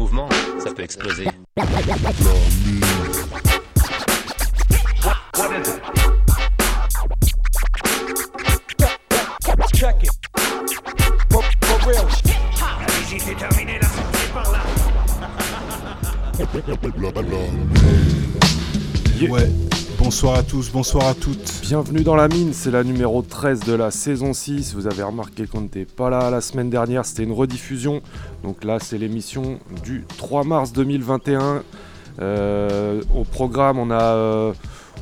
mouvement, ça peut exploser. Ouais, bonsoir à tous, bonsoir à toutes. Bienvenue dans la mine, c'est la numéro 13 de la saison 6. Vous avez remarqué qu'on n'était pas là la semaine dernière, c'était une rediffusion. Donc là, c'est l'émission du 3 mars 2021. Euh, au programme, on a, euh,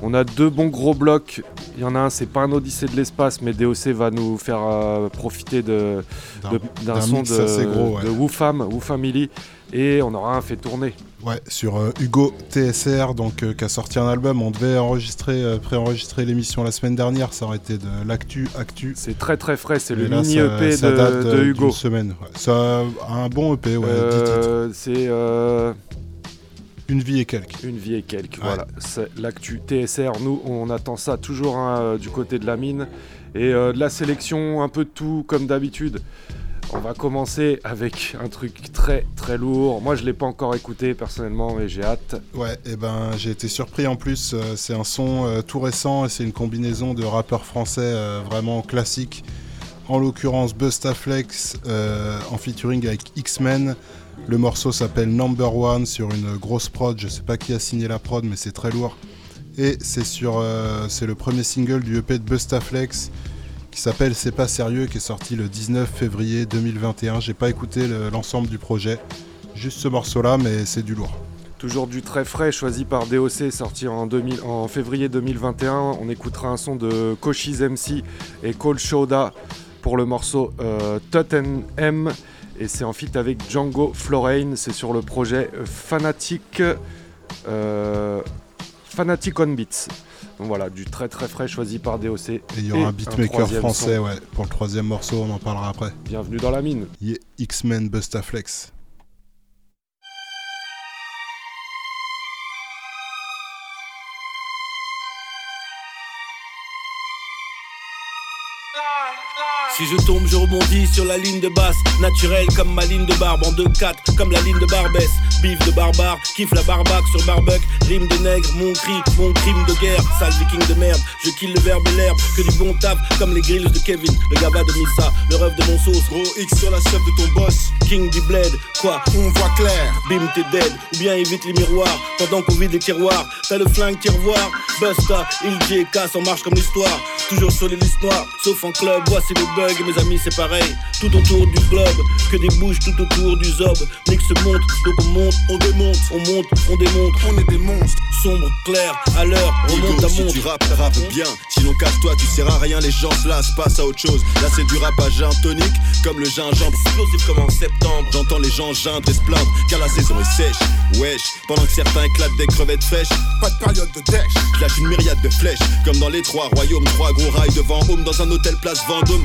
on a deux bons gros blocs. Il y en a un, c'est pas un Odyssée de l'espace, mais DOC va nous faire euh, profiter de, de- d'un son de, gros, ouais. de Wu Fam, Wu Family. Et on aura un fait tourner. Ouais, sur euh, Hugo TSR, donc euh, qui a sorti un album. On devait enregistrer, euh, préenregistrer l'émission la semaine dernière. Ça aurait été de l'actu, actu. C'est très très frais, c'est le là, mini ça- EP ça de, date, de euh, Hugo. d'une semaine. Ouais. Ça un bon EP, ouais, 10 titres. C'est Une vie et quelques. une vie et quelques. Ouais. Voilà, c'est l'actu TSR. Nous, on attend ça toujours hein, du côté de la mine et de la sélection, un peu de tout comme d'habitude. On va commencer avec un truc très très lourd. Moi, je l'ai pas encore écouté personnellement, mais j'ai hâte. Ouais, et ben j'ai été surpris en plus. euh, c'est un son euh, tout récent et c'est une combinaison de rappeurs français euh, vraiment classiques. En l'occurrence, Bustaflex en featuring avec X-Men. Le morceau s'appelle Number One sur une grosse prod. Je sais pas qui a signé la prod, mais c'est très lourd. Et c'est le premier single du EP de Bustaflex qui s'appelle C'est pas sérieux, qui est sorti le 19 février 2021. J'ai pas écouté le- l'ensemble du projet, juste ce morceau-là, mais c'est du lourd. Toujours du très frais, choisi par DOC, sorti en, 2000 en février 2021. On écoutera un son de Koshis MC et Cole Shoda pour le morceau euh, Tottenham. Et c'est en feat avec Django Florane. C'est sur le projet Fanatic, euh, Fanatic on Beats. Donc voilà, du très très frais choisi par DOC. Et il y aura un beatmaker français son. ouais, pour le troisième morceau, on en parlera après. Bienvenue dans la mine. Yeah, X-Men Bustaflex. Si je tombe, je rebondis sur la ligne de basse, naturelle comme ma ligne de barbe en 2-4, comme la ligne de Barbès. Bif de barbare, kiffe la barbaque sur barbuck, rime de nègre, mon cri, mon crime de guerre, sale viking de merde. Je kill le verbe et l'herbe, que du bon taf, comme les grilles de Kevin, le gaba de Missa, le rêve de mon sauce. Gros X sur la chef de ton boss, king du bled, quoi, on voit clair. Bim, t'es dead, ou bien évite les miroirs, pendant qu'on vide les tiroirs. T'as le flingue, tiroir, Busta, il casse en marche comme l'histoire. Toujours sur les listes noires, sauf en club, voici le mes amis, c'est pareil. Tout autour du globe, que des bouches tout autour du zob. Mix se monte, donc on monte, on démonte, on monte, on démonte. On est des monstres, sombre, clair, à l'heure, remonte ta si montre. tu rappes, rappe bien. Sinon casse-toi, tu seras à rien, les gens se lassent, passe à autre chose. Là c'est du rap à gin tonique, comme le gingembre. Explosif comme en septembre. J'entends les gens geindre et se plaindre, car la saison est sèche. Wesh, pendant que certains éclatent des crevettes fraîches. Pas de période de dèche. Lâche une myriade de flèches, comme dans les trois royaumes. Trois gros rails devant home, dans un hôtel place Vendôme.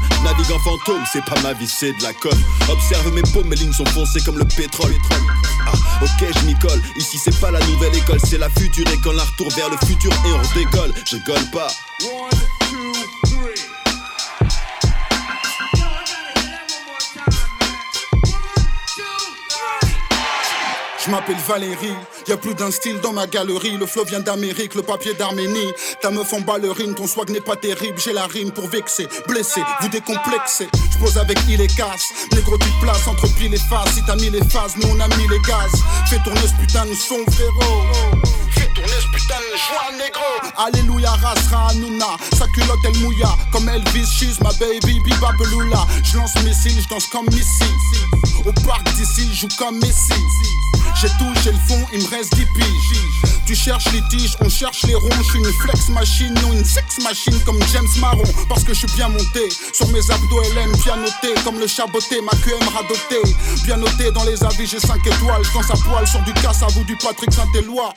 En fantôme, c'est pas ma vie, c'est de la com. Observe mes paumes, mes lignes sont foncées comme le pétrole. Ah, ok, je m'y colle. Ici, c'est pas la nouvelle école, c'est la future école. Un retour vers le futur et on décolle. Je rigole pas. Je m'appelle Valérie, y a plus d'un style dans ma galerie. Le flow vient d'Amérique, le papier d'Arménie. Ta meuf en ballerine, ton swag n'est pas terrible. J'ai la rime pour vexer, blesser, vous décomplexer. Je pose avec il et casse. Négro, tu places entre pile et face. Si t'as mis les phases, nous on a mis les gaz. Fais tourner ce putain de son, frérot. Fais tourner ce putain de négro. Alléluia, rasra, Hanouna. Sa culotte, elle mouilla. Comme Elvis, she's my baby, biba beloula. Je lance missile, je danse comme Missy. Au parc d'ici, je joue comme Messi. J'ai touché le fond, il me reste 10 piges. Tu cherches litige, on cherche les ronds. Je suis une flex machine, non une sex machine comme James Marron. Parce que je suis bien monté sur mes abdos LM, bien noté comme le chaboté, ma QM radoté. Bien noté dans les avis, j'ai 5 étoiles. Quand ça poil sur du casse à vous du Patrick Saint-Éloi.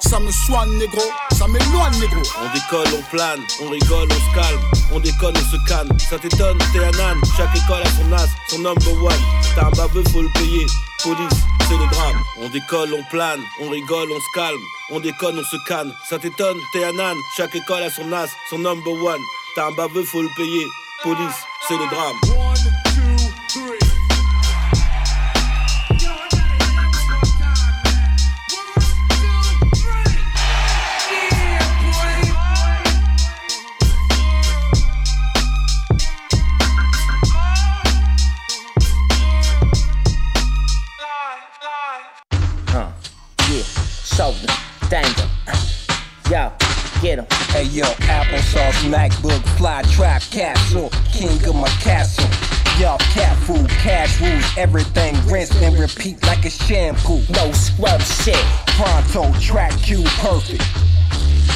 Ça me soigne, négro, ça m'éloigne, négro. On décolle, on plane, on rigole, on se calme. On déconne, on se calme. Ça t'étonne, t'es un âne. Chaque école a son as, son number one. T'as un baveux, faut le payer. Police, c'est le drame. On décolle, on plane, on rigole, on se calme. On déconne, on se canne. Ça t'étonne, t'es un âne. Chaque école a son as, son number one. T'as un baveux, faut le payer. Police, c'est le drame. Huh. Yeah. Shoulder. Get. Hey yo, applesauce, MacBook, fly trap, capsule, king of my castle. Y'all cat food, cash rules, everything rinse and repeat like a shampoo. No scrub shit. Pronto, track Q, perfect.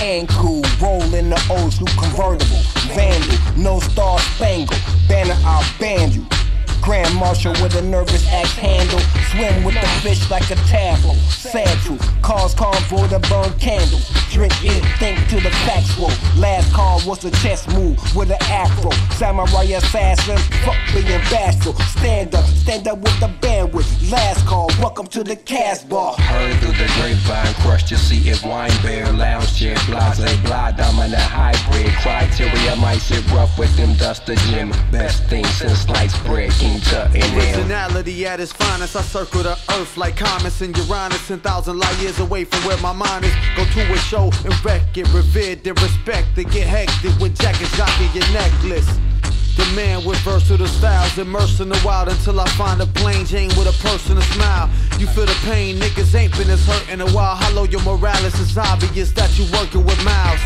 And cool, roll in the old school convertible. Vandal, no star spangle. Banner, I'll ban you. Grand Marshal with a nervous axe handle. Swim with the fish like a. Sad truth, cause convoy to burn candles. Drink it, think to the factual. Last call was a chess move with an afro. Samurai assassin, fuck being bashful. Stand up, stand up with the bandwidth. Last call, welcome to the cast bar. Heard through the grapevine, crushed your seat if wine bear, lounge chair, blase, blah, dominant hybrid. Criteria might sit rough with them duster gym. Best thing since sliced bread, King In. Originality at its finest. I circle the earth like comets and Uranus, 10,000 light years away from where my mind is. Go to a show and wreck it, revered and respect. Get hectic with jacket, jockey, your necklace. The man with versatile styles, immersed in the wild until I find a plain Jane with a personal smile. You feel the pain, niggas ain't been as hurt in a while. Hollow your morales, it's obvious that you working with mouths.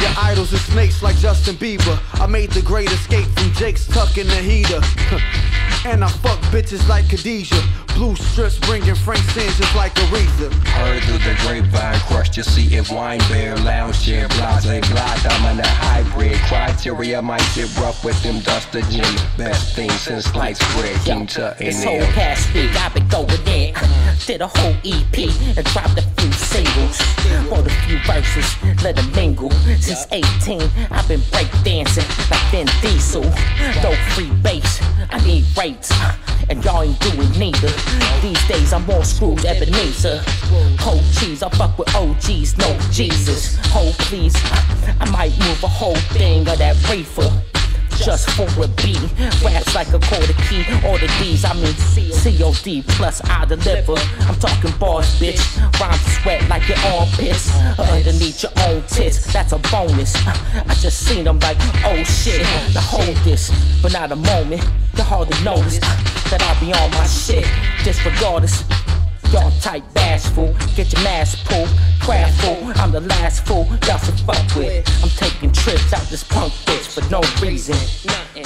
Your idols are snakes like Justin Bieber. I made the great escape from Jake's tuck in the heater. and I fuck bitches like Khadijah. Blue strips bringing Frank Sin just like Aretha. Heard through the grapevine, crushed to see if wine bear, lounge chair, blase, blah, dominant hybrid. Criteria might sit rough with them duster gym. Best thing since sliced bread, King Tut in This whole there. past week I've been going in. Uh, did a whole EP and dropped a few singles. Wrote a few verses, let them mingle. Since 18, I've been breakdancing like Vin Diesel. Dope free bass, I need rates. And y'all ain't doing neither. These days I'm more screwed Ebenezer. Cold cheese, I fuck with OGs, no Jesus. Hold please, I might move a whole thing of that reefer just for a beat. Raps like a quarter key, all the D's, I mean COD plus I deliver. I'm talking bars, bitch. Rhymes sweat like your armpits. Underneath your own tits, that's a bonus. I just seen them like, oh shit. Now hold this, but not a moment. You're hard notice that I be on my shit. Disregardless. Y'all tight bashful, get your mask pulled, craftful. I'm the last fool y'all should fuck with. I'm taking trips out this punk bitch for no reason.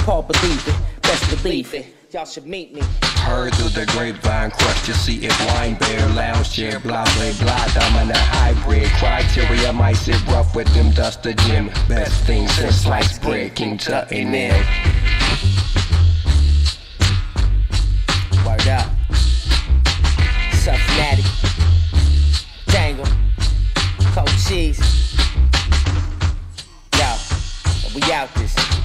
Paul believe it, best believe it. Y'all should meet me. Heard through the grapevine, crushed to see if wine bear, lounge chair, blase, blah, blah. dominant hybrid. Criteria might sit rough with them duster gym. Best thing since sliced bread, King Tut in cheese. Yo, we out this.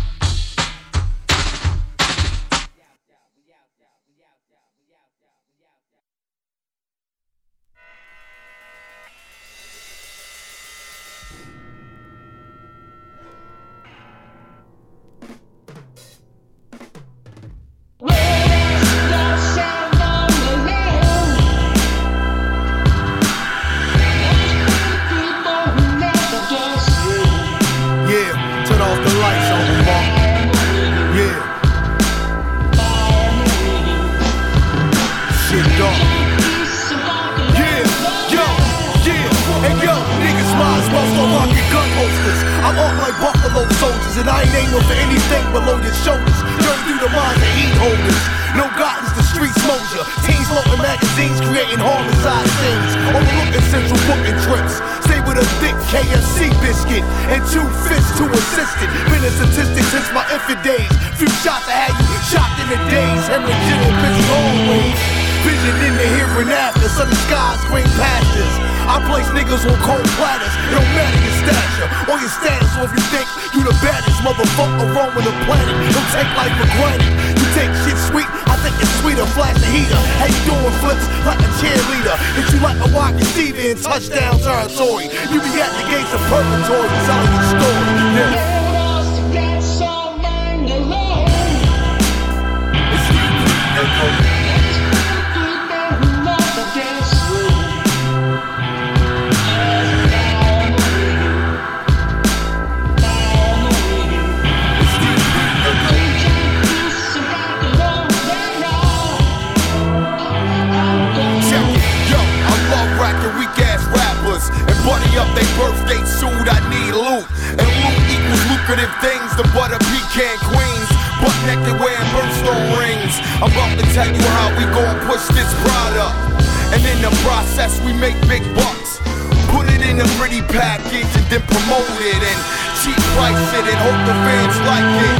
Package and then promote it and cheap price it and hope the fans like it.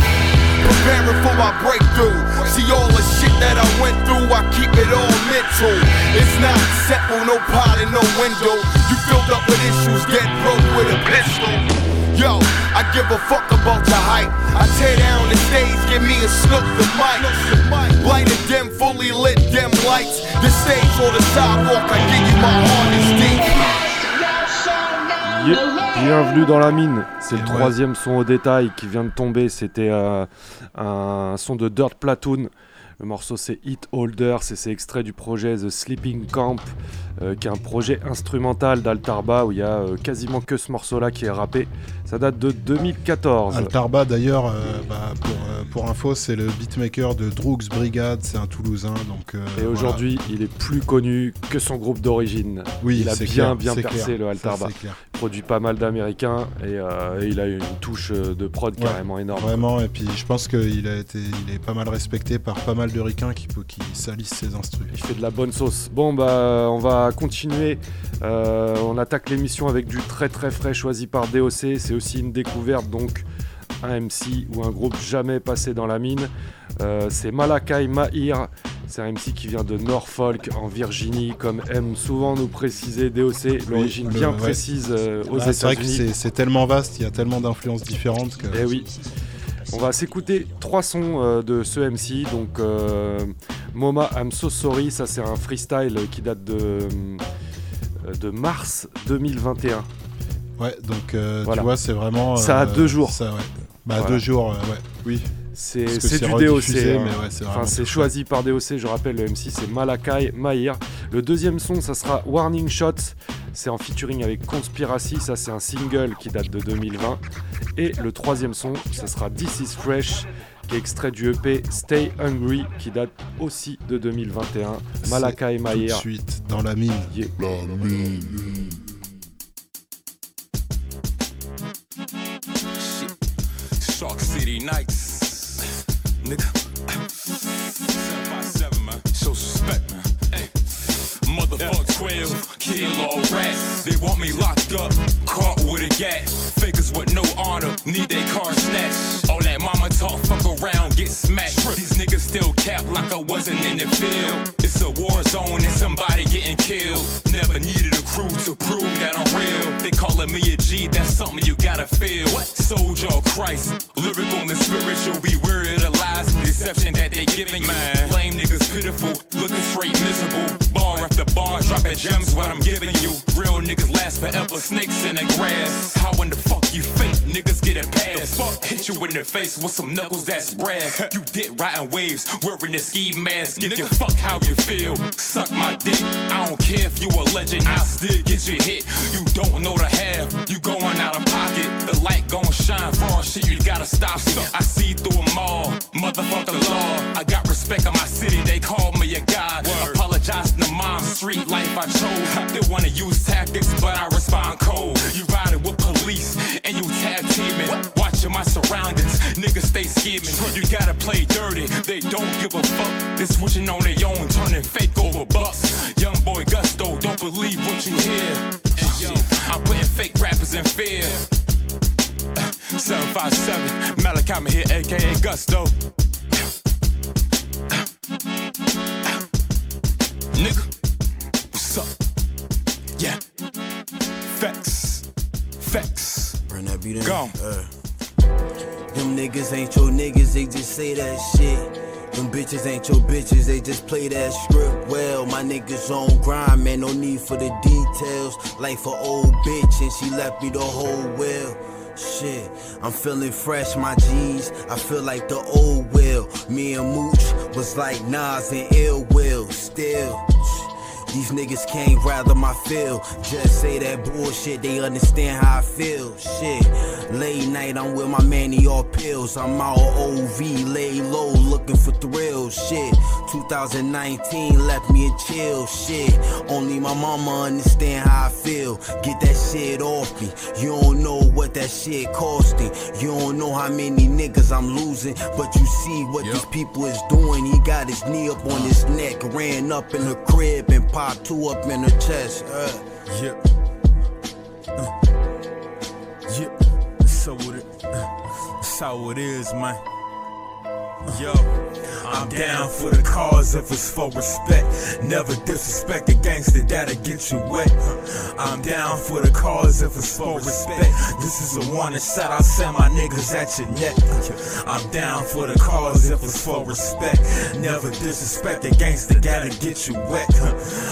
Preparing for my breakthrough. See all the shit that I went through, I keep it all mental. It's not simple, no pilot, no window. You filled up with issues, get broke with a pistol. Yo, I give a fuck about your hype. I tear down the stage, give me a snook the mic. Light it dim, fully lit dim lights. The stage or the sidewalk, I give you my hardest deep. Bienvenue dans la mine, c'est le troisième son au détail qui vient de tomber, c'était euh, un son de Dirt Platoon. Le morceau c'est Hit Holder, c'est c'est extrait du projet The Sleeping Camp, euh, qui est un projet instrumental d'Altarba où il y a euh, quasiment que ce morceau là qui est rappé. Ça date de 2014. Altarba d'ailleurs, euh, bah, pour, euh, pour info, c'est le beatmaker de Droogs Brigade, c'est un Toulousain. Donc, euh, Et aujourd'hui, il est plus connu que son groupe d'origine. Oui, il a bien clair, bien percé clair. le Altarba. Il produit pas mal d'Américains et, et il a une touche de prod Ouais, carrément énorme. Vraiment, et puis je pense qu'il a été, il est pas mal respecté par pas mal de ricains qui, qui salissent ses instrus. Il fait de la bonne sauce. Bon bah on va continuer. On attaque l'émission avec du très très frais choisi par DOC. C'est aussi une découverte donc un MC ou un groupe jamais passé dans la mine. Euh, c'est Malakai Mahir. C'est un MC qui vient de Norfolk en Virginie, comme aime souvent nous préciser DOC. L'origine Oui, bien ouais. précise euh, aux Ah, c'est vrai que États-Unis. c'est tellement vaste, il y a tellement d'influences différentes que. Eh oui. On va s'écouter trois sons euh, de ce MC. Donc, Moma I'm So Sorry, ça c'est un freestyle qui date de, de mars 2021. Ouais, donc euh, Voilà. tu vois, c'est vraiment. Ça a euh, deux jours. Ça, ouais. Bah, Voilà. deux jours, euh, ouais. Oui. C'est c'est du DOC. hein. mais ouais, c'est enfin, c'est tout choisi par DOC. Je rappelle, le MC c'est Malakai Mahir. Le deuxième son, ça sera Warning Shots. C'est en featuring avec Conspiracy. Ça, c'est un single qui date de 2020. Et le troisième son, ça sera This is Fresh, qui est extrait du EP Stay Hungry, qui date aussi de 2021. Malakai Tout Mahir. de suite, dans la mine. Yeah. Shark Nights. Nigga. Seven by seven, Motherfuck 12, kilo rats. They want me locked up, caught with a gat. Fakers with no honor, need their car snatched. All that mama talk, fuck around, get smacked. These niggas still cap like I wasn't in the field. It's a war zone and somebody getting killed. Never needed a crew to prove that I'm real. They calling me a G, that's something you gotta feel. Soldier Christ, lyrical and spiritual, be lies and deception that they giving man. Lame niggas pitiful, looking straight miserable. Bar after bar, dropping gems what I'm giving you. Real niggas last forever, snakes in the grass. How in the fuck you fake niggas get a pass? The fuck hit you in the face with some knuckles that's brass. You dick riding waves, wearing a ski mask. Give you fuck how you feel. Suck my dick. I don't care if you a legend, I still get you hit. You don't know the half, you going out of pocket. The light gon' shine for all shit, you gotta stop it. I see through them all, motherfucker law. I got respect in my city, they call me a god. Apologize to mom, street life I chose. They wanna use tactics, but I respond cold. You riding with police and you tag teaming. Watching my surroundings niggas stay scheming. You gotta play dirty, they don't give a fuck. They switching on their own, turning fake over bucks. Young boy Gusto, don't believe what you hear. And yo, I'm putting fake rappers in fear. 757, Malachi here, aka Gusto. Nigga, what's up? Yeah. Facts. Facts. Run that beat in. Go. Uh, them niggas ain't your niggas, they just say that shit. Them bitches ain't your bitches, they just play that script well. My niggas on grind, man, no need for the details. Like for old bitch, and she left me the whole well. Shit, I'm feeling fresh, my G's. I feel like the old will. Me and Mooch was like Nas and Ill Will. Still, these niggas can't rather my feel. Just say that bullshit, they understand how I feel. Shit, late night, I'm with my man, manny all pills. I'm out OV, lay low, looking for thrills. Shit, 2019 left me in chill. Shit, only my mama understand how I feel. Get that shit off me. You don't know what that shit costing. You don't know how many niggas I'm losing. But you see what these people is doing. He got his knee up on his neck, ran up in her crib and popped two up in her chest. Uh. Yep. Uh. Yep. So what it, uh, so it is, man. Yo, I'm down for the cause if it's for respect. Never disrespect a gangster that'll get you wet. I'm down for the cause if it's for respect. This is a warning shot, I'll send my niggas at your neck. I'm down for the cause if it's for respect. Never disrespect a gangster that'll get you wet.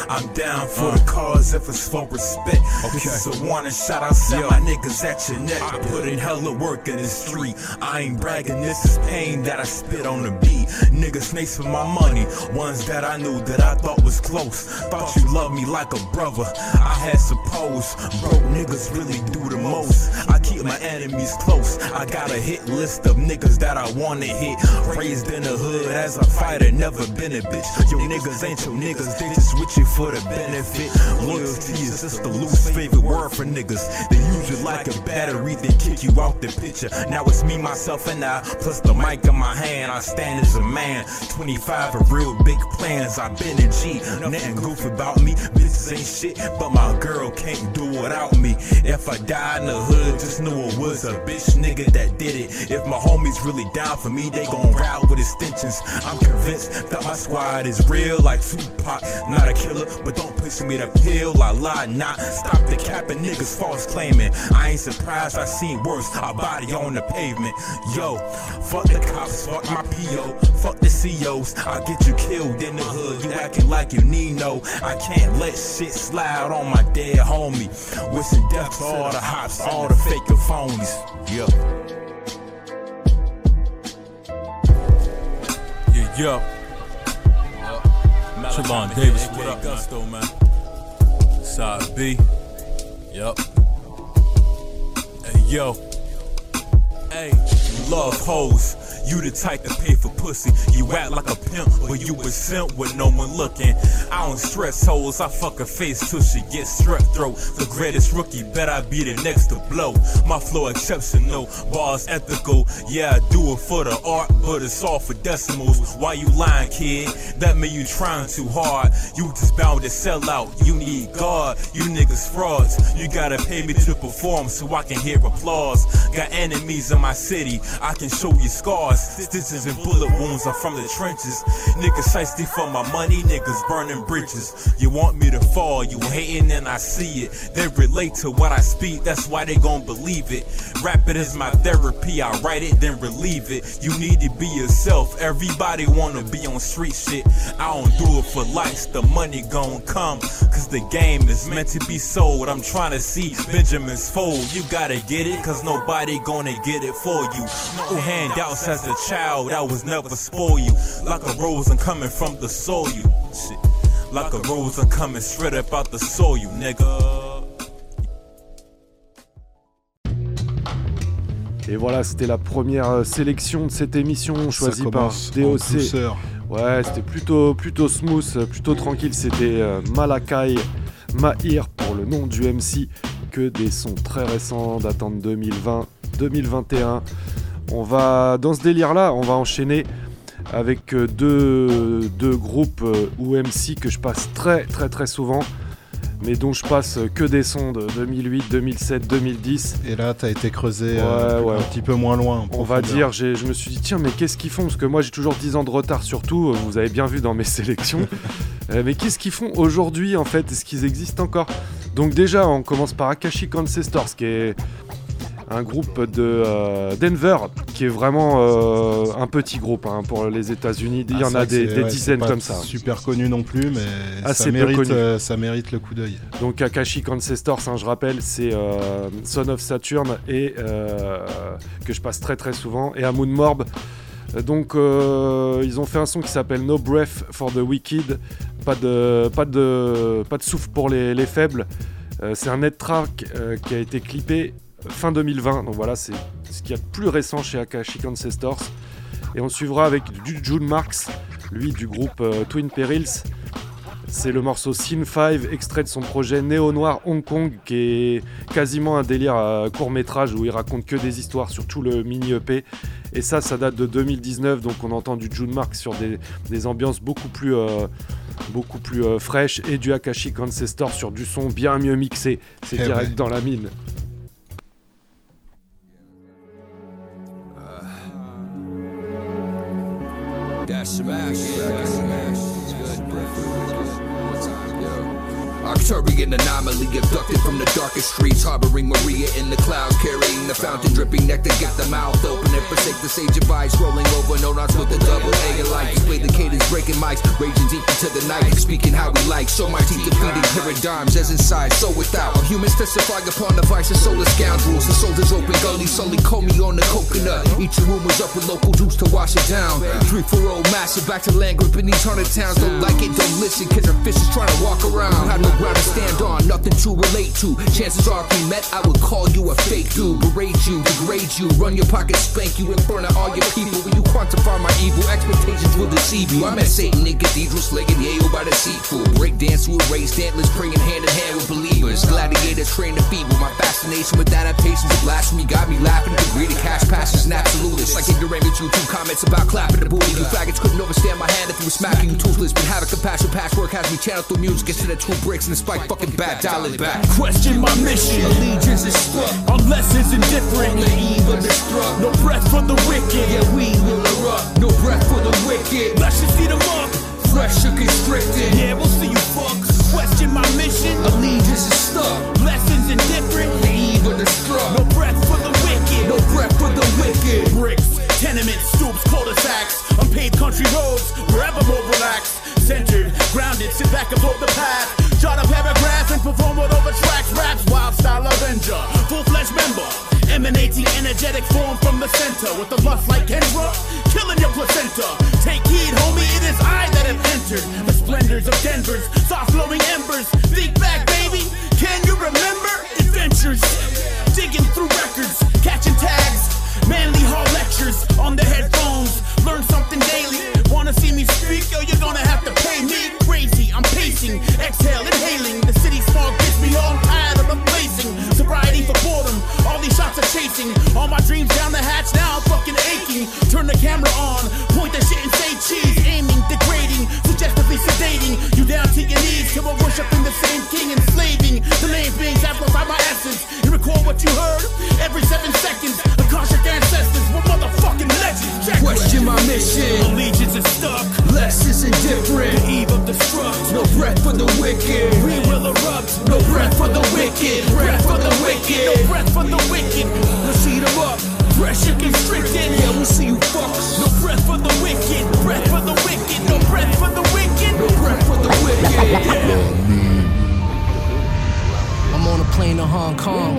I'm down for the cause if it's for respect. This is a warning shot, I'll send my niggas at your neck. I put in hella work in the street. I ain't bragging, this is pain that I spit on the beat. Niggas snakes for my money, ones that I knew that I thought was close. Thought you loved me like a brother. I had supposed broke niggas really do the most. I keep my enemies close. I got a hit list of niggas that I wanna hit. Raised in the hood as a fighter, never been a bitch. Your niggas ain't your niggas, they just with you for the benefit. Loyalty is just a loose favorite word for niggas. They use you like a battery, then kick you out the picture. Now it's me, myself, and I, plus the mic in my hand. I stand as a man. 25 of real big plans. I been a G. Nothing goofy about me. Bitches ain't shit, but my girl can't do without me. If I die in the hood, just know it was a bitch nigga that did it. If my homies really down for me, they gon' ride with extensions. I'm convinced that my squad is real like Tupac. Not a killer, but don't push me to pill. I lie not. Stop the capping niggas false claiming. I ain't surprised I seen worse. A body on the pavement. Yo, fuck the cops, fuck my PO, fuck the COs. I'll get you killed in the hood. You acting like you need no. I can't let shit slide on my dead homie. Wishing death to all the hops, all the fake phonies. Yeah. Yeah, yeah. Trevon Davis, what up, Gusto, man? Side B. Yup. Hey, yo. Hey, love hoes. You the type to pay for pussy. You act like a pimp, but you a simp with no one looking. I don't stress hoes. I fuck her face till she gets strep throat. The greatest rookie, bet I be the next to blow. My flow exceptional, bars ethical. Yeah, I do it for the art, but it's all for decimals. Why you lying, kid? That mean you trying too hard. You just bound to sell out. You need God. You niggas frauds. You gotta pay me to perform so I can hear applause. Got enemies in my city. I can show you scars. Stitches and bullet wounds are from the trenches. Niggas shiesty for my money, niggas burning bridges. You want me to fall, you hating and I see it. They relate to what I speak, that's why they gon' believe it. Rap it is my therapy, I write it, then relieve it. You need to be yourself, everybody wanna be on street shit. I don't do it for likes, the money gon' come. Cause the game is meant to be sold. I'm trying to see Benjamin's fold. You gotta get it, cause nobody gonna get it for you. No handouts as a child, I was never spoil you. Like a rose, I'm coming from the soil. You shit. Like a rose, I'm coming straight up out the soil, you nigga. Et voilà, c'était la première euh, sélection de cette émission choisie par DOC. Ouais, c'était plutôt, plutôt smooth, plutôt tranquille. C'était euh, Malakai Mahir pour le nom du MC. Que des sons très récents datant de 2020, 2021. On va, dans ce délire-là, on va enchaîner avec euh, deux, deux groupes euh, ou MC que je passe très très très souvent mais dont je passe que des sons de 2008, 2007, 2010. Et là, t'as été creusé Ouais, euh, ouais. un petit peu moins loin. On va dire, j'ai- je me suis dit, tiens, mais qu'est-ce qu'ils font? Parce que moi, j'ai toujours 10 ans de retard, surtout, vous avez bien vu dans mes sélections. Euh, mais qu'est-ce qu'ils font aujourd'hui, en fait? Est-ce qu'ils existent encore? Donc, déjà, on commence par Akashic Ancestors, qui est un groupe de euh, Denver, qui est vraiment euh, un petit groupe hein, pour les États-Unis. Il y Ah, en a des, ouais, dizaines pas comme ça. Super connu non plus, mais Assez ça, peu mérite, connu. euh, ça mérite le coup d'œil. Donc Akashic Ancestors, hein, je rappelle, c'est Son of Saturn et que je passe très très souvent et Amun Morb. Donc euh, ils ont fait un son qui s'appelle No Breath for the Wicked, pas de pas de pas de souffle pour les, les faibles. Euh, c'est un net track euh, qui a été clippé fin 2020. Donc voilà, c'est ce qu'il y a de plus récent chez Akashic Ancestors. Et on suivra avec du June Marks, lui du groupe euh, Twin Perils. C'est le morceau Scene 5, extrait de son projet Néo Noir Hong Kong, qui est quasiment un délire à court métrage où il raconte que des histoires sur tout le mini EP. Et ça, ça date de 2019, donc on entend du June Mark sur des, des ambiances beaucoup plus, euh, beaucoup plus euh, fraîches et du Akashic Ancestor sur du son bien mieux mixé. C'est Eh direct dans la mine. Dash back. Dash back. It's good. Arcturian anomaly abducted from the darkest streets, harboring Maria in the cloud, carrying the fountain, dripping nectar, get the mouth open and forsake the sage advice, rolling over, no knots with the double A alike. Display the cadence, breaking mics, raging deep into the night, speaking how we like. So my teeth defeating paradigms as inside, so without. Humans testify upon the vices, soulless scoundrels. The soldiers open gullies, solely call me on the coconut. Eating rumors up with local juice to wash it down. Three four, old massive, back to land grip in these haunted towns. Don't like it, don't listen, cause our fish is trying to walk around. No ground to stand on, nothing to relate to. Chances are if we met, I would call you a fake dude, berate you, degrade you, run your pockets, spank you in front of all your people. When you quantify my evil, expectations will deceive you. I'm at Satan in cathedral, slaying Yale by the seatful. Break dance to erase dantless, praying hand in hand with believers. Gladiators trained to feeble. My fascination with adaptations of blasphemy got me laughing the greedy cash passes and absolutists. Like ignoramus YouTube comments about clapping the booty. You faggots couldn't overstand my hand if you were smacking you toothless. But having compassion, patchwork has me channel through music instead of two bricks and the spike fucking back, dial it back. Question my mission. Allegiance is struck. Unless it's indifferent. The eve of destruct. No breath for the wicked. Yeah, we will erupt. No breath for the wicked. Let's just eat 'em up. Fresh or constricted. Yeah, we'll see you fucks. Question my mission. Allegiance is stuck. Lessons indifferent. The eve of destruct. No breath for the wicked. No breath for the wicked. Bricks, tenements, stoops, cul-de-sacs, unpaved country roads, wherever more relaxed, centered, grounded, sit back, absorb the path, jot a paragraph and perform what over tracks, raps, wild style avenger, full-fledged member, emanating energetic form from the center, with the lust like Kendra, killing your placenta. Take heed, homie, it is I that have entered the of Denver's soft-flowing embers. Think back, baby, can you remember adventures? Digging through records, catching tags, manly hall lectures on the headphones. Learn something daily. Wanna see me speak? Yo, you're gonna have to pay me crazy. I'm pacing, exhale, inhaling. The city smog gets me all tired of replacing. Sobriety for boredom. All these shots are chasing. All my dreams down the hatch now. I'm fucking aching. Turn the camera on, same king, enslaving the lame beings amplify my essence. And record what you heard every seven seconds. Akashic ancestors, we're motherfucking legends. Check Question my mission. Allegiance is stuck. Less is indifferent. The eve of destruct. No breath for the wicked. We will erupt. No breath for the wicked. Breath for the wicked. No breath for the wicked. Let's heat 'em up. Pressure constricted. Yeah, we'll see you fucks. No breath for the wicked. Breath for the wicked. No breath for the wicked. No breath for the wicked. On a plane to Hong Kong.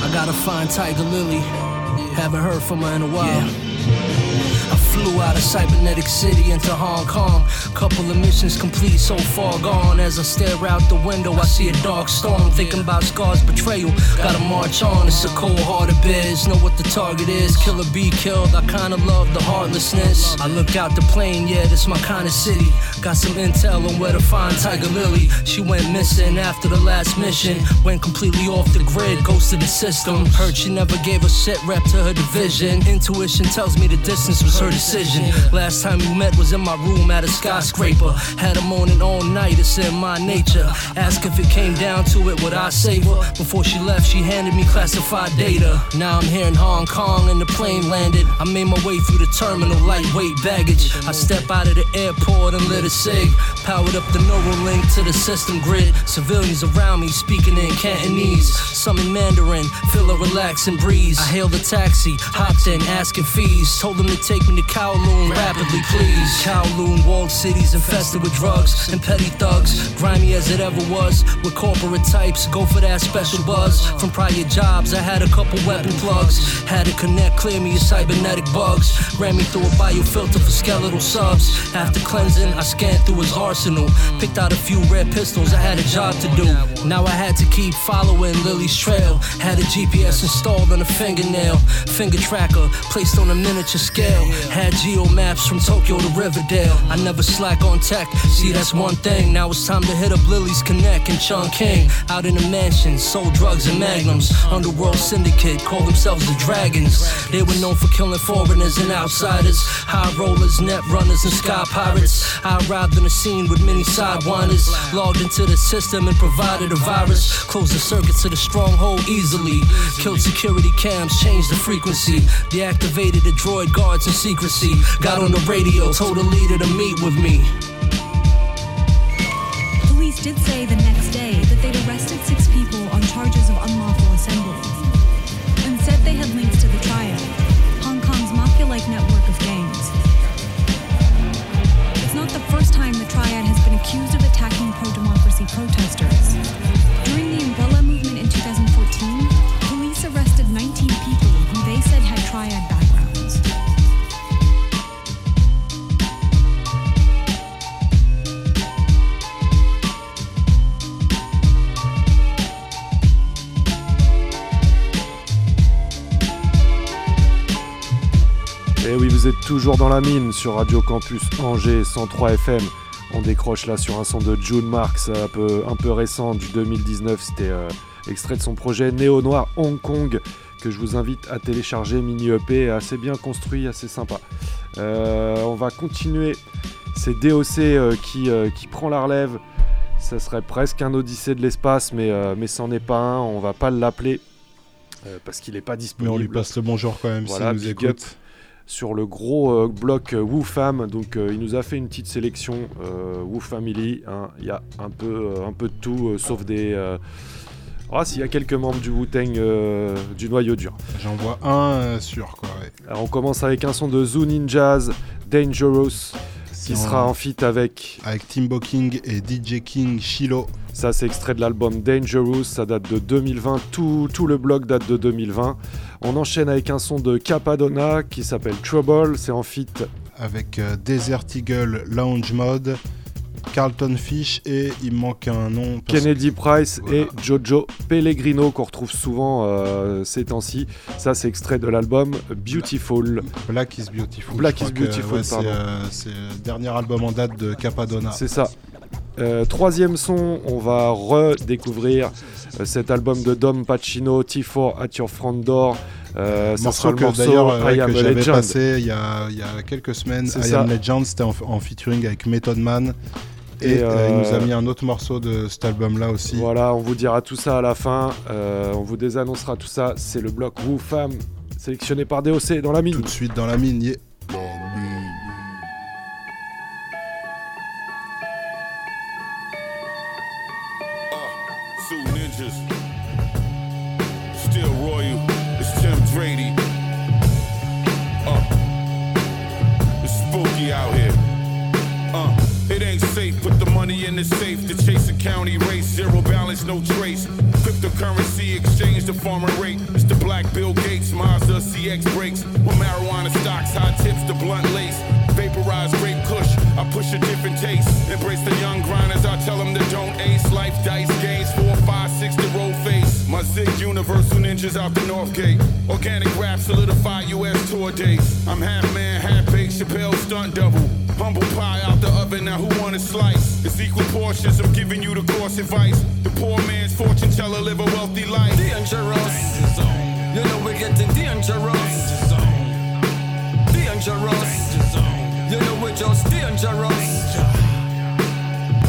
I gotta find Tiger Lily. Haven't heard from her in a while. I flew out of cybernetic city into Hong Kong. Couple of missions complete, so far gone. As I stare out the window, I see a dark storm. Thinking about Scar's betrayal. Gotta march on. It's a cold hearted biz. Know what the target is. Killer be killed. I kinda love the heartlessness. I look out the plane, yeah, this my kind of city. Got some intel on where to find Tiger Lily. She went missing after the last mission. Went completely off the grid, ghosted the system. Heard she never gave a shit rep to her division. Intuition tells me the distance was her decision. Last time we met was in my room at a skyscraper. Had a moaning all night, it's in my nature. Ask if it came down to it, would I save her? Before she left, she handed me classified data. Now I'm here in Hong Kong and the plane landed. I made my way through the terminal, lightweight baggage. I step out of the airport and lit a cig. Powered up the neural link to the system grid. Civilians around me speaking in Cantonese. Some in Mandarin, feel a relaxing breeze. I hailed a taxi, hopped in, asking fees. Told them to take me to Kowloon rapidly, please. Kowloon, walled cities infested with drugs and petty thugs. Grimy as it ever was, with corporate types. Go for that special buzz. From prior jobs, I had a couple weapon plugs. Had to connect, clear me of cybernetic bugs. Ran me through a biofilter for skeletal subs. After cleansing, I scanned through his arsenal. Picked out a few red pistols, I had a job to do. Now I had to keep following Lily's trail. Had a GPS installed on a fingernail. Finger tracker placed on a miniature scale. Had geo maps from Tokyo to Riverdale. I never slack on tech, see that's one thing. Now it's time to hit up Lily's Connect and Chung King. Out in the mansion, sold drugs and magnums. Underworld syndicate called themselves the Dragons. They were known for killing foreigners and outsiders. High rollers, net runners, and sky pirates. I arrived on the scene with many sidewinders. Logged into the system and provided a virus. Closed the circuit to the stronghold easily. Killed security cams, changed the frequency. Deactivated the droid guards in secrecy. Got on the radio, told the leader to meet with me. Police did say the next day that they'd arrested six people on charges of unlawful assembly and said they had links to the Triad, Hong Kong's mafia like network of gangs. It's not the first time the Triad has been accused of attacking pro democracy protesters. Êtes toujours dans la mine sur Radio Campus Angers 103 FM. On décroche là sur un son de June Marks, un peu, un peu récent du 2019. C'était euh, extrait de son projet Néo Noir Hong Kong que je vous invite à télécharger. Mini EP assez bien construit, assez sympa. Euh, on va continuer. C'est DOC euh, qui, qui prend la relève. Ça serait presque un Odyssée de l'espace, mais, mais c'en est pas un. On va pas l'appeler euh, parce qu'il n'est pas Mais disponible. on lui passe le bonjour quand même Voilà, s'il nous écoute. Sur le gros euh, bloc euh, Woo Fam. Donc euh, il nous a fait une petite sélection euh, Woo Family. hein. Il y a un peu, un peu de tout, sauf des. Ah, s'il y a quelques membres du Wu-Tang du noyau dur. J'en vois un sûr quoi. ouais. Alors, on commence avec un son de Zoo Ninjas, Dangerous, qui sera en- en feat avec. Avec Timbo King et DJ King Shiloh. Ça, c'est extrait de l'album Dangerous, ça date de 2020, tout, tout le blog date de 2020. On enchaîne avec un son de Capadonna qui s'appelle Trouble, c'est en feat avec euh, Desert Eagle Lounge Mode, Carlton Fish et il me manque un nom. Kennedy Price et Jojo Pellegrino qu'on retrouve souvent euh, ces temps-ci. Ça, c'est extrait de l'album Beautiful. Black is Beautiful. Black is Beautiful, ouais, c'est, pardon. euh, C'est le dernier album en date de Capadonna. C'est ça. Euh, troisième son, on va redécouvrir euh, cet album de Dom Pacino, T4 at Your Front Door. Euh, ça morceau sera le que morceau euh, I Am que Legend. passé il y a, il y a quelques semaines. C'est I ça. Am Legend, c'était en, en featuring avec Method Man. Et, Et, euh, il nous a mis un autre morceau de cet album-là aussi. Voilà, on vous dira tout ça à la fin. Euh, on vous désannoncera tout ça. C'est le bloc Woo Fam sélectionné par DOC dans la mine. Tout de suite dans la mine. yeah. Money safe. To chase a county race. Zero balance, no trace. Cryptocurrency exchange the farmer rate. It's the black Bill Gates. Mazda CX brakes. With marijuana stocks, high tips, the blunt lace. Vaporized grape kush. I push a different taste. Embrace the young grinders. I tell them to don't ace. Life dice games. My Zig Universal Ninjas out the Northgate. Organic rap solidify US tour dates. I'm half man, half baked. Chappelle stunt double. Humble pie out the oven. Now who want a slice? It's equal portions. I'm giving you the course advice. The poor man's fortune teller live a wealthy life. Dangerous. You know we're getting dangerous. dangerous. You know we're just dangerous.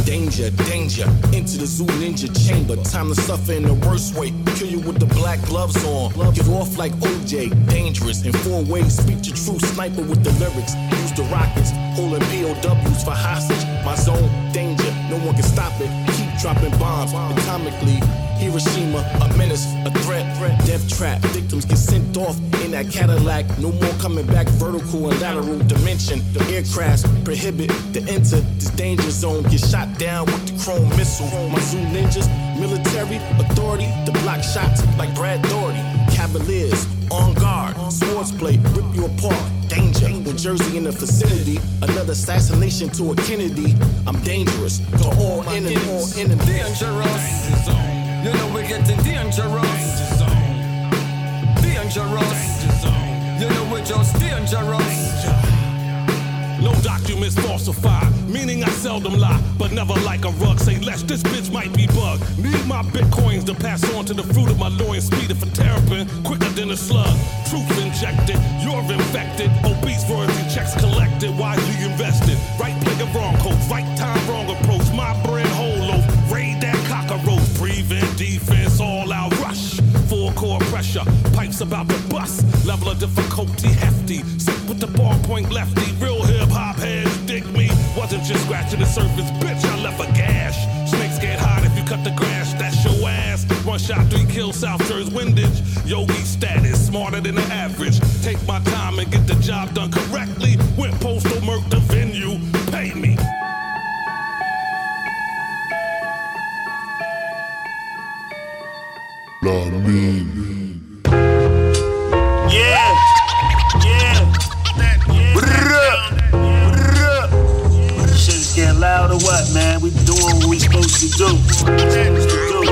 Danger, danger, into the zoo ninja chamber. Time to suffer in the worst way. Kill you with the black gloves on. Get off like OJ, dangerous. In four ways, speak the truth. Sniper with the lyrics. Use the rockets, holding POWs for hostage. My zone, danger, no one can stop it. Keep dropping bombs atomically. Hiroshima, a menace, a threat, death trap. Victims get sent off in that Cadillac. No more coming back vertical and lateral dimension. The aircrafts prohibit to enter this danger zone. Get shot down with the chrome missile. My zoo ninjas, military authority to block shots like Brad Doherty. Cavaliers on guard, swords play, rip you apart. Danger, when Jersey in the vicinity, another assassination to a Kennedy. I'm dangerous to. All enemies. Dangerous. You know we're getting dangerous. Dangerous. You know we're just dangerous. No documents falsified, meaning I seldom lie, but never like a rug. Say less, this bitch might be bugged. Need my bitcoins to pass on to the fruit of my loins, speeding for terrapin, quicker than a slug. Truth injected, you're infected. Obese royalty checks collected, wisely invested. Right player, wrong coach, right time, wrong approach. My bread, whole pressure, pipes about to bust. Level of difficulty hefty. Sit with the ballpoint lefty, real hip hop heads dig me. Wasn't just scratching the surface, bitch. I left a gash. Snakes get hot if you cut the grass. That's your ass. One shot, three kills, South Jersey windage. Yogi status, smarter than the average. Take my time and get the job done correctly. Went postal, murk the venue. Pay me. La mine. Loud or what, man? We doing what we supposed to do. To do.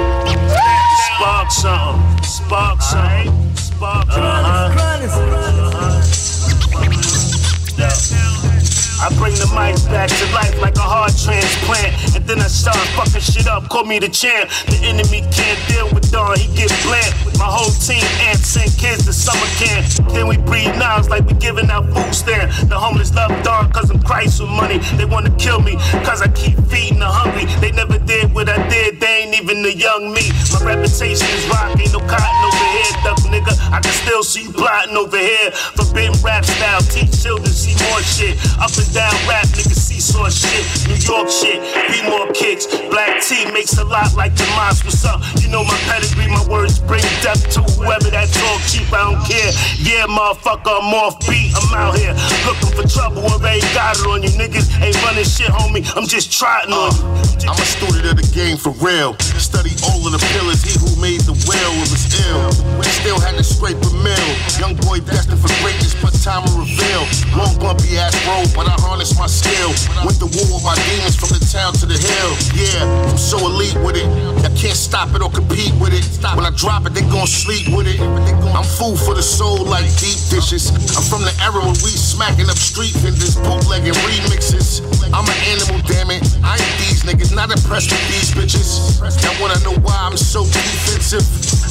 Spark something. Spark something. Spark uh-huh. I bring the mic back to life like a heart transplant. And then I start fucking shit up, call me the champ. The enemy can't deal with Don, he get bland. With my whole team amps send kids to summer camp. Then we breathe knives like we giving out food stamp. The homeless love Don cause I'm Christ with money. They wanna kill me cause I keep feeding the hungry. They never did what I did, they ain't even the young me. My reputation is rock, ain't no cotton over here, duck nigga. I can still see you plotting over here. Forbidden rap style, teach children see more shit. Up and down rap, niggas seesaw shit. New York shit, be more kicks. Black tea makes a lot like the moss. What's up? You know my pedigree, my words bring death to whoever that talk cheap. I don't care. Yeah, motherfucker, I'm off beat. I'm out here looking for trouble. Already got it on you. Niggas ain't running shit, homie. I'm just trotting on you. Uh, I'm a student of the game for real. Study all of the pillars. He who made the will was ill. We still had to scrape a mill. Young boy destined for greatness, but time will reveal. Long bumpy ass road, but I harness my skill. Went to war with my demons from the town to the hill. Yeah, I'm so elite with it. I can't stop it or compete with it. When I drop it, they gon' sleep with it. I'm food for the soul like deep dishes. I'm from the era when we smacking up street vendors, bootlegging remixes. I'm an animal, damn it. I ain't these niggas, not impressed with these bitches. Now wanna know why I'm so defensive?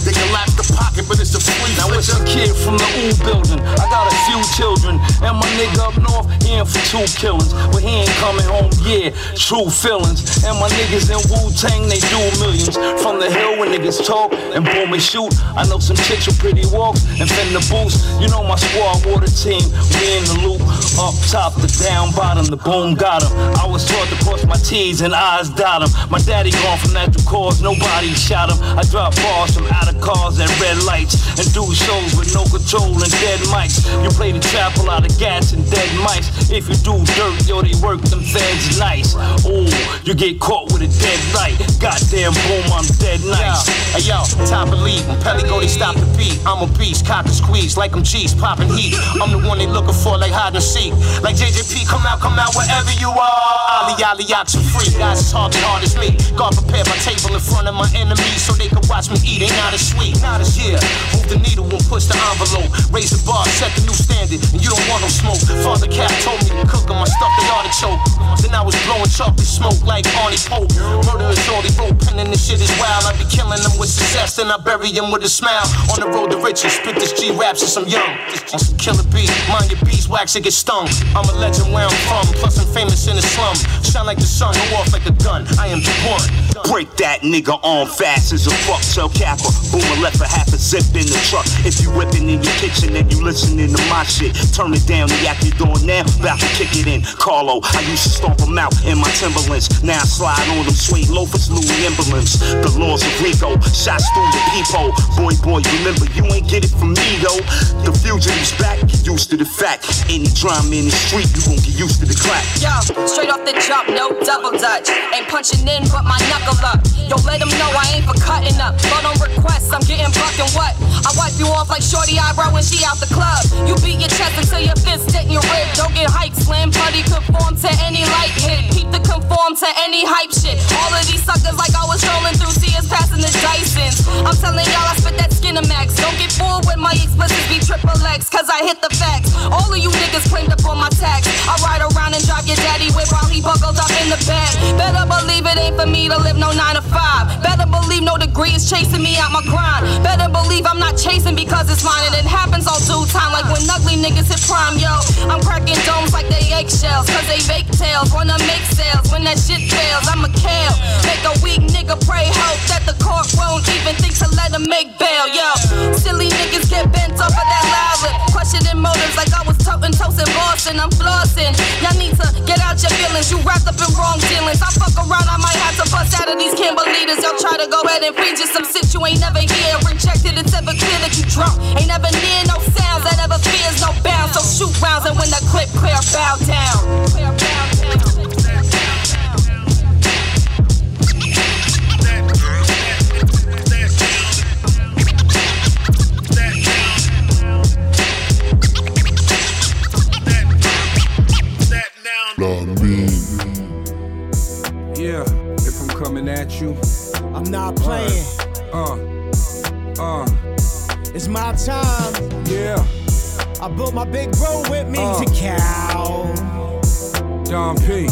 They can lack the pocket, but it's a free Now it's a kid from the ooh building. I got a few children, and my nigga up north, he in for two killings. But he ain't coming home, yeah, true feelings. And my niggas in Wu Tang, they do millions. From the hill when niggas talk and boom and shoot. I know some chicks with pretty walks and finna boost. You know my squad water team, we in the loop. Up top, the down bottom, the boom got him. I was taught to cross my T's and I's dot him. My daddy gone from natural cause, nobody shot him. I drop bars from out of cars and red lights. And do shows with no control and dead mics. You play the trap, a lot of gas and dead mics. If you do dirt, yo, they work them feds nice. Ooh, you get caught with a dead light. Goddamn boom, I'm dead nice. Hey yo, top elite. When Pelly go, they stop the beat. I'm a beast, cock and squeeze like I'm cheese, popping heat. I'm the one they looking for like hide and seek. Like JJP, come out, come out wherever you are. Ali Ali for free. Guys is hard hard as me. God prepare my table in front of my enemies so they can watch me eat. Ain't not as sweet, not as yeah. Move the needle and push the envelope. Raise the bar, set the new standard, and you don't want no smoke. Father Cap told me to cook on my stuff, they artichoke. Then I was blowing chocolate smoke like Arnie Pope. Murder is all they wrote, penning this shit is wild. I be killing them with success, then I bury them with a smile. On the road to riches, spit this G raps since I'm young. On some killer beat, mind your beeswax and get stung. I'm a legend where I'm from, plus I'm famous in the slum. Shine like the sun, go off like a gun. I am the one. Break that nigga on fast as a fuck tell capper. Boomer left a half a zip in the truck. If you whipping in your kitchen and you listening to my shit, turn it down. The act you doing now, about to kick it in. Carlo, I used to stomp him out in my Timberlands. Now I slide on them sweet loafers, Louis emblems. The laws of Rico, shots through the people. Boy, boy, remember you ain't get it from me though. The fugitive's back, get used to the fact. Any drama in the street, you gon' get used to the clap. Yo, straight off the jump, no double dutch. Ain't punching in, but my knuckle up. Yo, let them know I ain't for cutting up. But on request, I'm getting fucking what? I wipe you off like Shorty Eyebrow when she out the club. You beat your chest until your fist hit your rib. Don't get hype, slam buddy, conform to any light hit. Keep the conform to any hype shit. All of these suckers like I was strolling through CS passing the Dysons. I'm telling y'all I spit that skin max. Don't get fooled with my explicits be triple X, cause I hit the facts. All of you niggas claimed up on my tax. I ride around and drive your daddy with while he buckles up in the back. Better believe it ain't for me to live no 9 to 5. Better believe no degree is chasing me out my grind. Better believe I'm not chasing because it's mine. And it happens all due time, like when ugly niggas hit prime, yo. I'm cracking domes like they eggshells, cause they fake tails. Wanna make sales when that shit fails. I'm a kale. Make a weak nigga pray, hope that the court won't even think to let him make bail, yo. Silly niggas get bent off of that lip. Questioning motives like I was toting toast in Boston. I'm flossing. Y'all need to get out your feelings. You wrapped up in wrong dealings. I fuck around, I might have to bust out of these Kimber leaders. Y'all try to go ahead and feed you some shit you ain't never hear. Rejected, it's ever clear that you drunk. Ain't never near no sounds that ever fears no bounds. So shoot rounds and when the clip clear, bow down. Clear, bow down. Yeah, if I'm coming at you, I'm not playing. Uh, uh, It's my time. yeah. I built my big bro with me Uh. to cow. Don P.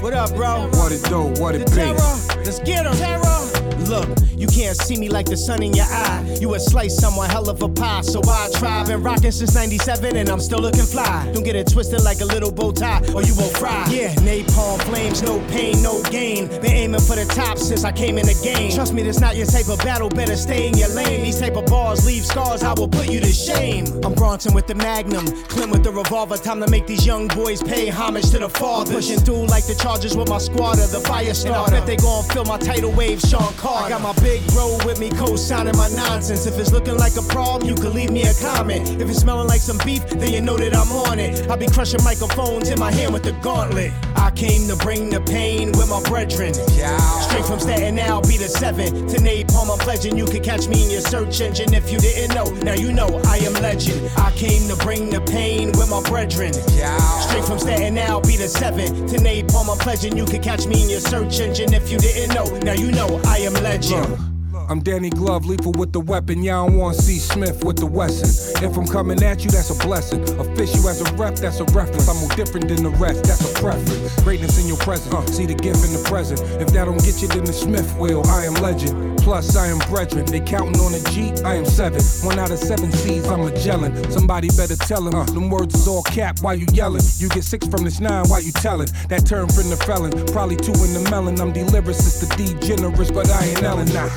What up, bro? What it do? What it The be? terror. Let's get 'em. Terror. Look, you can't see me like the sun in your eye. You a slice, I'm hell of a pie. So I try. Been rocking since 97 and I'm still looking fly. Don't get it twisted like a little bow tie or you won't fry. Yeah, napalm flames, no pain, no gain. Been aiming for the top since I came in the game. Trust me, this not your type of battle. Better stay in your lane. These type of bars leave scars. I will put you to shame. I'm Bronson with the Magnum, Clint with the revolver. Time to make these young boys pay homage to the father. Pushing through like the Chargers with my squad squatter, the fire starter. And I bet they gon' feel my tidal wave, Sean I got my big bro with me, co-signing my nonsense. If it's looking like a problem, you can leave me a comment. If it's smelling like some beef, then you know that I'm on it. I be crushing microphones in my hand with the gauntlet. I came to bring the pain with my brethren. Straight from Staten Island, be the seven. To napalm, I'm pledging you could catch me in your search engine if you didn't know. Now you know I am legend. I came to bring the pain with my brethren. Straight from Staten Island, be the seven. To napalm, I'm pledging you could catch me in your search engine if you didn't know. Now you know I am am legend. I'm Danny Glove, lethal with the weapon. Y'all want see Smith with the Wesson. If I'm coming at you, that's a blessing. Official as a rep, that's a reference. I'm more different than the rest, that's a preference. Greatness in your present, uh, see the gift in the present. If that don't get you, then the Smith will. I am legend. Plus, I am brethren. They counting on a G, I am seven. One out of seven C's, I'm a Magellan. Somebody better tell him. Uh, them words is all cap, why you yelling? You get six from this nine, why you telling? That term from the felon, probably two in the melon. I'm delirious, it's the degenerous, but I ain't Ellen now.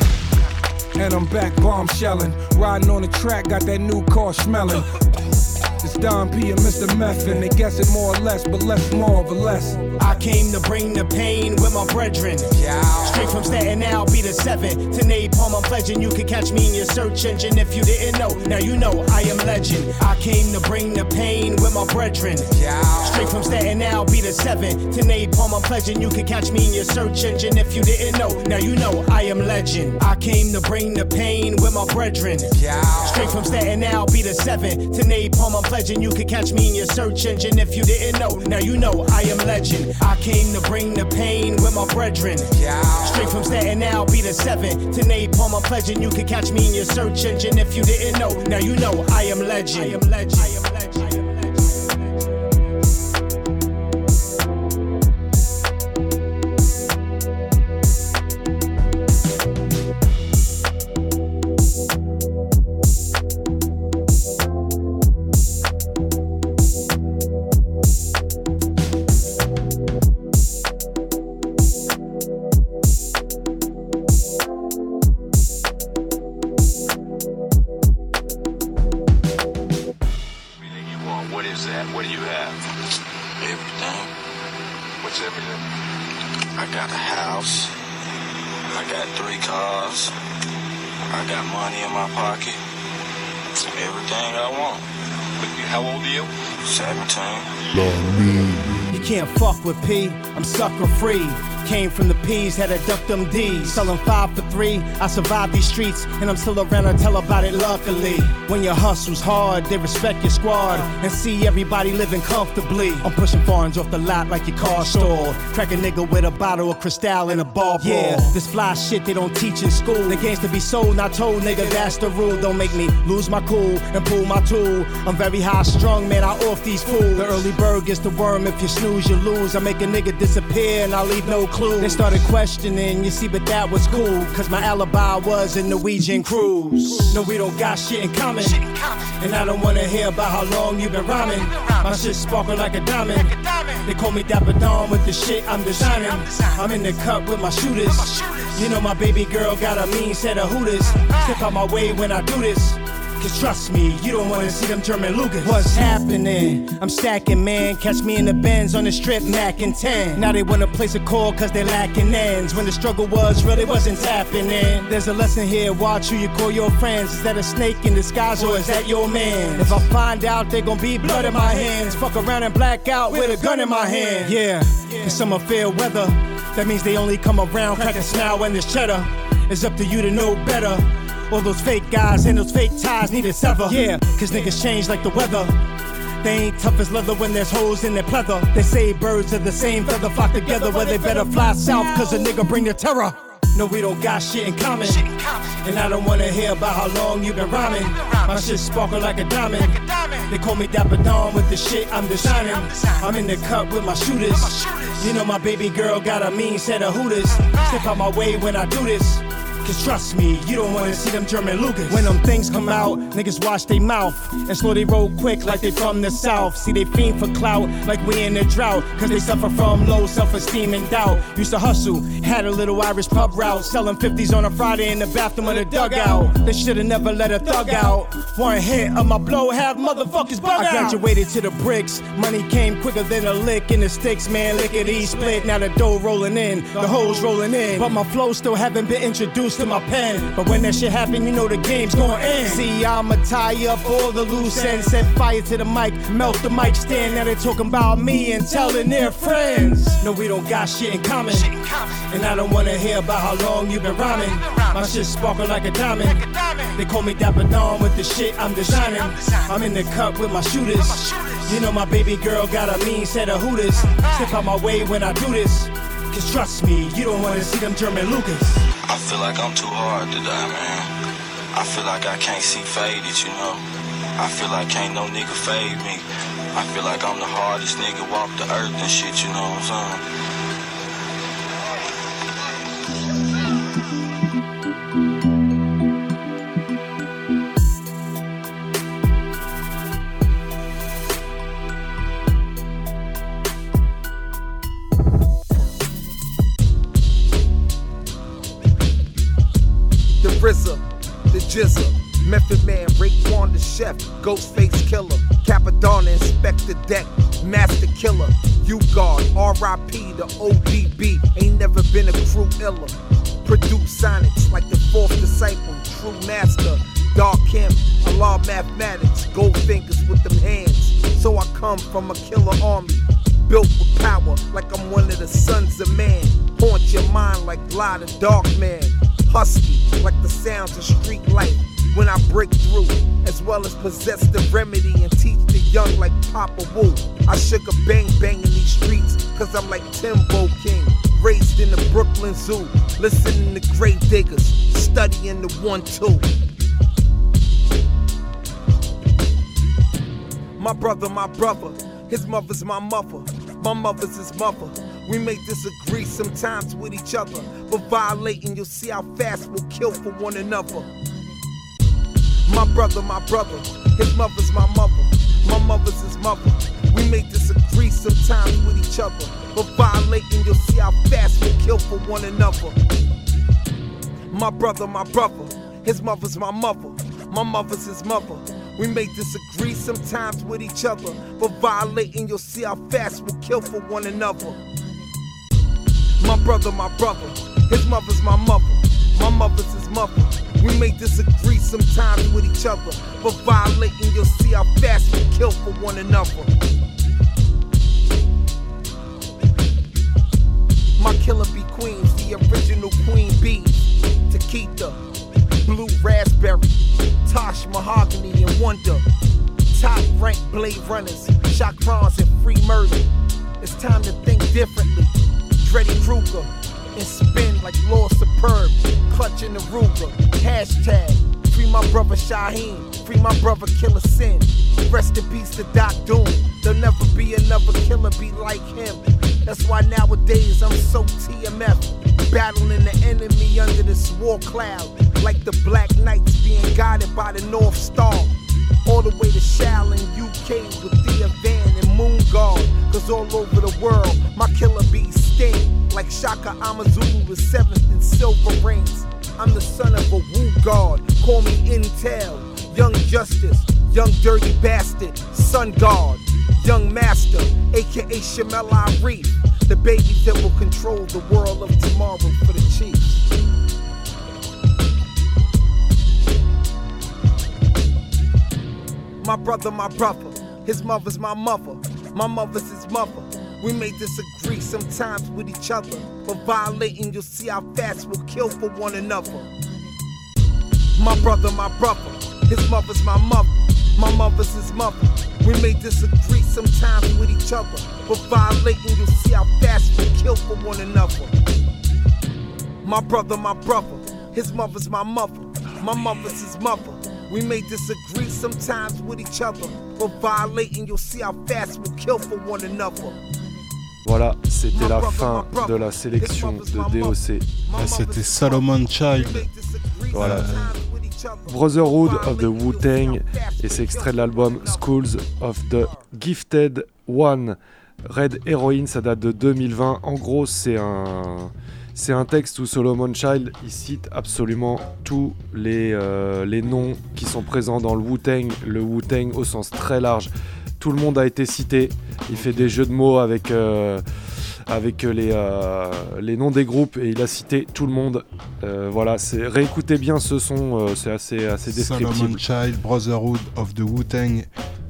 And I'm back bombshelling. Riding on the track, got that new car smelling. Don P and Mr. Method. They guess it more or less, but less more of a less. I came to bring the pain with my brethren. Straight from Staten Island, be the seven. To napalm, I'm pledging you could catch me in your search engine if you didn't know. Now you know I am legend. I came to bring the pain with my brethren. Straight from Staten Island, be the seven. To napalm, I'm pledging you could catch me in your search engine if you didn't know. Now you know I am legend. I came to bring the pain with my brethren. Straight from Staten Island, be the seven. To napalm, I'm pledging pledging you could catch me in your search engine if you didn't know. Now you know I am legend. I came to bring the pain with my brethren. Straight from Staten Island, be the seven to napalm. I'm pledging you could catch me in your search engine if you didn't know. Now you know I am legend. I am legend. I am legend. for free. Came from the P P's, had to duck them D's. Selling five for three, I survived these streets, and I'm still around to tell about it luckily. When your hustle's hard, they respect your squad, and see everybody living comfortably. I'm pushing foreigns off the lot like your car stalled. Crack a nigga with a bottle of Cristal in a ball. Yeah, this fly shit they don't teach in school. The game's to be sold, not told, nigga, that's the rule. Don't make me lose my cool and pull my tool. I'm very high strung, man, I off these fools. The early bird gets the worm, if you snooze, you lose. I make a nigga disappear and I leave no clue. They started questioning, you see, but that was cool. Cause my alibi was a Norwegian cruise. No, we don't got shit in common. And I don't wanna hear about how long you been rhyming. My shit sparkle like a diamond. They call me Dapper Dawn with the shit I'm designing. I'm in the cup with my shooters. You know my baby girl got a mean set of hooters. Step out my way when I do this. Cause trust me, you don't wanna see them German Lucas. What's happening? I'm stacking, man. Catch me in the Benz on the strip, Mac and 10. Now they wanna place a call cause they lacking ends. When the struggle was real, wasn't tapping in. There's a lesson here, watch who you call your friends. Is that a snake in disguise or is that your man? If I find out, they gon' be blood in my hands. Fuck around and black out with a gun in my hand. Yeah, some are fair weather. That means they only come around, crack a smile when there's cheddar. It's up to you to know better. All those fake guys and those fake ties need to sever. Yeah, cause niggas change like the weather. They ain't tough as leather when there's holes in their pleather. They say birds of the same feather flock together, where they better fly south, cause a nigga bring the terror. No, we don't got shit in common. And I don't wanna hear about how long you been rhyming. My shit sparkle like a diamond. They call me Dapper Dawn with the shit I'm designing. I'm in the cup with my shooters. You know my baby girl got a mean set of hooters. Step out my way when I do this. Cause trust me, you don't wanna see them German Lucas. When them things come out, niggas wash they mouth and slow they roll quick like they from the south. See they fiend for clout like we in a drought. Cause they suffer from low self-esteem and doubt. Used to hustle, had a little Irish pub route. Selling 50s on a Friday in the bathroom of the dugout. They should've never let a thug out. One hit of my blow, have motherfuckers bug I graduated to the bricks. Money came quicker than a lick in the sticks, man. Lickety split, now the dough rolling in, the hoes rolling in. But my flow still haven't been introduced to my pen. But when that shit happen, you know the game's gonna end. See, I'ma tie up all the loose ends, set fire to the mic, melt the mic stand. Now they talking about me and telling their friends. No, we don't got shit in common. And I don't wanna hear about how long you been rhyming. My shit sparkle like a diamond. They call me Dapper Dawn with the shit I'm designing. I'm in the cup with my shooters. You know my baby girl got a mean set of hooters. Step out my way when I do this. Cause trust me, you don't wanna see them German Lucas. I feel like I'm too hard to die, man. I feel like I can't see faded, you know. I feel like can't no nigga fade me. I feel like I'm the hardest nigga walk the earth and shit, you know what I'm saying? RZA, the Jizza, Method Man, Raekwon the Chef, Ghostface Killer, Capadonna, Inspector Deck, Master Killer, U Guard, RIP, the ODB, ain't never been a crew iller. Produce sonnets like the fourth disciple, true master, Dark Him, Allah mathematics, gold fingers with them hands. So I come from a killer army, built with power like I'm one of the sons of man. Haunt your mind like Glide and Dark Man. Husky, like the sounds of street life. when I break through, as well as possess the remedy and teach the young like Papa Wu. I shook a bang bang in these streets, cause I'm like Timbo King. Raised in the Brooklyn Zoo, listening to grave diggers, studying the one two. My brother, my brother, his mother's my mother, my mother's his mother. We may disagree sometimes with each other, but violating, you'll see how fast we'll kill for one another. My brother, my brother, his mother's my mother, my mother's his mother. We may disagree sometimes with each other, but violating, you'll see how fast we'll kill for one another. My brother, my brother, his mother's my mother, my mother's his mother. We may disagree sometimes with each other, but violating, you'll see how fast we'll kill for one another. My brother, my brother, his mother's my mother, my mother's his mother. We may disagree sometimes with each other, but violating, you'll see how fast we kill for one another. My killer be queens, the original queen bees. Takita, blue raspberry, Tosh mahogany and wonder. Top rank blade runners, chakrons and free murder. It's time to think differently. Freddy Krueger and spin like Lord Superb, clutching the Ruger. Hashtag free my brother Shaheen, free my brother Killer Sin. Rest in peace to Doc Doom. There'll never be another killer be like him. That's why nowadays I'm so TMF, battling the enemy under this war cloud, like the Black Knights being guided by the North Star. All the way to Shaolin, UK with Thea Van and Moon Guard. Cause all over the world, my killer bees sting like Shaka Amazulu the seventh in silver rings. I'm the son of a Wu God, call me Intel, Young Justice, Young Dirty Bastard, Sun God, Young Master, aka Shamel Arif, the baby that will control the world of tomorrow for the Chiefs. My brother, my brother, his mother's my mother, my mother's his mother. We may disagree sometimes with each other, but violating, you'll see how fast we'll kill for one another. My brother, my brother, his mother's my mother, my mother's his mother. We may disagree sometimes with each other, but violating, you'll see how fast we'll kill for one another. My brother, my brother, his mother's my mother, my mother's his mother. We may disagree sometimes with each other, but violating, you'll see how fast we'll kill for one another. Voilà, c'était la fin de la sélection de DOC. Ah, c'était Solomon Child. Voilà. Brotherhood of the Wu-Tang et c'est extrait de l'album Schools of the Gifted One. Red Heroine, ça date de 2020. En gros, c'est un, c'est un texte où Solomon Child il cite absolument tous les, euh, les noms qui sont présents dans le Wu-Tang, le Wu-Tang au sens très large. Tout le monde a été cité. Il fait des jeux de mots avec, euh, avec les, euh, les noms des groupes et il a cité tout le monde. Euh, voilà, c'est réécoutez bien ce son, c'est assez, assez descriptif. Solomon Child, Brotherhood of the Wu-Tang.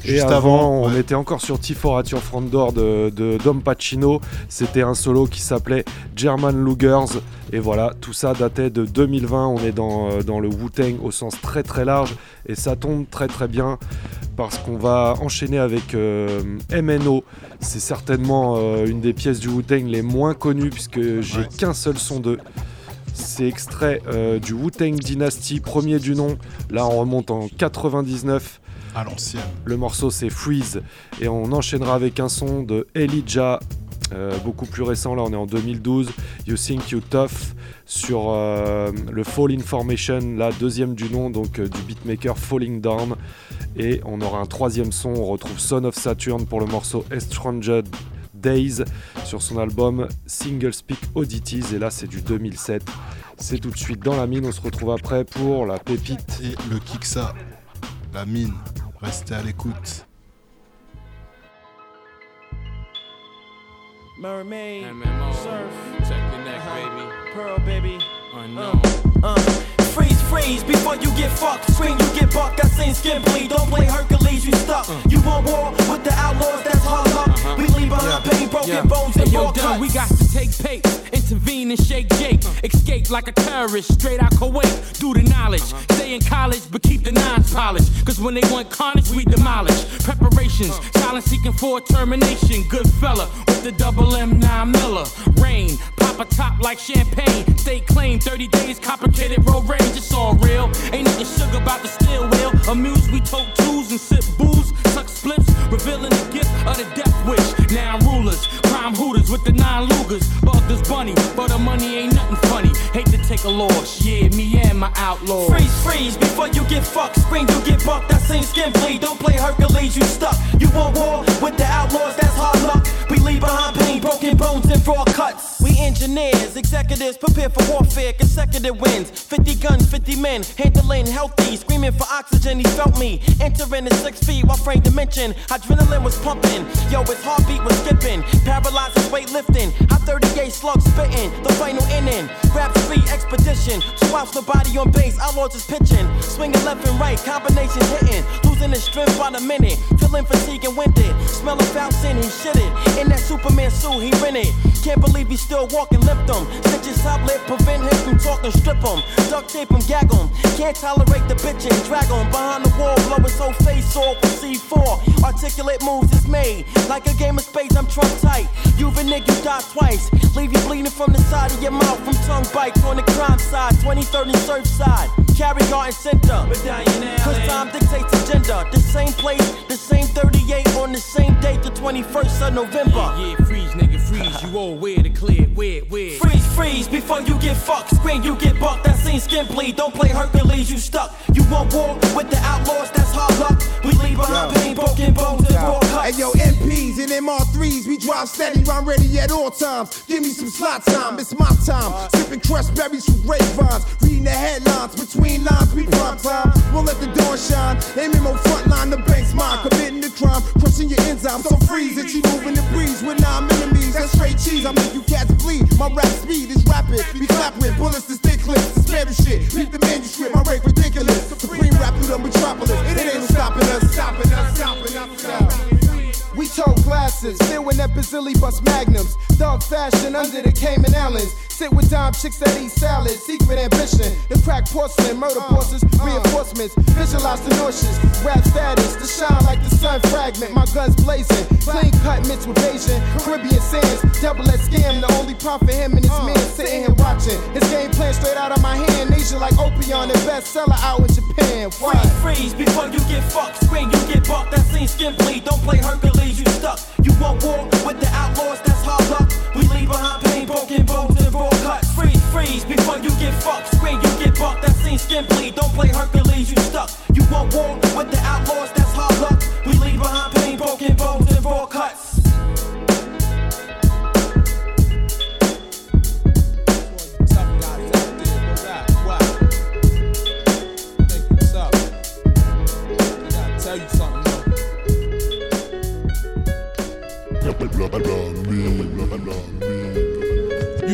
Et Juste avant, on ouais. était encore sur T4 at Your Front Door de, de Dom Pacino. C'était un solo qui s'appelait German Lugers. Et voilà, tout ça datait de 2020. On est dans, dans le Wu-Tang au sens très très large. Et ça tombe très très bien parce qu'on va enchaîner avec euh, MNO. C'est certainement euh, une des pièces du Wu-Tang les moins connues puisque j'ai qu'un seul son d'eux. C'est extrait euh, du Wu-Tang Dynasty, premier du nom. Là, on remonte en 99. À l'ancienne. Le morceau, c'est Freeze. Et on enchaînera avec un son de Elijah, euh, beaucoup plus récent. Là, on est en 2012. You Think You Tough sur euh, le Fall Information, la deuxième du nom, donc euh, du beatmaker Falling Down. Et on aura un troisième son. On retrouve Son of Saturn pour le morceau Estranged Days sur son album Single Speak Oddities. Et là, c'est du 2007. C'est tout de suite dans la mine. On se retrouve après pour la pépite. Et le Kiksa, la mine. Restez à l'écoute. Mermaid, MMO. surf, Check the neck, baby. pearl baby. Unknown. Uh, freeze, before you get fucked. Scream, you get bucked. I seen skin bleed. Don't play Hercules. you stuck. You want war with the outlaws, that's hard luck. Uh-huh. We leave behind pain, broken Yeah. bones, Hey, and yo, raw done. We got to take pace, intervene and shake Jake. Escape like a terrorist, straight out Kuwait. Do the knowledge. Uh-huh. Stay in college, but keep the nines polished. Cause when they want carnage, we demolish. Preparations, uh. silence seeking for termination. Good fella with the double M9 Miller. Rain, pop a top like champagne. Stay claim 30 days, complicated road rage. It's all real. Ain't nothing sugar about the steel wheel. Amused, we tote tools and sip booze. Suck splips, revealing the gift of the death wish. Now rulers, crime hooters with the nine Lugers. Buggers bunny, but the money ain't nothing funny. Hate to take a loss, yeah, me and my outlaw. Freeze, freeze, before you get fucked. Spring, you get bucked. That same skin bleed. Don't play Hercules, you stuck. You want war with the outlaws, that's hard luck. We leave behind pain, broken bones, and raw cuts. We engineers, executives, prepare for warfare, consecutive wins. 50 guns, 50 men, handling healthy, screaming for oxygen, he felt me. Entering the six feet while frame dimension. Adrenaline was pumping, yo, his heartbeat was skipping. His weightlifting. I 38 slugs spitting, the final inning. Rap street expedition, swaps the body on base, outlaws is pitching. Swinging left and right, combinations hitting. Losing his strength by the minute, feeling fatigue and winded. Smelling foul sin, he shitted. In that Superman suit, he rented. Can't believe he's still walking, lift him. Stitches top lip, prevent him from talking, strip him. Duct tape him, gag him. Can't tolerate the bitching, drag him. Behind the wall, blow his whole face off with C4. Articulate moves is made. Like a game of spades, I'm trump tight. You a nigga, die twice. Leave you bleeding from the side of your mouth from tongue bites on the crime side. 2030 surf side. Carry garden center. Cause time dictates agenda. The same place, the same 38 on the same date, the 21st of November. Yeah, yeah, freeze, nigga, freeze. You all where to clear, where, where? Freeze, freeze, before you get fucked. Scream, you get bucked. That scene skin bleed. Don't play Hercules, you stuck. You want war with the outlaws, that's hard luck. We leave behind pain, broken bones, and raw cuts. Hey yo, MPs and MR3s, we drive steady, rhyme ready at all times. Give me some slot time, it's my time. Sipping crushed berries from grapevines, reading the headlines between lines, we prime time. Won't let the dawn shine. Aiming more front line, the bank's mine. Committing the crime, crushing your enzymes. So freeze that you moving the breeze with nine enemies. That's straight cheese. I make you cats bleed. My rap speed is rapid. We clap with bullets to stick clips spare the shit. Read the manuscript, my rate ridiculous. Supreme rap through the metropolis. It ain't no stopping us, stopping us, stopping us. We told glasses, filled with that bazilli bus magnums. Dog fashion under the Cayman Islands. Sit with dime chicks that eat salad. Secret ambition, the crack porcelain, murder uh, bosses, uh. reinforcements. Visualize the nauseous. Rap status, to shine like the sun fragment. My guns blazing, clean cut mixed with Asian. Caribbean sands, double that scam. The only prop for him and his uh, man sitting here watching. His game plan straight out of my hand. Asia like Opion, the bestseller out in Japan. Why? Freeze, freeze, before you get fucked. Scream, you get bucked. That scene skin bleed. Don't play Hercules, you stuck. You want war with the outlaws, that's hard luck. We leave behind pain, broken bones, and raw cuts. Freeze, freeze, before you get fucked. Scream, you get bucked. That same skin bleed. Don't play Hercules, you stuck. You want war with the outlaws, that's hard luck. We leave behind pain, broken bones, and raw cuts. You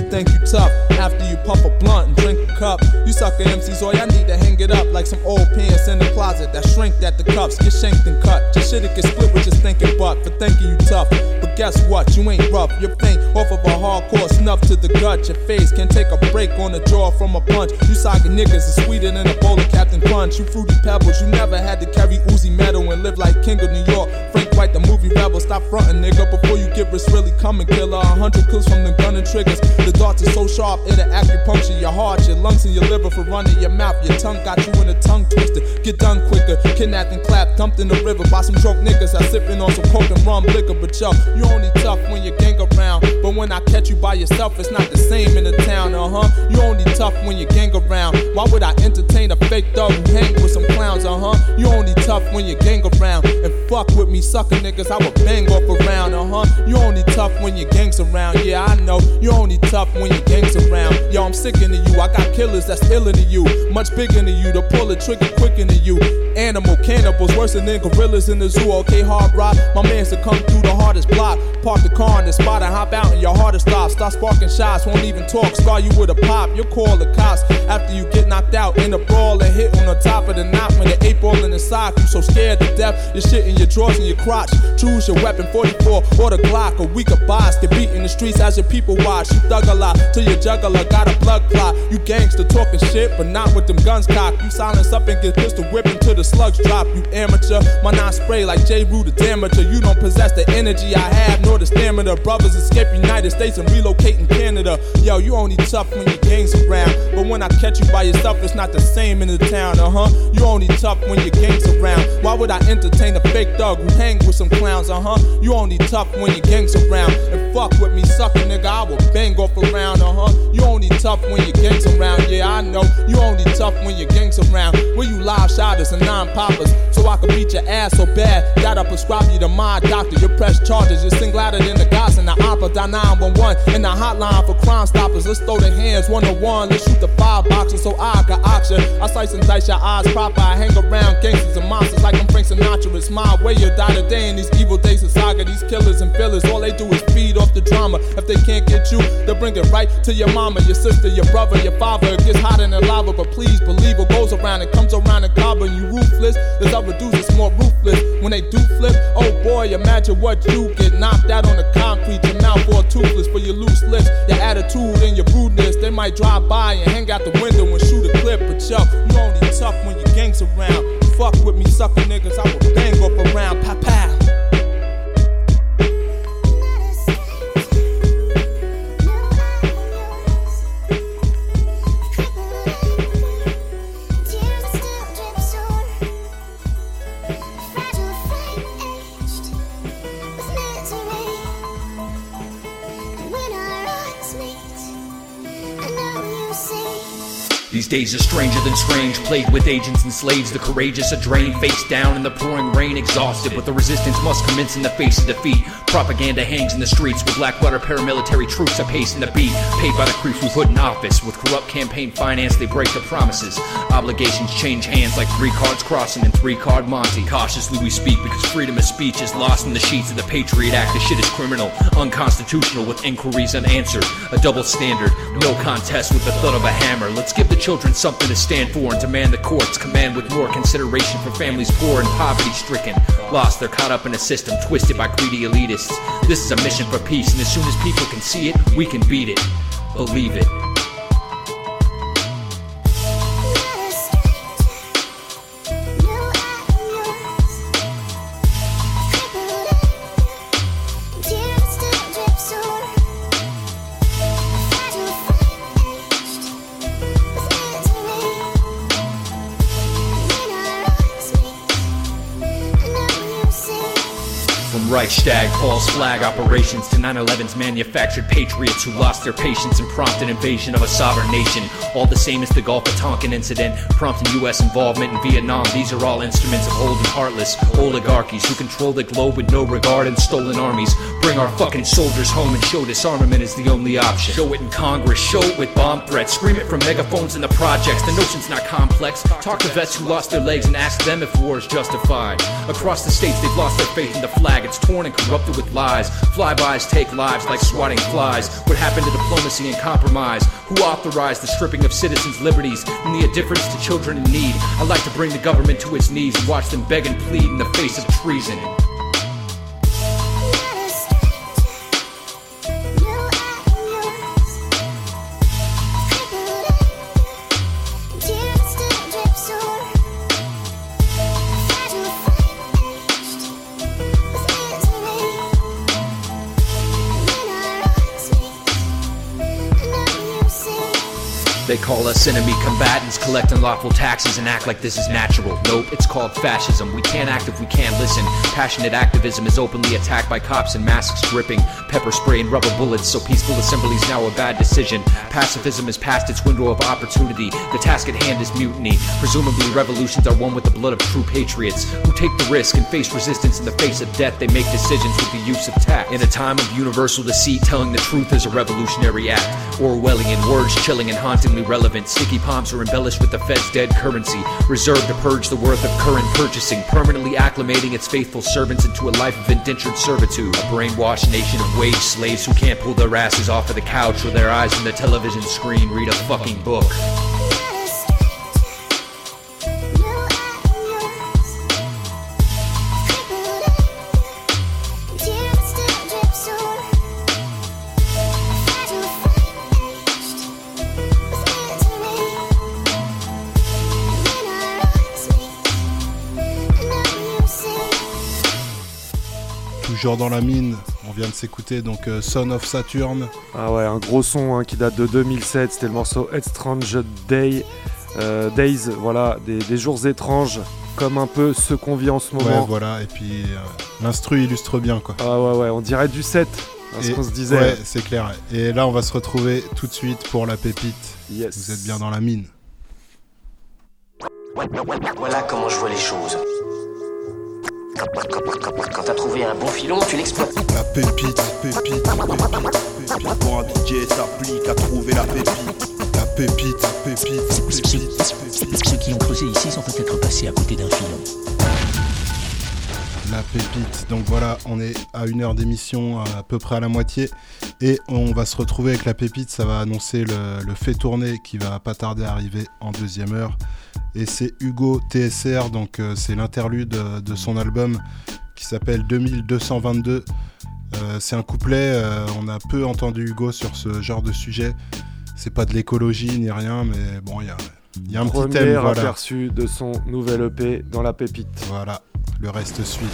think you tough after you puff a blunt and drink a cup. You sucker MCs, all I need to hang it up like some old pants in the closet that shrink at the cuffs. get shanked and cut. Your shit'll get split with just thinking butt for thinking you tough. But guess what? You ain't rough. You're faint off of a hardcore snuff to the gut. Your face can take a break on the jaw from a punch. You saga niggas is sweeter than a bowl of Captain Crunch. You fruity pebbles. You never had to carry Uzi metal and live like King of New York. Frank White, the movie rebel. Stop frontin', nigga, before you get risk really coming, killer. A hundred kills from the gun and triggers. The darts are so sharp, it'll acupuncture your heart, your lungs, and your liver for running your mouth. Your tongue got you in a tongue twister. Get done quicker. Kidnapped and clapped, dumped in the river by some drunk niggas. I sipping on some coke and rum liquor. But yo, you only tough when you gang around. But when I catch you by yourself, it's not the same in the town, uh huh. You only tough when you gang around. Why would I entertain a fake dog who hang with some clowns, uh huh? You only tough when you gang around. And fuck with me, sucker niggas, I would bang off around, uh huh. You only tough when your gangs around, yeah, I know. You only tough when your gangs around. Yo, I'm sickin' of you. I got killers that's iller than you. Much bigger than you. To pull the trigger quicker than you. Animal cannibals worse than gorillas in the zoo. Okay, hard rock. My man's to come through the hardest block. Park the car in the spot and hop out and your heart stop. Start sparking shots, won't even talk. Scar you with a pop. You'll call the cops after you get knocked out in a brawl and hit on the top of the knot when the eight ball in the sock. You so scared to death, your shit in your drawers and your crotch. Choose your weapon, 44 or the Glock. A weaker boss get beat in the streets as your people watch. You thug a lot till your juggler got a blood clot. You gangster talking shit, but not with them guns cocked. You silence up and get pistol whipped until the slugs drop. You amateur, my non spray like J. Rue the Damager. You don't possess the energy I have, nor the stamina. Brothers escape United States and relocate in Canada. Yo, you only tough when your gang's around. But when I catch you by yourself, it's not the same in the town, uh huh. You only tough when your gang's around. Why would I entertain a fake thug who hang with some clowns, uh huh? You only tough when your gang's around. And fuck with me, sucker nigga, I will bang off around, uh huh. You only tough when your gang's around, yeah, I know. You only tough when your gang's around. Where you live shotters and non poppers. So I can beat your ass so bad that I prescribe you to my doctor. You press charges, you sing louder than the gods in the opera. Dial 911 in the hotline for crime stoppers. Let's throw the hands one on one. Let's shoot the five boxes so I got auction. I slice and dice your eyes proper. I hang around gangsters and monsters like I'm Frank Sinatra. It's my way you die today in these evil days of saga. These killers and fillers, all they do is feed off the drama. If they can't get you, they'll bring it right to your mama, your sister, your brother, your father. It gets hotter than lava, but please believe what goes around. It comes around and cobble. You ruthless. There's other dudes that's more ruthless. When they do flip, oh boy, imagine what you get knocked out on the concrete. Your mouth all toothless for your loose lips, your attitude and your rudeness. They might drive by and hang out the window and shoot a clip, but yo, you only tough when your gang's around. Fuck with me, sucker niggas, I will bang up around, pow pow. These days are stranger than strange, plagued with agents and slaves. The courageous are drained, face down in the pouring rain, exhausted. But the resistance must commence in the face of defeat. Propaganda hangs in the streets with black butter paramilitary troops are pacing the beat. Paid by the creeps we put in office. With corrupt campaign finance, they break their promises. Obligations change hands like three cards crossing and three card Monty. Cautiously we speak because freedom of speech is lost in the sheets of the Patriot Act. The shit is criminal, unconstitutional with inquiries unanswered. A double standard, no contest with the thud of a hammer. Let's give the children something to stand for and demand the courts command with more consideration for families poor and poverty stricken. Lost, they're caught up in a system twisted by greedy elitists. This is a mission for peace, and as soon as people can see it, we can beat it. Believe it. Reichstag, false flag operations to 9 11's manufactured patriots who lost their patience and prompted invasion of a sovereign nation. All the same as the Gulf of Tonkin incident, prompting U.S. involvement in Vietnam. These are all instruments of old and heartless oligarchies who control the globe with no regard and stolen armies. Bring our fucking soldiers home and show disarmament is the only option. Show it in Congress, show it with bomb threats, scream it from megaphones in the projects. The notion's not complex. Talk to vets who lost their legs and ask them if war is justified. Across the states, they've lost their faith in the flag. It's torn and corrupted with lies. Flybys take lives like swatting flies. What happened to diplomacy and compromise? Who authorized the stripping of citizens' liberties and the indifference to children in need? I'd like to bring the government to its knees and watch them beg and plead in the face of treason. Call us enemy combatants, collect unlawful taxes and act like this is natural. Nope, it's called fascism. We can't act if we can't listen. Passionate activism is openly attacked by cops in masks dripping pepper spray and rubber bullets, so peaceful assembly is now a bad decision. Pacifism is past its window of opportunity. The task at hand is mutiny. Presumably, revolutions are won with the blood of true patriots who take the risk and face resistance in the face of death. They make decisions with the use of tact. In a time of universal deceit, telling the truth is a revolutionary act. Orwellian words chilling and hauntingly relevant. Sticky palms are embellished with the Fed's dead currency, reserved to purge the worth of current purchasing, permanently acclimating its faithful servants into a life of indentured servitude. A brainwashed nation of wage slaves who can't pull their asses off of the couch or their eyes from the television screen read a fucking book. Dans la mine. On vient de s'écouter donc euh, Son of Saturn. Ah ouais, un gros son hein, qui date de 2007. C'était le morceau Strange Day, euh, Days. Voilà, des, jours étranges, comme un peu ce qu'on vit en ce moment. Ouais, voilà. Et puis euh, l'instru illustre bien quoi. Ah ouais, ouais. On dirait du 7. Hein, ce qu'on se disait. Ouais, c'est clair. Et là, on va se retrouver tout de suite pour la pépite. Yes. Vous êtes bien dans la mine. Voilà comment je vois les choses. Quand, t'as trouvé un bon filon, tu l'exploites. La pépite, pépite, pépite, pépite. Pour un DJ s'applique à trouver la pépite. La pépite, pépite, pépite, Ceux qui ont creusé ici sont peut-être passés à côté d'un filon. La pépite. Donc voilà, on est à une heure d'émission, à peu près à la moitié. Et on va se retrouver avec la pépite. Ça va annoncer le, le fait tourner qui va pas tarder à arriver en deuxième heure et c'est Hugo TSR, donc euh, c'est l'interlude de son album qui s'appelle 2222. Euh, c'est un couplet, euh, on a peu entendu Hugo sur ce genre de sujet. C'est pas de l'écologie ni rien, mais bon, il y a, y a, un petit thème. Voilà. aperçu de son nouvel EP dans la pépite. Voilà, le reste suit.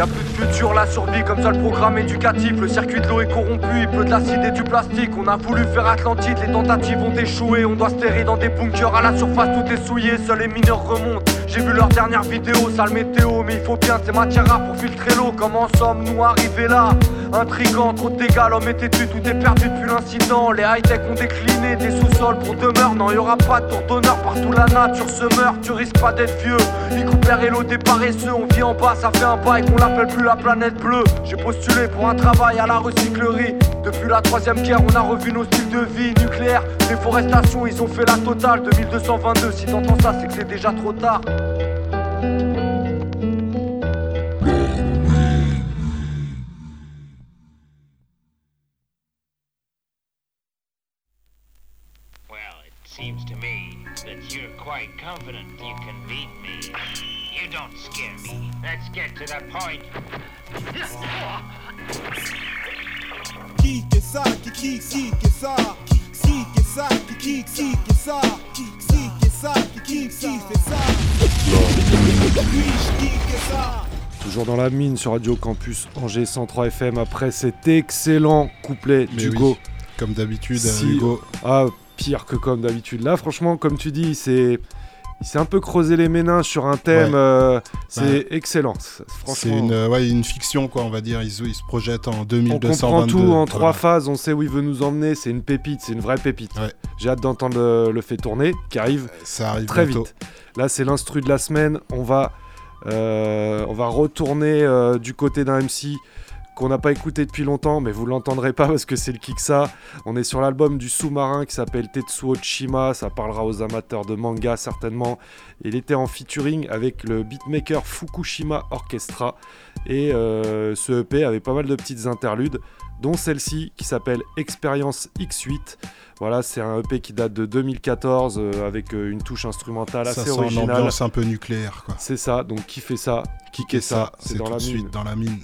Y'a plus de futur, la survie comme ça programme éducatif. Le circuit de l'eau est corrompu, il pleut de l'acide et du plastique. On a voulu faire Atlantide, les tentatives ont échoué. On doit se dans des bunkers à la surface, tout est souillé. Seuls les mineurs remontent. J'ai vu leur dernière vidéo, sale météo, mais il faut bien de ces matières rares pour filtrer l'eau. Comment sommes-nous arrivés là? Intrigant, trop de dégâts, l'homme est têtu, tout est perdu depuis l'incident. Les high-tech ont décliné des sous-sols pour demeure. Non, y aura pas de tour d'honneur, partout la nature se meurt. Tu risques pas d'être vieux. Ils coupent et l'eau des paresseux, on vit en bas, ça fait un bail qu'on l'appelle plus la planète bleue. J'ai postulé pour un travail à la recyclerie. Depuis la troisième guerre, on a revu nos styles de vie nucléaire. Déforestation, ils ont fait la totale. 2222, si t'entends ça, c'est que c'est déjà trop tard. quite confident you can beat me. You don't scare me. Let's get to the point. Qui ça, qui qui qui qui ça, qui qui ça, qui qui qui qui ça, qui qui ça, qui qui qui fait ça? Toujours dans la mine sur Radio Campus Angers 103 FM après cet excellent couplet d'Hugo. comme d'habitude, Hugo. Ah, pire que comme d'habitude. Là, franchement, comme tu dis, c'est. Il s'est un peu creusé les méninges sur un thème, euh, c'est excellent. C'est une, ouais, une fiction, quoi, on va dire. Il, se projette en 2222. On comprend tout en trois phases, on sait où il veut nous emmener. C'est une pépite, c'est une vraie pépite. J'ai hâte d'entendre le, fait tourner, qui arrive, Ça arrive très vite. Là, c'est l'instru de la semaine. On va, euh, on va retourner euh, du côté d'un MC qu'on n'a pas écouté depuis longtemps, mais vous l'entendrez pas parce que c'est le Kiksa. On est sur l'album du sous-marin qui s'appelle Tetsuo Chima, ça parlera aux amateurs de manga certainement. Il était en featuring avec le beatmaker Fukushima Orchestra et euh, ce EP avait pas mal de petites interludes, dont celle-ci qui s'appelle Experience X8. Voilà, c'est un EP qui date de 2014 euh, avec euh, une touche instrumentale assez sent originale. une ambiance un peu nucléaire, quoi. C'est ça, donc qui fait ça, qui fait ça, c'est dans, la suite dans la mine.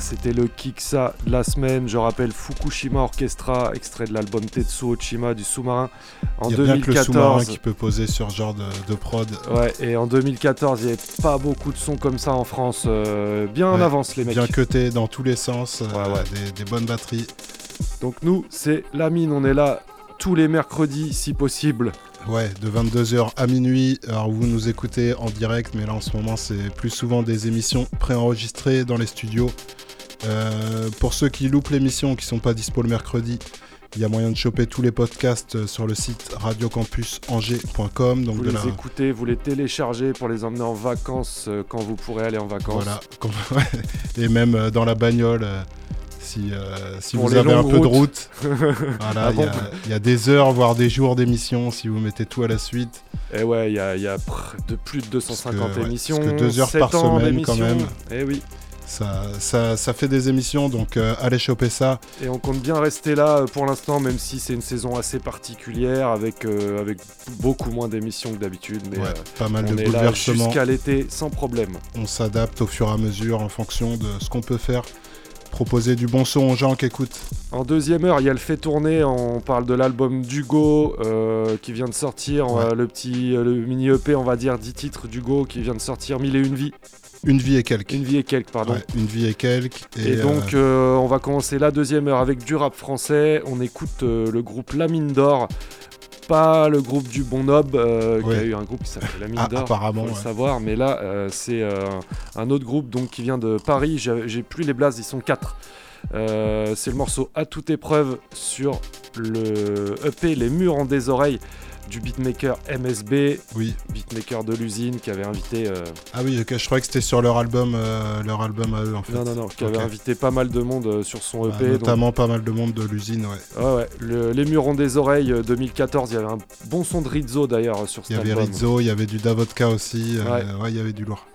C'était le Kiksa de la semaine. Je rappelle Fukushima Orchestra, extrait de l'album Tetsu Ochima du sous-marin en Il y a bien que le sous-marin 2014. qui peut poser sur ce genre de, de prod. Ouais, et en 2014, il n'y avait pas beaucoup de sons comme ça en France. euh, bien en Ouais, avance, les mecs. Bien cuté dans tous les sens, euh, Des, des bonnes batteries. Donc nous, c'est la mine, on est là tous les mercredis si possible. Ouais, de 22h à minuit. Alors vous nous écoutez en direct, mais là en ce moment c'est plus souvent des émissions préenregistrées dans les studios. Euh, pour ceux qui loupent l'émission, qui sont pas dispo le mercredi, il y a moyen de choper tous les podcasts euh, sur le site radiocampusangers.com. Donc Vous de les la- écoutez, vous les téléchargez pour les emmener en vacances euh, quand vous pourrez aller en vacances. Voilà, et même euh, dans la bagnole, si, si vous avez un peu de route, voilà, Ah il y, a- y des heures, voire des jours d'émission si vous mettez tout à la suite. Et ouais, il y a, il y a pr- de plus de 250 Parce que, ouais, émissions. parce que deux heures 7 par semaine quand même. Eh oui. Ça, ça, ça fait des émissions, donc euh, allez choper ça. Et on compte bien rester là euh, pour l'instant, même si c'est une saison assez particulière avec, euh, avec beaucoup moins d'émissions que d'habitude. Mais Ouais, euh, pas mal on de est bouleversements. jusqu'à l'été sans problème. On s'adapte au fur et à mesure en fonction de ce qu'on peut faire. Proposer du bon son aux gens qui écoutent. En deuxième heure, il y a le fait tourner. On parle de l'album d'Hugo qui vient de sortir. le petit le mini EP, on va dire 10 titres d'Hugo qui vient de sortir. Mille et une vies. Une vie et quelques. Une vie et quelques, pardon. Ouais, une vie et quelques. Et, donc, euh, on va commencer la deuxième heure avec du rap français. On écoute euh, le groupe La Mine d'Or. Pas le groupe du Bon Nob, euh, qui Ouais. a eu un groupe qui s'appelle La Mine Ah, d'Or. apparemment, faut le ouais. savoir. Mais là, euh, c'est euh, un autre groupe donc, qui vient de Paris. J'ai j'ai plus les blazes, ils sont quatre. Euh, c'est le morceau À toute épreuve sur le EP Les Murs en des oreilles du beatmaker MSB, oui. beatmaker de l'usine qui avait invité euh, Ah oui, je croyais que c'était sur leur album, euh, leur album à eux en fait. non, non, non, qui avait invité pas mal de monde euh, sur son Bah, EP. donc- notamment pas mal de monde de l'usine, ouais. Ouais, ouais. Le- les murs ont des oreilles euh, 2014. Il y avait un bon son de Rizzo d'ailleurs sur Il y cet avait album. Rizzo, il y avait du Davodka aussi, ouais, il y avait du lourd.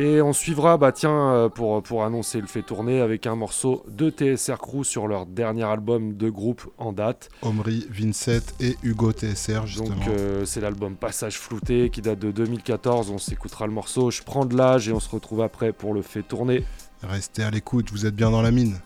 Et on suivra, bah tiens, euh, pour, pour annoncer le fait tourner, avec un morceau de TSR Crew sur leur dernier album de groupe en date. Omri, Vincent et Hugo TSR justement. Donc euh, c'est l'album Passage Flouté qui date de 2014. On s'écoutera le morceau Je prends de l'âge et on se retrouve après pour le fait tourner. Restez à l'écoute, vous êtes bien dans la mine.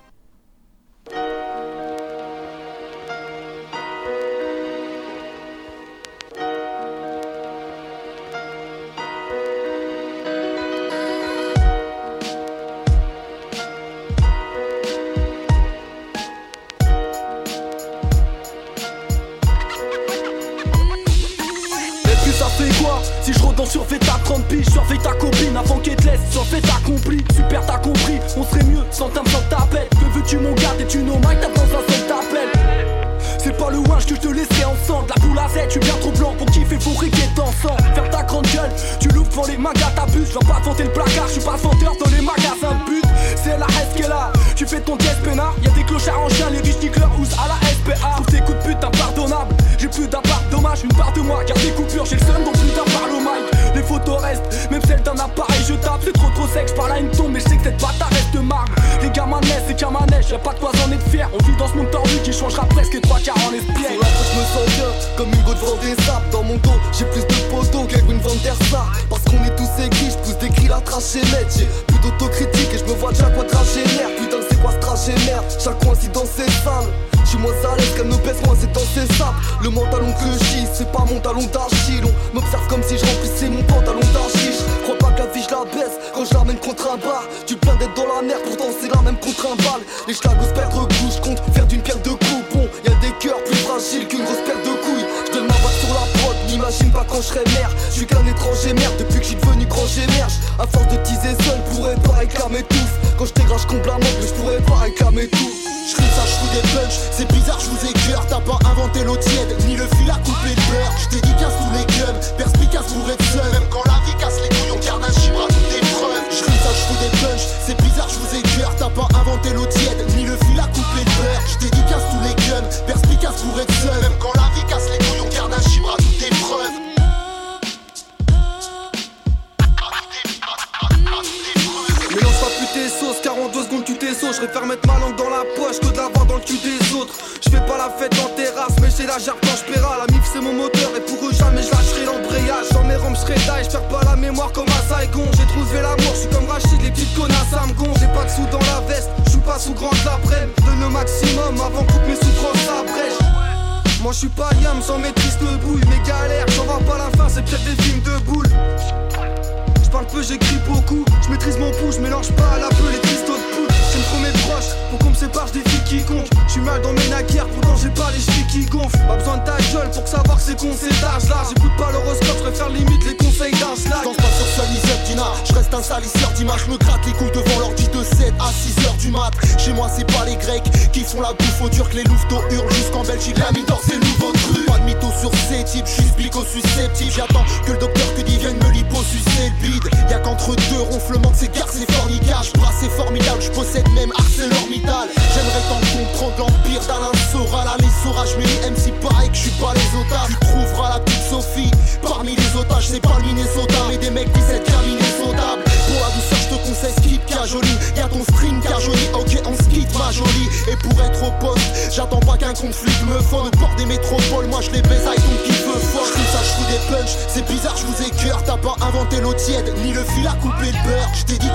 L'eau tiède, ni le fil à couper le beurre.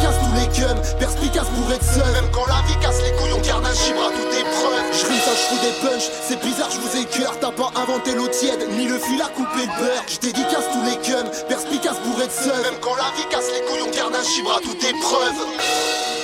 Tous les gums, perspicace pour être seul. Même quand la vie casse les couilles, on garde un chibre à toute épreuve. Je ça, je des punch, c'est bizarre, je vous écœure. T'as pas inventé l'eau tiède, ni le fil à couper le beurre. Je dédicace tous les gums, perspicace pour être seul. Même quand la vie casse les couilles, on garde un chibre à toute épreuve.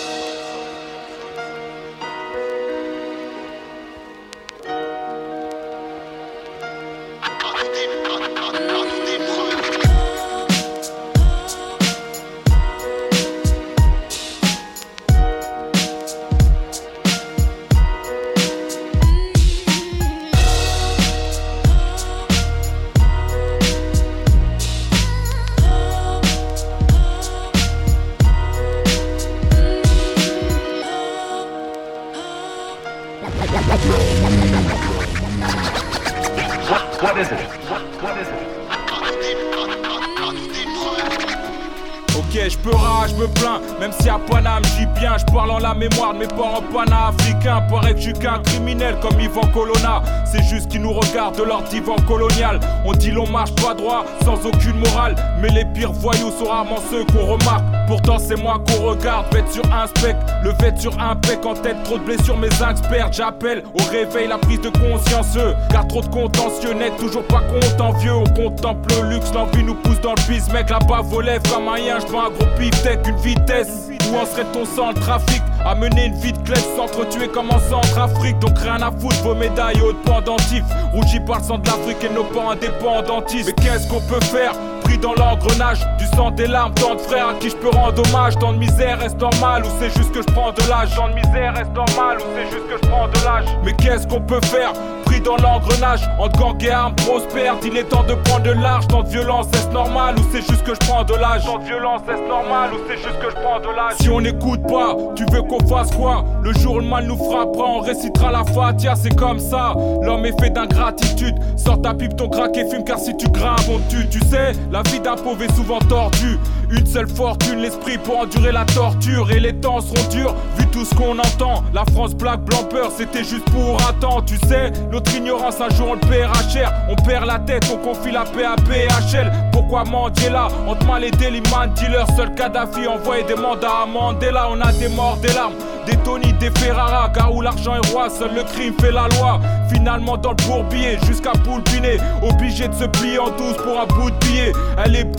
On dit l'on marche pas droit sans aucune morale. Mais les pires voyous sont rarement ceux qu'on remarque. Pourtant c'est moi qu'on regarde, vête sur un spec, le vête sur un pec. En tête, trop de blessures, mes experts, j'appelle au réveil la prise de conscience, car trop de contentieux n'est toujours pas content vieux, on contemple le luxe, l'envie nous pousse dans le bis, mec là-bas volève comme un je un gros pif tech, une vitesse, où en serait ton sang le trafic? À mener une vie de clé s'entretuer comme en Centrafrique. Donc rien à foutre, vos médailles hautes pendentifs. Rougi par le sang de l'Afrique et nos pas indépendantistes. Mais qu'est-ce qu'on peut faire? Pris dans l'engrenage du sang des larmes, tant de frères à qui je peux rendre hommage. Dans de misère, reste normal ou c'est juste que je prends de l'âge? Dans de misère, reste normal ou c'est juste que je prends de l'âge? Mais qu'est-ce qu'on peut faire? Dans l'engrenage. Entre gang et armes prospère, il est temps de prendre de large. Dans de violence, est-ce normal ou c'est juste que je prends de l'âge? Dans de violence, est-ce normal ou c'est juste que je prends de l'âge? Si on n'écoute pas, tu veux qu'on fasse quoi? Le jour où le mal nous frappera, on récitera la fatia, c'est comme ça. L'homme est fait d'ingratitude. Sors ta pipe, ton crack et fume, car si tu grimpes, on tue. Tu sais, la vie d'un pauvre est souvent tordue. Une seule fortune, l'esprit pour endurer la torture. Et les temps seront durs, vu tout ce qu'on entend. La France, black, blanc, peur, c'était juste pour temps. Tu sais, notre ignorance, un jour on le paiera cher. On perd la tête, on confie la paix à PHL. Pourquoi là Entre mal et délits, man, dealer. Seul Kadhafi envoyé des mandats à Mandela. On a des morts, des larmes des Tony, des Ferrara, car où l'argent est roi, seul le crime fait la loi. Finalement dans le bourbier, jusqu'à Poulpiné, obligé de se plier en douce pour un bout de billet. Elle est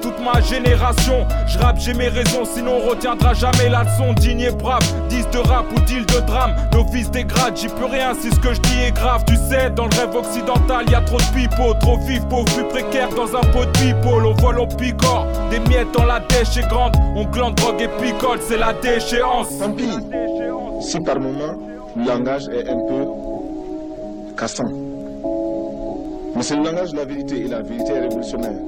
toute ma génération. Je rappe, j'ai mes raisons, sinon on retiendra jamais la leçon. Digne et brave, 10 de rap ou deal de drame. Nos fils dégradent, j'y peux rien si ce que je dis est grave. Tu sais, dans le rêve occidental, y a trop de pipeaux, trop vif, pauvre, plus précaire dans un pot de people. On vole, on picore, des miettes dans la dèche est grande. On glande, drogue et picole, c'est la déchéance. Si par moment, le langage est un peu cassant. Mais c'est le langage de la vérité et la vérité est révolutionnaire.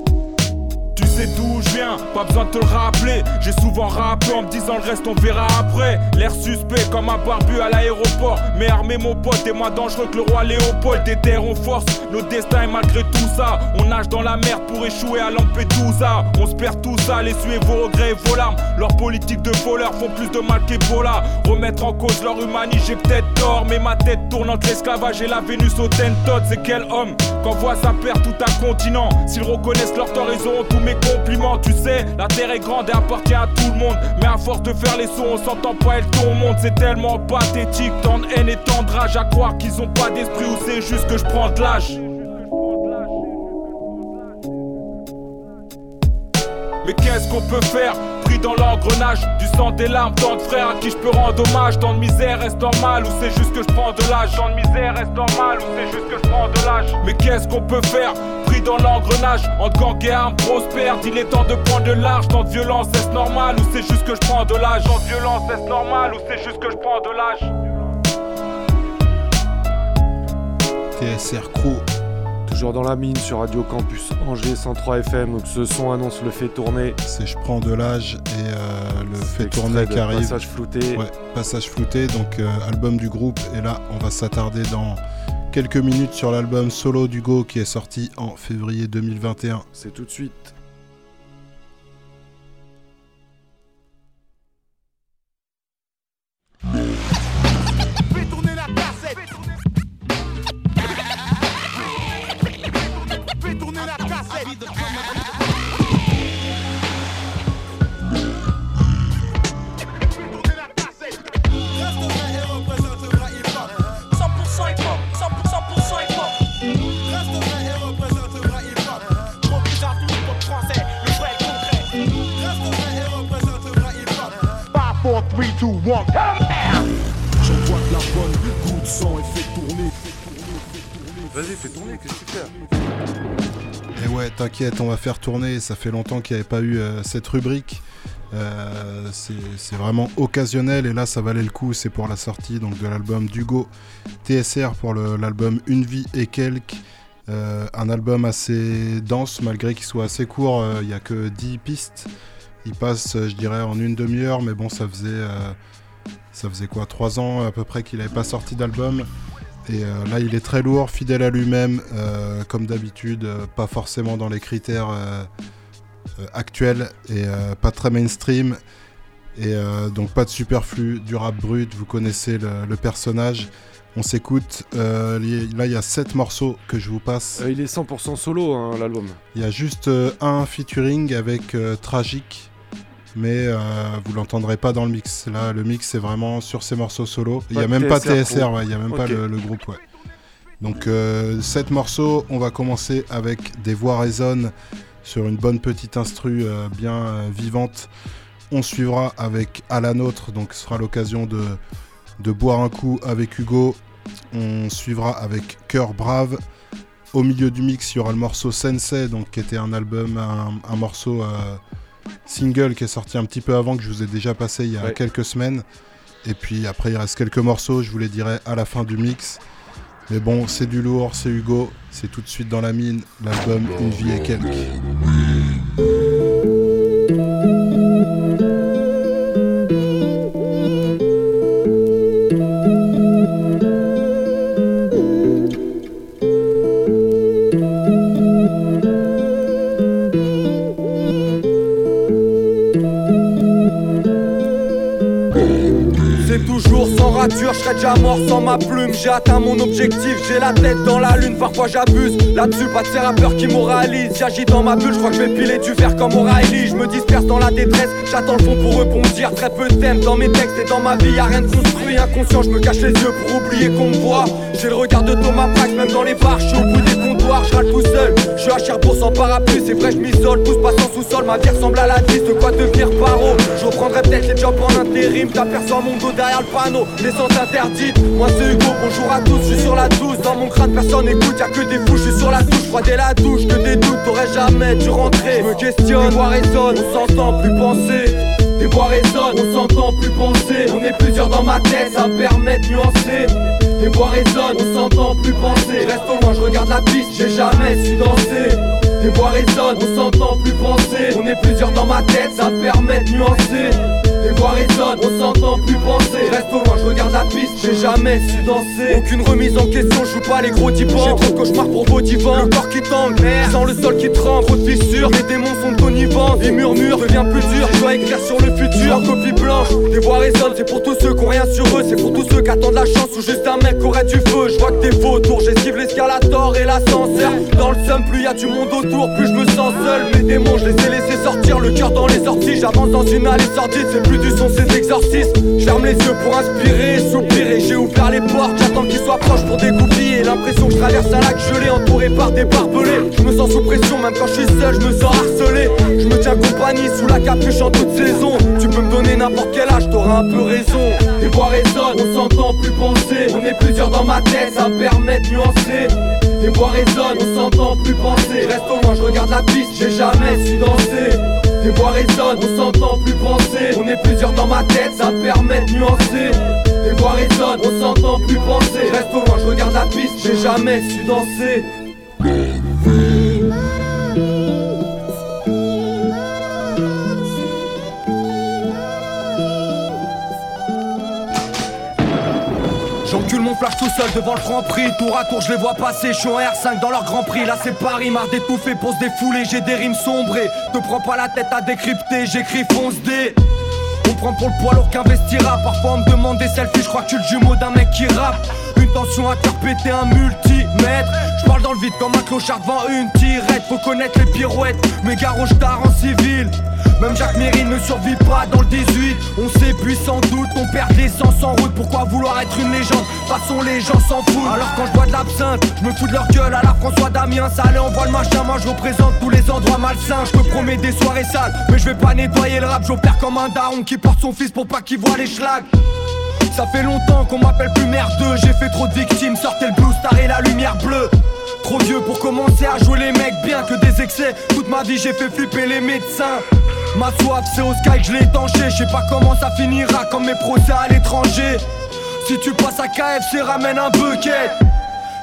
Sais d'où je viens, pas besoin de te le rappeler. J'ai souvent rappelé en me disant le reste on verra après. L'air suspect comme un barbu à l'aéroport. Mais armé mon pote et moins dangereux que le roi Léopold. Des terres on force nos destins et malgré tout ça, on nage dans la merde pour échouer à Lampedusa. On se perd tout ça, les suer vos regrets et vos larmes. Leurs politiques de voleurs font plus de mal qu'Ebola. Remettre en cause leur humanité, j'ai peut-être tort, mais ma tête tourne entre l'esclavage et la Vénus au Tentot. C'est quel homme qu'envoie sa perd tout un continent? S'ils reconnaissent leur tort, ils auront tous mes compliments. Tu sais, la terre est grande et appartient à tout le monde. Mais à force de faire les sons, on s'entend pas, elle tourne monde. C'est tellement pathétique, tant de haine et tant de rage à croire qu'ils ont pas d'esprit ou c'est juste que je prends de l'âge. Mais qu'est-ce qu'on peut faire? Pris dans l'engrenage du sang des larmes, tant de frères à qui je peux rendre hommage. Tant de misère reste normal ou c'est juste que je prends de l'âge? Tant de misère reste normal ou c'est juste que je prends de l'âge? Mais qu'est-ce qu'on peut faire? Dans l'engrenage, en gang et armes prospère. Il est temps de prendre de l'âge. Tant de violence, est-ce normal ou c'est juste que je prends de l'âge? Tant de violence, est-ce normal ou c'est juste que je prends de l'âge? TSR Crew. Toujours dans la mine sur Radio Campus Angers 103 FM. Donc ce son annonce le fait tourner. C'est Je prends de l'âge et euh, le fait tourner qui arrive. Passage flouté. Ouais, passage flouté, donc euh, album du groupe. Et là, on va s'attarder dans quelques minutes sur l'album solo d'Hugo qui est sorti en février 2021. C'est tout de suite. 2, vois de la bonne goutte de sang et fait tourner. Vas-y, fais tourner, qu'est-ce que tu fais Et ouais, t'inquiète, on va faire tourner. Ça fait longtemps qu'il n'y avait pas eu euh, cette rubrique. Euh, c'est vraiment occasionnel et là ça valait le coup, c'est pour la sortie donc, de l'album d'Hugo TSR pour l'album Une vie et quelques. Euh, un album assez dense malgré qu'il soit assez court, il n'y a que 10 pistes. Il passe, euh, je dirais, en une demi-heure, mais bon, ça faisait, euh, ça faisait quoi, 3 ans à peu près qu'il n'avait pas sorti d'album. Et euh, là, il est très lourd, fidèle à lui-même, euh, comme d'habitude, pas forcément dans les critères actuels et pas très mainstream. Et donc pas de superflu, du rap brut, vous connaissez le, le personnage. On s'écoute. Euh, là, il y a 7 morceaux que je vous passe. Euh, il est 100% solo, hein, l'album. Il y a juste euh, un featuring avec Tragique, mais euh, vous l'entendrez pas dans le mix. Là, le mix c'est vraiment sur ces morceaux solo. Il y Pas a même pas TSR, il y a même pas le, groupe, ouais. Donc euh, sept morceaux. On va commencer avec des voix résonnent sur une bonne petite instru euh, bien vivante. On suivra avec à la nôtre, donc ce sera l'occasion de, de boire un coup avec Hugo. On suivra avec Cœur Brave. Au milieu du mix, il y aura le morceau Sensei, donc qui était un album, un, un morceau euh, single qui est sorti un petit peu avant, que je vous ai déjà passé il y a Ouais. quelques semaines. Et puis après, il reste quelques morceaux, je vous les dirai à la fin du mix. Mais bon, c'est du lourd, c'est Hugo, c'est tout de suite dans la mine, l'album Une vie et quelques. Déjà mort sans ma plume. J'ai atteint mon objectif, j'ai la tête dans la lune, parfois j'abuse. Là-dessus, pas de ces rappeurs qui moralisent. J'agis dans ma bulle, je crois que je vais piler du verre comme O'Reilly. Je me disperse dans la détresse, j'attends le fond pour dire. Très peu thèmes dans mes textes et dans ma vie, y'a rien de construit. Inconscient, je me cache les yeux pour oublier qu'on me voit. J'ai le regard de Thomas Prax, même dans les bars, je au je râle tout seul. Je suis à Cherbourg sans parapluie, c'est vrai, je m'isole. Pousse pas sans sous-sol, ma vie ressemble à la 10, de quoi devenir paro. Je reprendrai peut-être les jobs en intérim, t'aperçois mon dos derrière le panneau, descente interdite. Moi c'est Hugo, bonjour à tous, je suis sur la douce. Dans mon crâne, personne écoute, y'a que des fous, je suis sur la touche, froid dès la douche, que des doutes, t'aurais jamais dû rentrer. Je me questionne, les voix résonnent, on s'entend plus penser. Des voix résonnent, on s'entend plus penser. On est plusieurs dans ma tête, ça me permet de nuancer. Des voix résonnent, on s'entend plus penser. Reste au loin, je regarde la piste, j'ai jamais su danser. Des voix résonnent, on s'entend plus penser On est plusieurs dans ma tête, ça permet de nuancer les voix résonnent, on s'entend plus penser. Je reste au loin, je regarde la piste, j'ai jamais su danser. Aucune remise en question, je joue pas les gros typans J'ai trop de cauchemars pour vos divans Le corps qui tangue, sans le sol qui tremble Trop de fissures, les démons sont connivents Les murmures devient plus dur, je dois écrire sur le futur En copie blanche, les voix résonnent C'est pour tous ceux qui ont rien sur eux. C'est pour tous ceux qui attendent la chance Ou juste un mec qui aurait du feu. Je vois que t'es faux autour, j'esquive l'escalator et l'ascenseur. Dans le seum, plus y a du monde autour Plus je me sens seul, mes démons je les ai laissés sortir Le cœur dans les orties, j'avance dans une allée sordide C'est plus du exorcismes. Ferme les yeux pour inspirer, soupirer. J'ai ouvert les portes, j'attends qu'ils soient proches pour dégoupiller. L'impression que je traverse un lac gelé entouré par des barbelés. Je me sens sous pression, même quand je suis seul, je me sens harcelé. Je me tiens compagnie sous la capuche en toute saison. Tu peux me donner n'importe quel âge, t'auras un peu raison. Les voix résonnent, on s'entend plus penser. On est plusieurs dans ma tête, ça me permet de nuancer. Les voix résonnent, on s'entend plus penser. Reste au loin, je regarde la piste, j'ai jamais su danser Les voix résonnent, on s'entend plus penser. On est plusieurs dans ma tête, ça permet de nuancer. Les voix résonnent, on s'entend plus penser. Reste au loin, je regarde la piste, j'ai jamais su danser tout seul devant le franc prix. Tour à tour je les vois passer, je suis en R5 dans leur grand prix. Là c'est Paris, marre d'étouffer pour se défouler J'ai des rimes sombrées, te prends pas la tête à décrypter J'écris fonce D. On prend pour le poids lourd qu'investira. Parfois on me demande des selfies, je crois que tu le jumeau d'un mec qui rappe. Une tension à péter un multimètre. Je parle dans le vide comme un clochard devant une tirette. Faut connaître les pirouettes, mes garoches tard en civil même Jacques Mérine ne survit pas dans le 18 On s'épuise sans doute, on perd l'essence en route. Pourquoi vouloir être une légende? Façon les gens s'en foutent. Alors quand je bois de l'absinthe, je me fous de leur gueule. À la François Damien Ça allait envoie le machin, moi je représente tous les endroits malsains. Je me promets des soirées sales, mais je vais pas nettoyer le rap. J'opère comme un daron qui porte son fils pour pas qu'il voit les schlags. Ça fait longtemps qu'on m'appelle plus merdeux. J'ai fait trop de victimes, sortez le blue star et la lumière bleue. Trop vieux pour commencer à jouer les mecs. Bien que des excès Toute ma vie j'ai fait flipper les médecins Ma soif c'est au sky que je l'ai étanché Je sais pas comment ça finira comme mes procès à l'étranger Si tu passes à KFC ramène un bucket